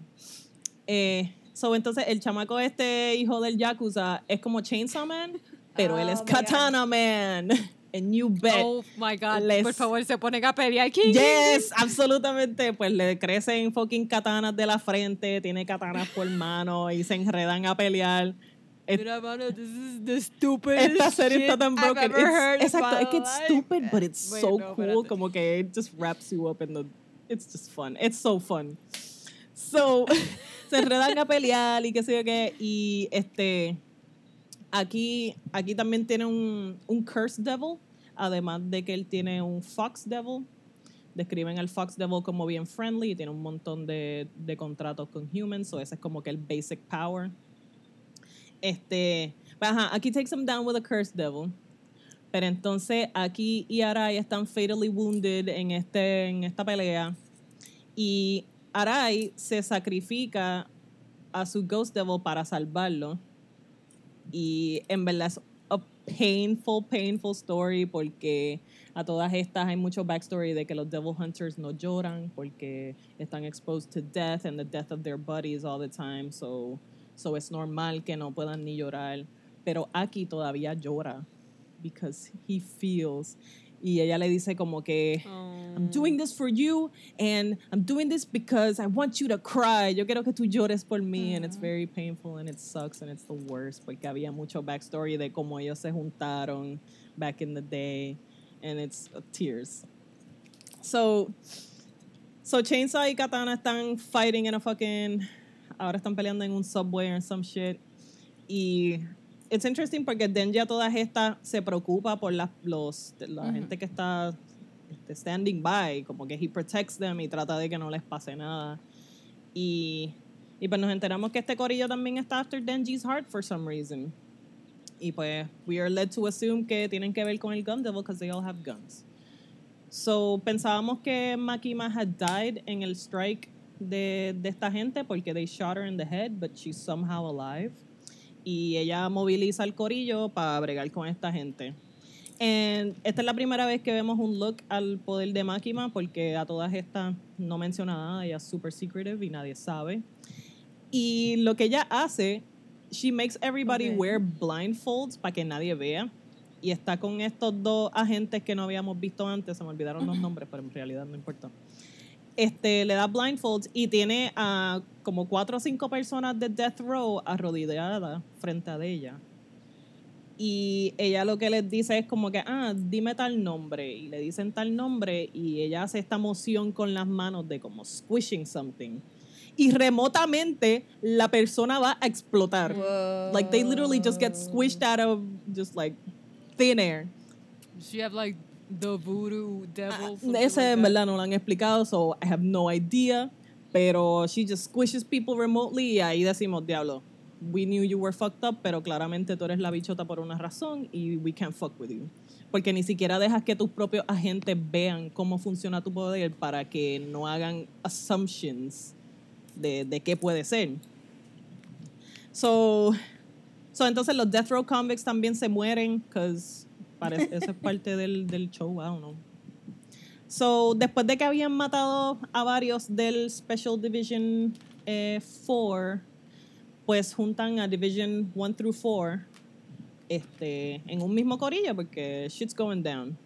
Eh, so, entonces, el chamaco este, hijo del Yakuza, es como Chainsaw Man, pero él es Oh, my God. Katana Man. And you bet. Oh my god, Les- por favor, se ponen a pelear. King, Yes, absolutamente. Pues le crecen fucking katanas de la frente, tiene katanas por mano y se enredan a pelear. Mira, mano, this is the stupid Esta serie shit está tan broken. exacto, es que it's stupid, but it's Wait, so no, cool. espérate. Como que it just wraps you up in the. It's just fun. It's so fun. So, se enredan a pelear y qué sé yo qué. Y este. Aquí, aquí también tiene un, un Curse Devil. Además de que él tiene un Fox Devil. Describen al Fox Devil como bien friendly y tiene un montón de, de contratos con humans. So ese es como que el basic power. Este, Pues, ajá, aquí takes him down with a cursed devil. Pero entonces aquí y Arai están fatally wounded en, este, en esta pelea. Y Arai se sacrifica a su Ghost Devil para salvarlo. Y en verdad es a painful, painful story porque a todas estas hay mucho backstory de que los Devil Hunters no lloran porque están exposed to death and the death of their buddies all the time. So, so es normal que no puedan ni llorar. Pero aquí todavía llora because he feels. Y ella le dice como que, I'm doing this for you and I'm doing this because I want you to cry. Yo quiero que tú llores por mí and it's very painful and it sucks and it's the worst porque había mucho backstory de cómo ellos se juntaron back in the day and it's uh, tears. So, so Chainsaw y Katana están fighting in a fucking, ahora están peleando en un subway or some shit. Y it's interesting porque Denji a todas estas se preocupa por las, los, la gente que está este, standing by, como que he protects them y trata de que no les pase nada. Y, y pues nos enteramos que este corillo también está after Denji's heart for some reason. Y pues we are led to assume que tienen que ver con el Gun Devil because they all have guns. So pensábamos que Makima had died en el strike de, de esta gente porque they shot her in the head, but she's somehow alive y ella moviliza al corillo para bregar con esta gente. And esta es la primera vez que vemos un look al poder de Makima porque a todas estas no menciona nada, ella es super secretive y nadie sabe. Y lo que ella hace, she makes everybody Ok. wear blindfolds para que nadie vea. Y está con estos dos agentes que no habíamos visto antes, se me olvidaron los nombres, pero en realidad no importa. Este, le da blindfolds y tiene a como cuatro o cinco personas de Death Row arrodilladas frente a ella. Y ella lo que les dice es como que, ah, dime tal nombre. Y le dicen tal nombre y ella hace esta moción con las manos de como squishing something. Y remotamente la persona va a explotar. Like they literally just get squished out of just like thin air. She have like the voodoo devil. Ah, Ese like en that? verdad no lo han explicado, so I have no idea. Pero she just squishes people remotely y ahí decimos, diablo, we knew you were fucked up, pero claramente tú eres la bichota por una razón y we can't fuck with you. Porque ni siquiera dejas que tus propios agentes vean cómo funciona tu poder para que no hagan assumptions de, de qué puede ser. So, so entonces los Death Row convicts también se mueren, because eso es parte del, del show, I don't know. So, después de que habían matado a varios del Special Division 4, pues juntan a Division 1 through 4 este, en un mismo corillo porque shit's going down.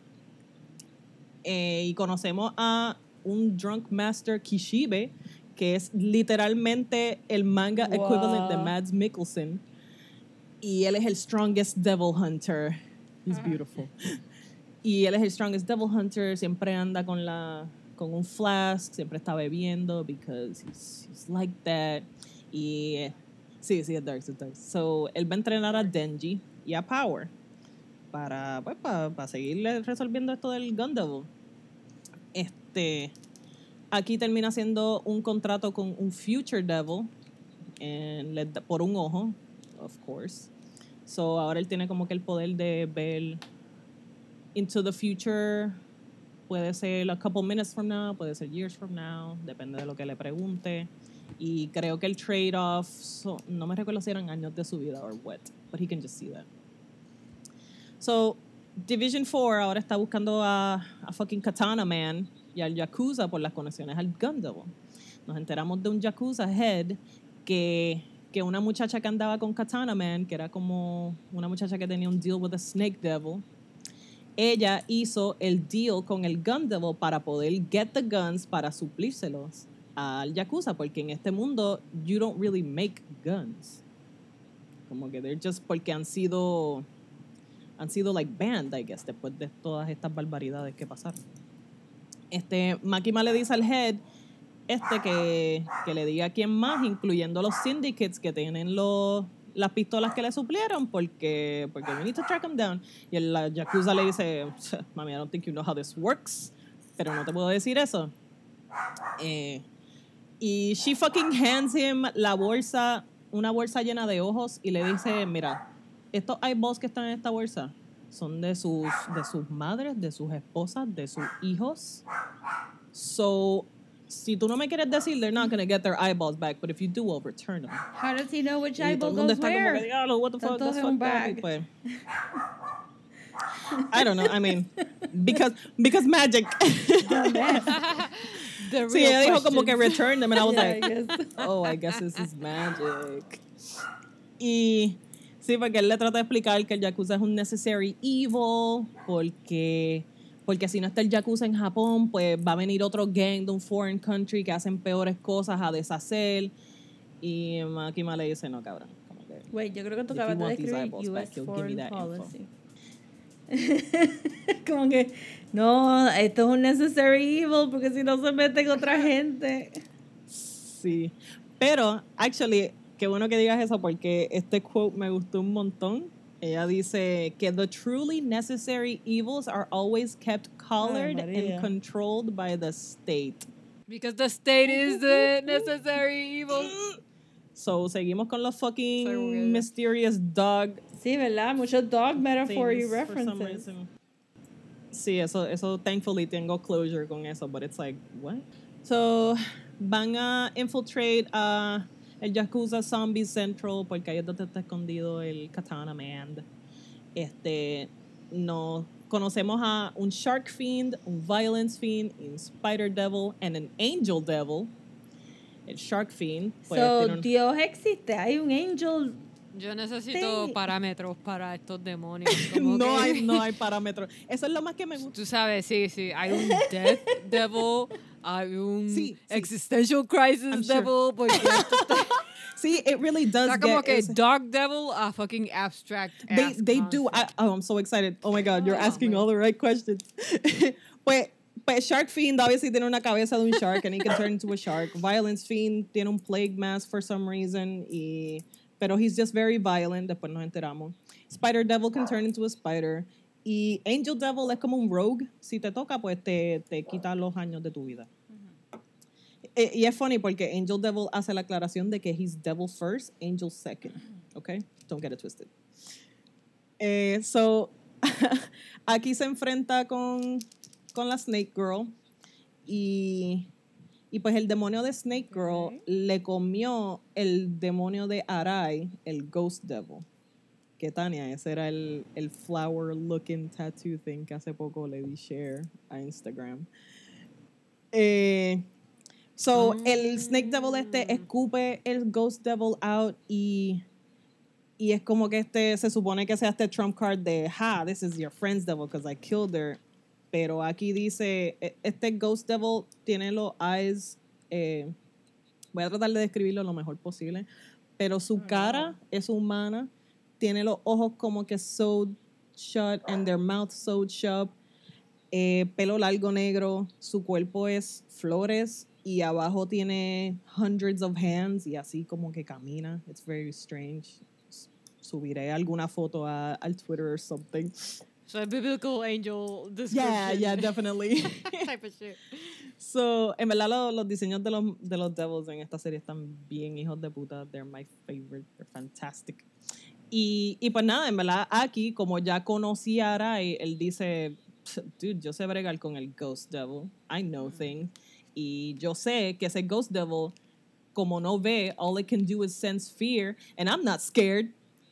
Eh, y conocemos a un Drunk Master Kishibe, que es literalmente el manga Wow. equivalent de Mads Mikkelsen. Y él es el strongest devil hunter. He's beautiful. Y él es el strongest devil hunter, siempre anda con la con un flask, siempre está bebiendo because he's, he's like that. Y sí, sí, es Darks, es Darks. So, él va a entrenar a Denji y a Power para, pues, para, para seguirle resolviendo esto del Gun Devil. Este, aquí termina haciendo un contrato con un Future Devil en- por un ojo, of course. So, ahora él tiene como que el poder de ver into the future. Puede ser a couple minutes from now, puede ser years from now, depende de lo que le pregunte. Y creo que el trade-off, so- no me recuerdo si eran años de su vida or what, but he can just see that. So, Division 4 ahora está buscando a, a fucking Katana Man y al Yakuza por las conexiones al Gun Devil. Nos enteramos de un Yakuza head que, que una muchacha que andaba con Katana Man, que era como una muchacha que tenía un deal with the Snake Devil, ella hizo el deal con el Gun Devil para poder get the guns para suplírselos al Yakuza, porque en este mundo you don't really make guns. Como que they're just porque han sido han sido like banned, I guess, después de todas estas barbaridades que pasaron. Este, Makima le dice al head este que, que le diga quién más, incluyendo los syndicates que tienen los, las pistolas que le suplieron, porque, porque we need to track them down. Y el la Yakuza le dice, mami, I don't think you know how this works, pero no te puedo decir eso. Eh, y she fucking hands him la bolsa, una bolsa llena de ojos y le dice, mira, estos eyeballs que están en esta bolsa son de sus, de sus madres, de sus esposas, de sus hijos. So, si tú no me quieres decir, they're not going to get their eyeballs back, but if you do, we'll return them. How does he know which eyeball goes como where? "Diablo, what the fuck, that's fucked up", pues- I don't know, I mean, because, because magic. The sí, real ella dijo como que return them, and I was Yeah, like, guess. oh, I guess this is magic. Y sí, porque él le trata de explicar que el Yakuza es un necessary evil, porque, porque si no está el Yakuza en Japón, pues va a venir otro gang de un foreign country que hacen peores cosas a deshacer. Y Makima le dice, no, cabrón. Wait, yo creo que tú acabas de describir US foreign policy. Como que, no, esto es un necessary evil porque si no se mete con otra gente. Sí. Pero, actually, qué bueno que digas eso porque este quote me gustó un montón. Ella dice que the truly necessary evils are always kept collared María. and controlled by the state. Because the state is the necessary evil. So, seguimos con los fucking Soy mysterious dog Sí, ¿verdad? Muchos dog metaphor y things for some references. reason. Sí, eso, eso, thankfully tengo closure con eso, but it's like, what? So, van a infiltrate a el Yakuza Zombie Central porque ahí es donde está escondido el Katana Man. Este, no conocemos a un Shark Fiend, un Violence Fiend, un Spider Devil, and an Angel Devil. El Shark Fiend. pues, So, un- Dios existe. Hay un angel. Yo necesito Sí. parámetros para estos demonios. como no, que- hay, no hay parámetros. Eso es lo más que me gusta. Tú sabes, sí, sí. Hay un Death Devil, hay un Sí, sí. Existential Crisis I'm sure. Devil, porque esto está, Sí, it really does está como get que Dog Devil a fucking abstract. they they do. I, oh, I'm so excited. Oh my God, you're Oh, asking man. all the right questions. pues, pues Shark Fiend obviously tiene una cabeza de un shark and he can turn into a shark. Violence Fiend tiene un plague mask for some reason y pero he's just very violent. Después nos enteramos. Spider Devil can turn into a spider. Y Angel Devil es como un rogue. Si te toca, pues te, te quita los años de tu vida. Eh, Y es funny porque Angel Devil hace la aclaración de que he's devil first, angel second. Okay? Don't get it twisted. Eh, so, aquí se enfrenta con, con la Snake Girl y, y pues el demonio de Snake Girl le comió el demonio de Arai, el Ghost Devil. Que Tania, ese era el, el flower looking tattoo thing que hace poco le di share a Instagram. Eh, so, el Snake Devil este escupe el Ghost Devil out y y es como que este se supone que sea este trump card de ha this is your friend's devil because I killed her pero aquí dice e- este ghost devil tiene los eyes eh, voy a tratar de describirlo lo mejor posible pero su cara es humana tiene los ojos como que sewed shut and their mouth sewed shut eh, pelo largo negro su cuerpo es flores y abajo tiene hundreds of hands y así como que camina it's very strange subiré alguna foto a, al Twitter or something. So a biblical angel description. Yeah, yeah, definitely. type of shit. so, en verdad lo- los, diseños de los, de los devils en esta serie están bien hijos de puta. They're my favorite. They're fantastic. Y, y pues nada, en verdad aquí, como ya conocí a Arai, él dice, dude, yo sé bregar con el Ghost Devil. I know things. Y yo sé que ese Ghost Devil, como no ve, all it can do is sense fear, and I'm not scared.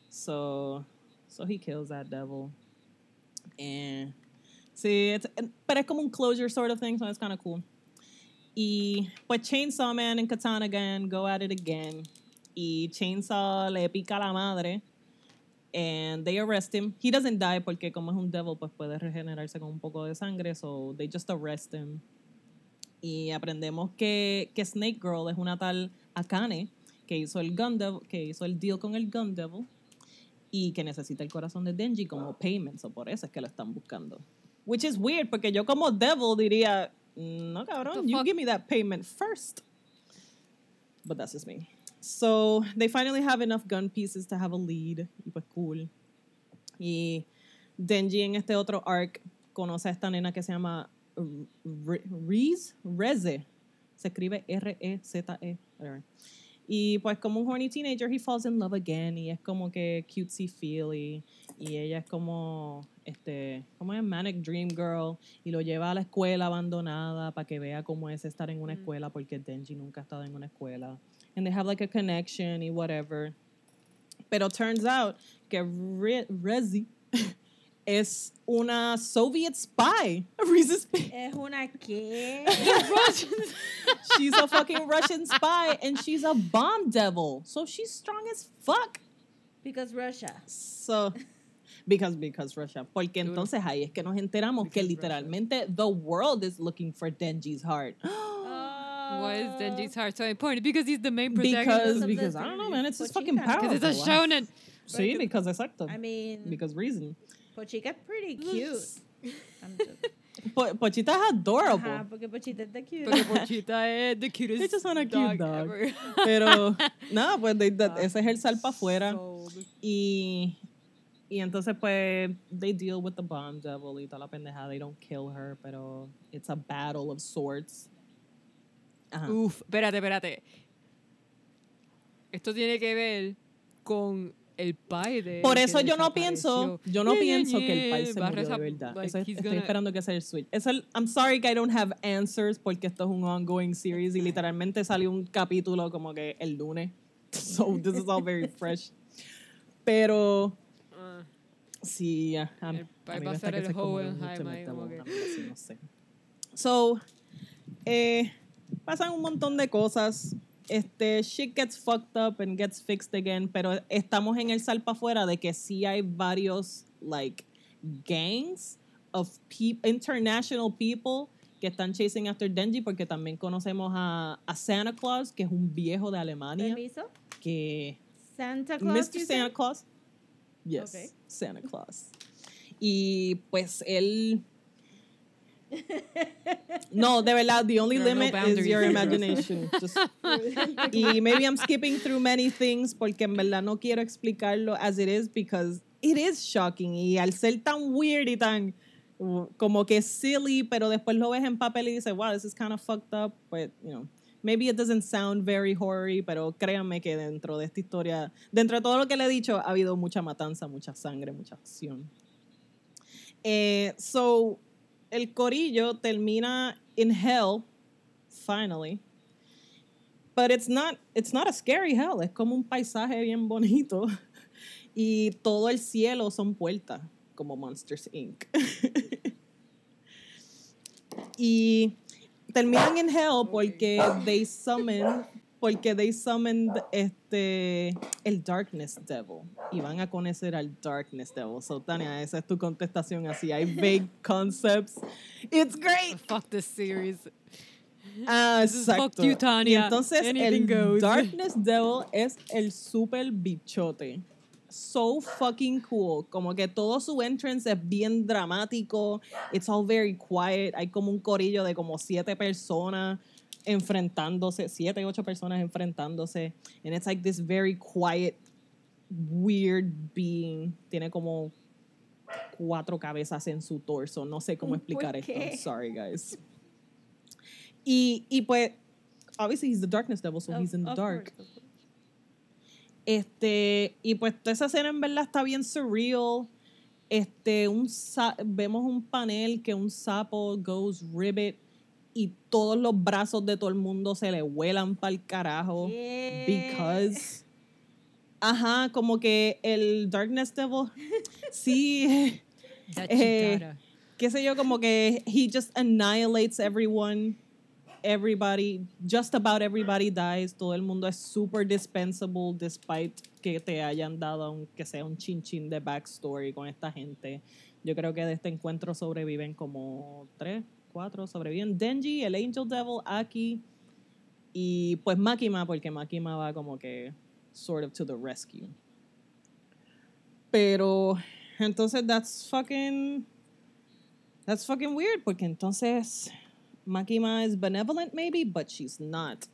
So, so he kills that devil. And sí, it's, pero es como un closure sort of thing, so it's kind of cool. Y pues Chainsaw Man and Katana Gang go at it again. Y Chainsaw le pica la madre. And they arrest him. He doesn't die porque como es un devil, pues puede regenerarse con un poco de sangre. So they just arrest him. Y aprendemos que, que Snake Girl es una tal Akane que hizo el Gun Devil, que hizo el deal con el Gun Devil y que necesita el corazón de Denji como payment, so por eso es que lo están buscando. Which is weird, porque yo como Devil diría, no cabrón, you give me that payment first. But that's just me. So they finally have enough gun pieces to have a lead, y pues cool. Y Denji en este otro arc conoce a esta nena que se llama Re- Reze. Se escribe R-E-Z-E. whatever. Y pues como un horny teenager, he falls in love again y es como que cutesy feely y ella es como este, como es manic dream girl y lo lleva a la escuela abandonada para que vea cómo es estar en una escuela porque Denji nunca ha estado en una escuela. And they have like a connection y whatever. Pero turns out que Re- Rezi es una Soviet spy. Reese's Es una que. she's a fucking Russian spy and she's a bomb devil. So she's strong as fuck. Because Russia. So because because Russia. Porque Duro. entonces ahí es que nos enteramos que Because Russia. literalmente the world is looking for Denji's heart. Why is oh. Denji's heart so important? Because he's the main because protagonist. because because I don't know, man, it's just fucking Pochita. powerful. Because it's a shonen. Sí, because exacto. I mean, Because reason. Pochica's pretty cute. I'm just- Po- Pochita's adorable. Ajá, porque Pochita está cute. Porque Pochita es the cutest They just want a cute dog, dog. ever. Pero nada, pues they- that- ese es el sal para afuera. Y, y entonces, pues, they deal with the bomb devil y toda la pendejada. They don't kill her, pero it's a battle of swords. Ajá. Uf, espérate, espérate. Esto tiene que ver con el pai de. Por eso yo no pienso, yo no Ñe, pienso que el país se va a murió de verdad. like, Eso estoy gonna- esperando que sea el switch. Es el, I'm sorry que I don't have answers porque esto es un ongoing series y literalmente salió un capítulo como que el lunes. So this is all very fresh. Pero Ah, sí, a, a- El mí va a ser el Hohenheim como que- no sé. So, eh, pasan un montón de cosas. Este, shit gets fucked up and gets fixed again, pero estamos en el salpa afuera de que sí hay varios, like, gangs of peop- international people que están chasing after Denji porque también conocemos a, a Santa Claus, que es un viejo de Alemania, Permiso. que Santa Claus. Mr. Santa? Claus. Yes, Okay. Santa Claus. Y pues él. No, de verdad, the only are no limit is your imagination. Just- y maybe I'm skipping through many things porque en verdad no quiero explicarlo as it is because it is shocking. Y al ser tan weird y tan como que silly, pero después lo ves en papel y dices, wow, this is kind of fucked up, but you know. Maybe it doesn't sound very horror pero créanme que dentro de esta historia, dentro de todo lo que le he dicho, ha habido mucha matanza, mucha sangre, mucha acción. Eh, so, el corillo termina in hell, finally. But it's not, it's not a scary hell, es como un paisaje bien bonito. Y todo el cielo son puertas, como Monsters Inc. y terminan en hell porque they summon porque they summoned este el darkness devil y van a conocer al darkness devil so Tania esa es tu contestación así hay vague concepts it's great Fuck this series. Ah, is fuck exacto. you, Tania. Y entonces Anything el goes. Darkness Devil es el super bichote. So fucking cool. Como que todo su entrance es bien dramático. It's all very quiet. Hay como un corillo de como siete personas enfrentándose, siete, ocho personas enfrentándose. And it's like this very quiet, weird being. Tiene como cuatro cabezas en su torso. No sé cómo ¿Por explicar esto. sorry, guys. Y, y pues, obviously he's the darkness devil, so he's in the Of dark. course, of. Este, y pues toda esa escena en verdad está bien surreal. Este, un vemos un panel que un sapo goes ribbit y todos los brazos de todo el mundo se le vuelan para el carajo. Yeah. Because. Ajá, como que el Darkness Devil. sí. Eh, qué sé yo, como que he just annihilates everyone. Everybody, just about everybody dies. Todo el mundo es super dispensable despite que te hayan dado aunque sea un chin chin de backstory con esta gente. Yo creo que de este encuentro sobreviven como tres, cuatro, sobreviven Denji, el Angel Devil, Aki y pues Makima, porque Makima va como que sort of to the rescue. Pero entonces that's fucking that's fucking weird porque entonces Makima is benevolent maybe, but she's not.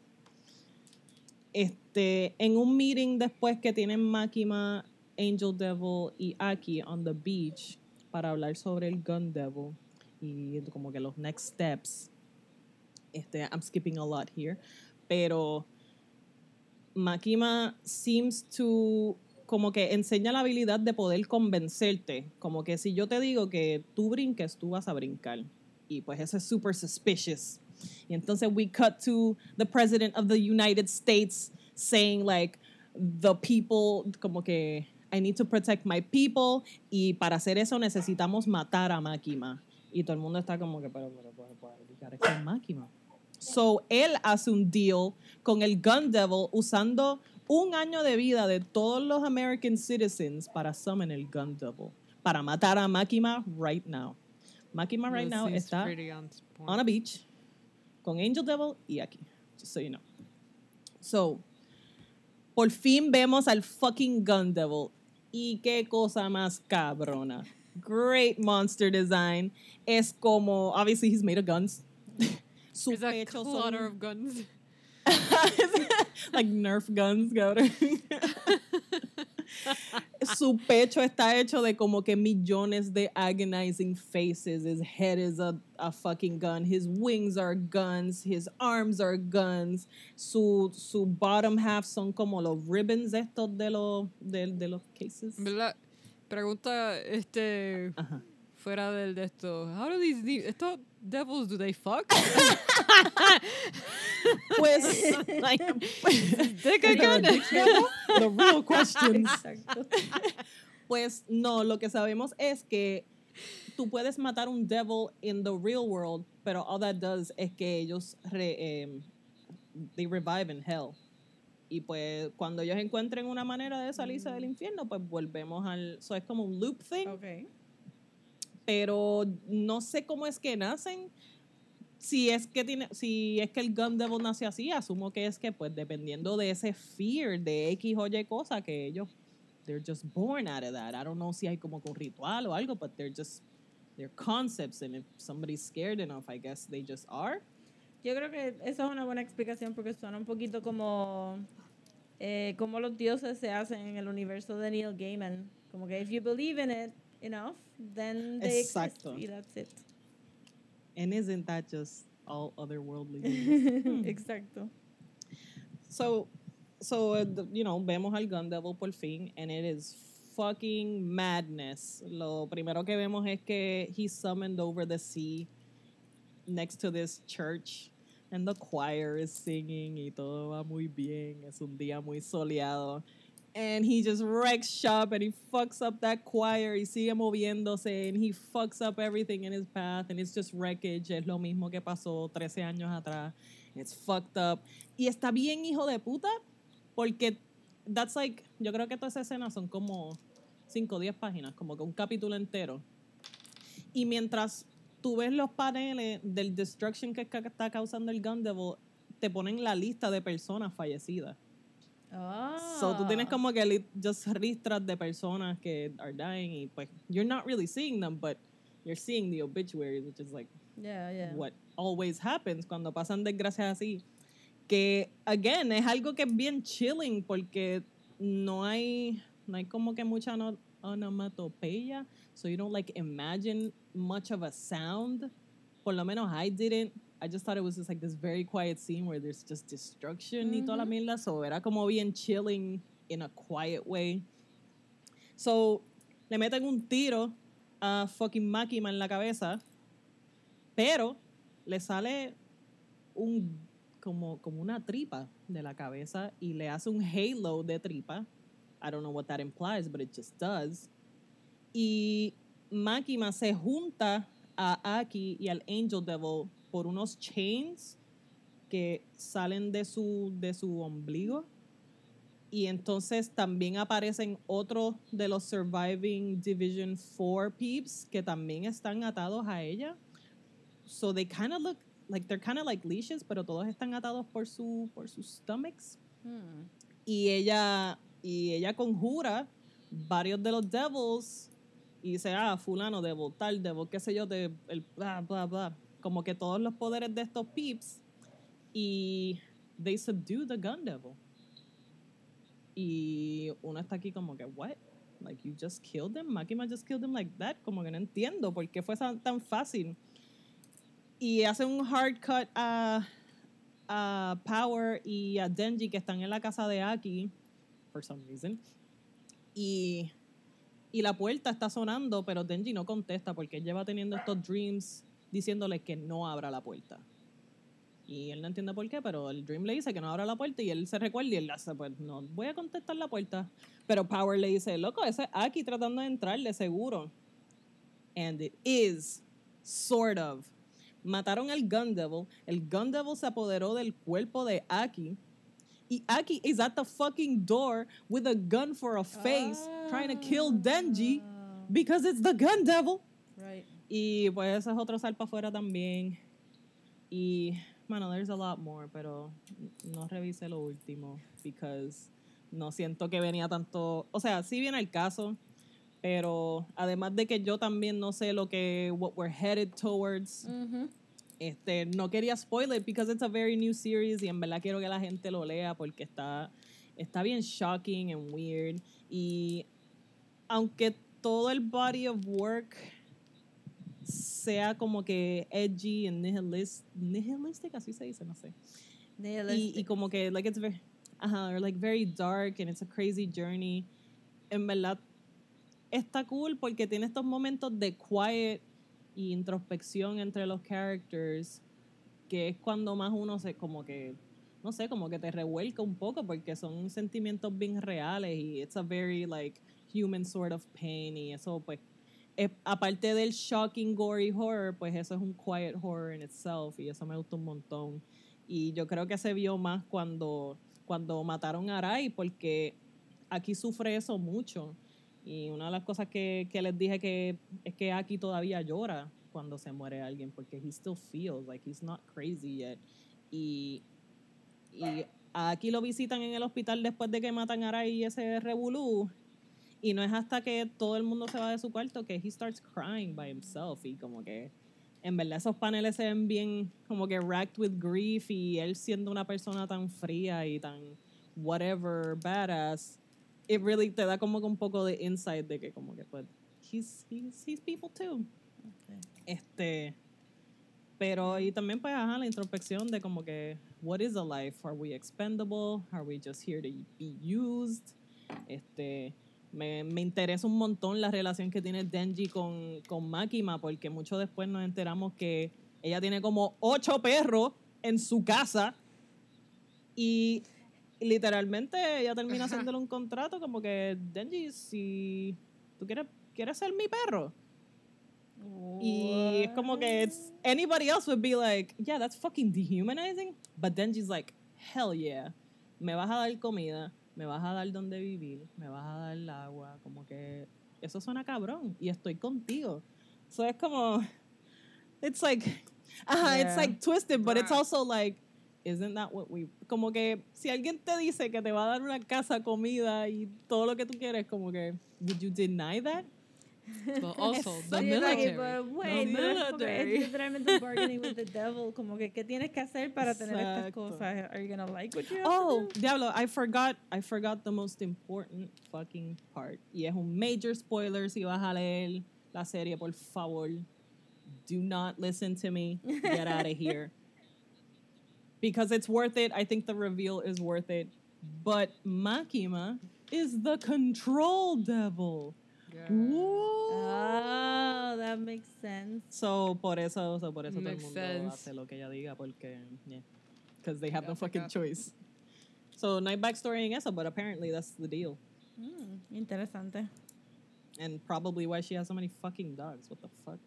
Este, en un meeting después que tienen Makima, Angel Devil y Aki on the beach para hablar sobre el Gun Devil y como que los next steps. Este, I'm skipping a lot here, pero Makima seems to como que enseña la habilidad de poder convencerte, como que si yo te digo que tú brinques, tú vas a brincar. Y pues eso es super suspicious. Y entonces we cut to the president of the United States saying like the people como que I need to protect my people y para hacer eso necesitamos matar a Makima. Y todo el mundo está como que pero pero pero, pero, gotta kill Makima. So él hace un deal con el Gun Devil usando un año de vida de todos los American citizens para summon el Gun Devil, para matar a Makima right now. Makima right This now is está on on a beach con Angel Devil y aquí, just so you know. So, por fin vemos al fucking Gun Devil. Y qué cosa más cabrona. Great monster design. Es como, obviously he's made of guns. Su It's a clutter of guns. like Nerf guns, cabrón. Su pecho está hecho de como que millones de agonizing faces. His head is a, a fucking gun. His wings are guns. His arms are guns. Su, su bottom half son como los ribbons estos de los, de, de los cases. ¿Verdad? Pregunta, este, Ajá. fuera del de esto. How do these, de- estos devils, do they fuck? Pues, like, dictionary? the real questions. Exacto. Pues no, lo que sabemos es que tú puedes matar un devil in the real world, pero all that does es que ellos re- em, they revive in hell. Y pues cuando ellos encuentren una manera de salirse del infierno, pues volvemos al... So es como un loop thing, Ok. pero no sé cómo es que nacen. Si es que tiene, si es que el Gun Devil nace así, asumo que es que pues dependiendo de ese fear de X o Y cosa que ellos they're just born out of that. I don't know si hay como un ritual o algo, but they're just they're concepts and if somebody's scared enough, I guess they just are. Yo creo que esa es una buena explicación porque suena un poquito como eh, como los dioses se hacen en el universo de Neil Gaiman. Como que if you believe in it enough, then they Exacto. exist y that's it. And isn't that just all otherworldly? Exacto. So, so uh, you know, vemos al Gun Devil por fin, and it is fucking madness. Lo primero que vemos es que he's summoned over the sea next to this church, and the choir is singing y todo va muy bien. Es un día muy soleado. And he just wrecks shop and he fucks up that choir y sigue moviéndose and he fucks up everything in his path and it's just wreckage. Es lo mismo que pasó 13 años atrás. It's fucked up. Y está bien hijo de puta porque that's like, yo creo que todas esas escenas son como 5 o 10 páginas, como que un capítulo entero. Y mientras tú ves los paneles del destruction que está causando el Gun Devil, te ponen la lista de personas fallecidas. Ah. So tú tienes como que just listras de personas que are dying y pues you're not really seeing them, but you're seeing the obituaries, which is like Yeah, yeah. what always happens cuando pasan desgracias así. Que, again, es algo que es bien chilling porque no hay, no hay como que mucha no- onomatopeya, so you don't like imagine much of a sound. Por lo menos I didn't. I just thought it was just like this very quiet scene where there's just destruction y toda la mierda, so era como bien chilling in a quiet way. So, le meten un tiro a fucking Makima en la cabeza, pero le sale un como, como una tripa de la cabeza y le hace un halo de tripa. I don't know what that implies, but it just does. Y Makima se junta a Aki y al Angel Devil por unos chains que salen de su, de su ombligo. Y entonces también aparecen otros de los Surviving Division 4 peeps que también están atados a ella. So they kind of look like they're kind of like leashes, pero todos están atados por su por sus stomachs. Hmm. Y ella y ella conjura varios de los devils y dice, ah, fulano devil, tal devil, qué sé yo, de el bla bla bla, como que todos los poderes de estos peeps y they subdue the gun devil. Y uno está aquí como que, what? Like, you just killed him? Makima just killed him like that? Como que no entiendo por qué fue tan, tan fácil. Y hace un hard cut a, a Power y a Denji que están en la casa de Aki, for some reason, y, y la puerta está sonando, pero Denji no contesta porque él lleva teniendo estos dreams diciéndole que no abra la puerta. Y él no entiende por qué, pero el Dream le dice que no abra la puerta y él se recuerda y él hace, pues no voy a contestar la puerta. Pero Power le dice, loco, ese es Aki tratando de entrarle, seguro. And it is, sort of. Mataron al Gun Devil. El Gun Devil se apoderó del cuerpo de Aki. Y Aki is at the fucking door with a gun for a face, trying to kill Denji because it's the Gun Devil. Right. Y pues es otro salpa afuera también. Y, bueno, there's a lot more, pero no revisé lo último, because no siento que venía tanto. O sea, sí viene el caso, pero además de que yo también no sé lo que, what we're headed towards, este, no quería spoil it because it's a very new series y en verdad quiero que la gente lo lea porque está, está bien shocking and weird. Y aunque todo el body of work sea como que edgy and nihilist, nihilistic, así se dice, no sé. Y, como que, like, it's very, ajá, or like very dark and it's a crazy journey. En verdad, está cool porque tiene estos momentos de quiet y introspección entre los characters, que es cuando más uno se, como que, no sé, como que te revuelca un poco porque son sentimientos bien reales y it's a very, like, human sort of pain y eso, pues, es- aparte del shocking, gory horror, pues eso es un quiet horror in itself y eso me gustó un montón. Y yo creo que se vio más cuando, cuando mataron a Arai, porque aquí sufre eso mucho. Y una de las cosas que, que les dije que es que aquí todavía llora cuando se muere alguien, porque he still feels like he's not crazy yet. Y, y aquí lo visitan en el hospital después de que matan a Arai y ese revolú. Y no es hasta que todo el mundo se va de su cuarto que he starts crying by himself. Y como que en verdad esos paneles se ven bien como que racked with grief y él siendo una persona tan fría y tan whatever badass it really te da como que un poco de insight de que como que pues he's, he's, he's people too. Este pero y también pues ajá la introspección de como que what is a life are we expendable are we just here to be used este me, me interesa un montón la relación que tiene Denji con, con Makima, porque mucho después nos enteramos que ella tiene como ocho perros en su casa y literalmente ella termina haciéndole un contrato como que, Denji, si tú quieres, quieres ser mi perro. Y es como que it's, anybody else would be like, yeah, that's fucking dehumanizing. But Denji's like, hell yeah. Me vas a dar comida, me vas a dar donde vivir, me vas a dar el agua. Como que eso suena cabrón. Y estoy contigo. So es como, it's like, ajá, it's like twisted, but it's also like, isn't that what we, como que si alguien te dice que te va a dar una casa, comida y todo lo que tú quieres, como que, would you deny that? But also, the Sí, like, military. but The wait, porque military. es literalmente bargaining with the devil. Como que, ¿qué tienes que hacer para tener estas cosas? Are you gonna like what you have Oh, to do? diablo, I forgot, I forgot the most important fucking part. Y es un major spoiler si vas a leer la serie, por favor. Do not listen to me. Get out of here. Because it's worth it. I think the reveal is worth it. But Makima is the control devil. Oh, that makes sense. So, por eso, so por eso todo el mundo sense. hace lo que ella diga, porque, yeah. Because they have no fucking choice. So, no hay backstory en eso, but apparently that's the deal. Mm, interesante. And probably why she has so many fucking dogs. What the fuck?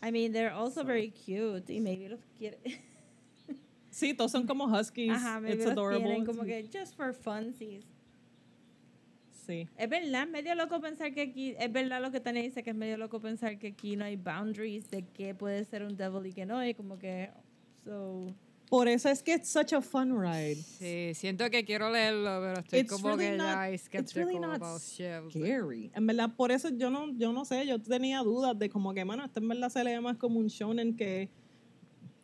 I mean, they're also very cute. Y maybe los quiere. Sí, todos son como huskies. Ajá, It's adorable. tienen como que just for funsies. Sí. Es verdad, medio loco pensar que aquí, es verdad lo que Tania dice, que es medio loco pensar que aquí no hay boundaries de qué puede ser un devil y que no, y como que, so, Por eso es que it's such a fun ride. Sí, siento que quiero leerlo, pero estoy It's como really que not- ya it's really skeptical not about shit. Scary. En verdad, por eso yo no, yo no sé, yo tenía dudas de como que, mano, esto en verdad se lee más como un shonen que,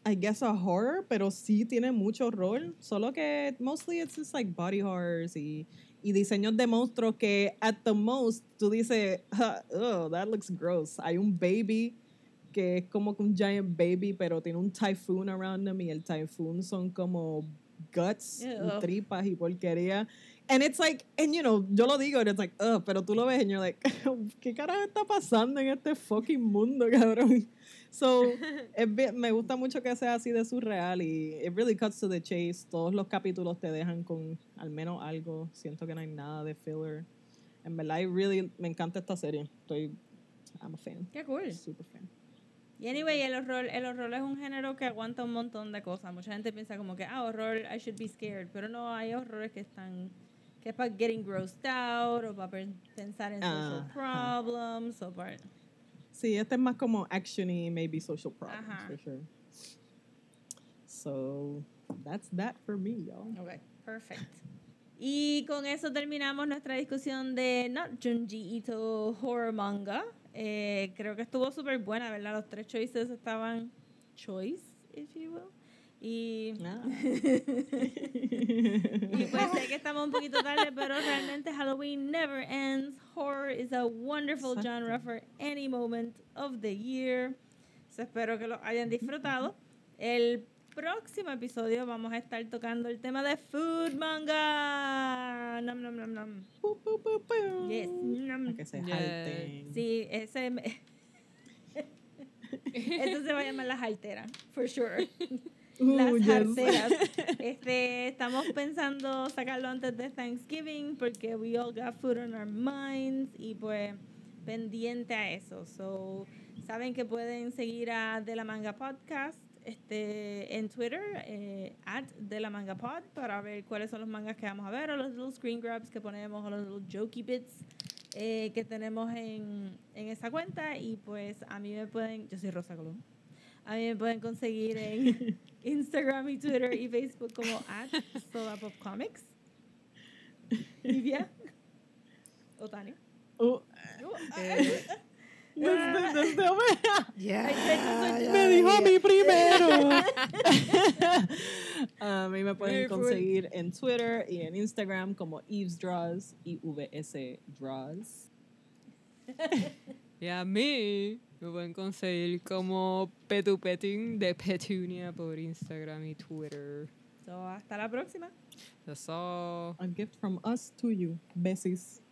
I guess a horror, pero sí tiene mucho horror. Solo que mostly it's just like body horrors y, y diseños de monstruos que at the most tú dices, "Ah, oh, that looks gross. Hay un baby que es como un giant baby, pero tiene un typhoon around him y el typhoon son como guts, y tripas y porquería. And it's like, and you know, yo lo digo, and it's like, ugh, pero tú lo ves and you're like, ¿qué carajo está pasando en este fucking mundo, cabrón? So, bien- me gusta mucho que sea así de surreal y it really cuts to the chase. Todos los capítulos te dejan con al menos algo. Siento que no hay nada de filler. En verdad, I really, me encanta esta serie. Estoy, I'm a fan. Qué cool. Super fan. Y anyway, el horror, el horror es un género que aguanta un montón de cosas. Mucha gente piensa como que, ah, horror, I should be scared. Pero no, hay horrores que están, que es para getting grossed out, o para pen- pensar en social Ajá. problems, o para... Sí, este es más como actiony, maybe social problems, Ajá. for sure. So, that's that for me, y'all. Ok, perfect. Y con eso terminamos nuestra discusión de Not Junji Ito Horror Manga. Eh, creo que estuvo súper buena, ¿verdad? Los tres choices estaban choice, if you will. Y, Ah. y pues sé que estamos un poquito tarde, pero realmente Halloween never ends. Horror is a wonderful Exacto. genre for any moment of the year. So, espero que lo hayan disfrutado. El próximo episodio vamos a estar tocando el tema de food manga. Nom, nom, nom, nom. Pu, pu, pu. Yes. Nom. Que se Yes. Sí, ese. me- Eso se va a llamar las alteras, for sure. Uh, Las yes. Este, estamos pensando sacarlo antes de Thanksgiving porque we all got food on our minds y pues pendiente a eso. So, saben que pueden seguir a De la Manga Podcast este, en Twitter, eh, at De la Manga Pod, para ver cuáles son los mangas que vamos a ver o los little screen grabs que ponemos o los little jokey bits eh, que tenemos en, en esa cuenta. Y pues a mí me pueden, yo soy Rosa Colón. A mí me pueden conseguir en Instagram y Twitter y Facebook como at Comics. Livia. O Tania. Uh, Eh, desde, desde- Ay, me dijo a mí primero. a mí me pueden conseguir en Twitter y en Instagram como Eves Draws, I-V-S Draws. y a mí me pueden conseguir como Petupetin de Petunia por Instagram y Twitter. So, hasta la próxima. Eso. A gift from us to you. Besis.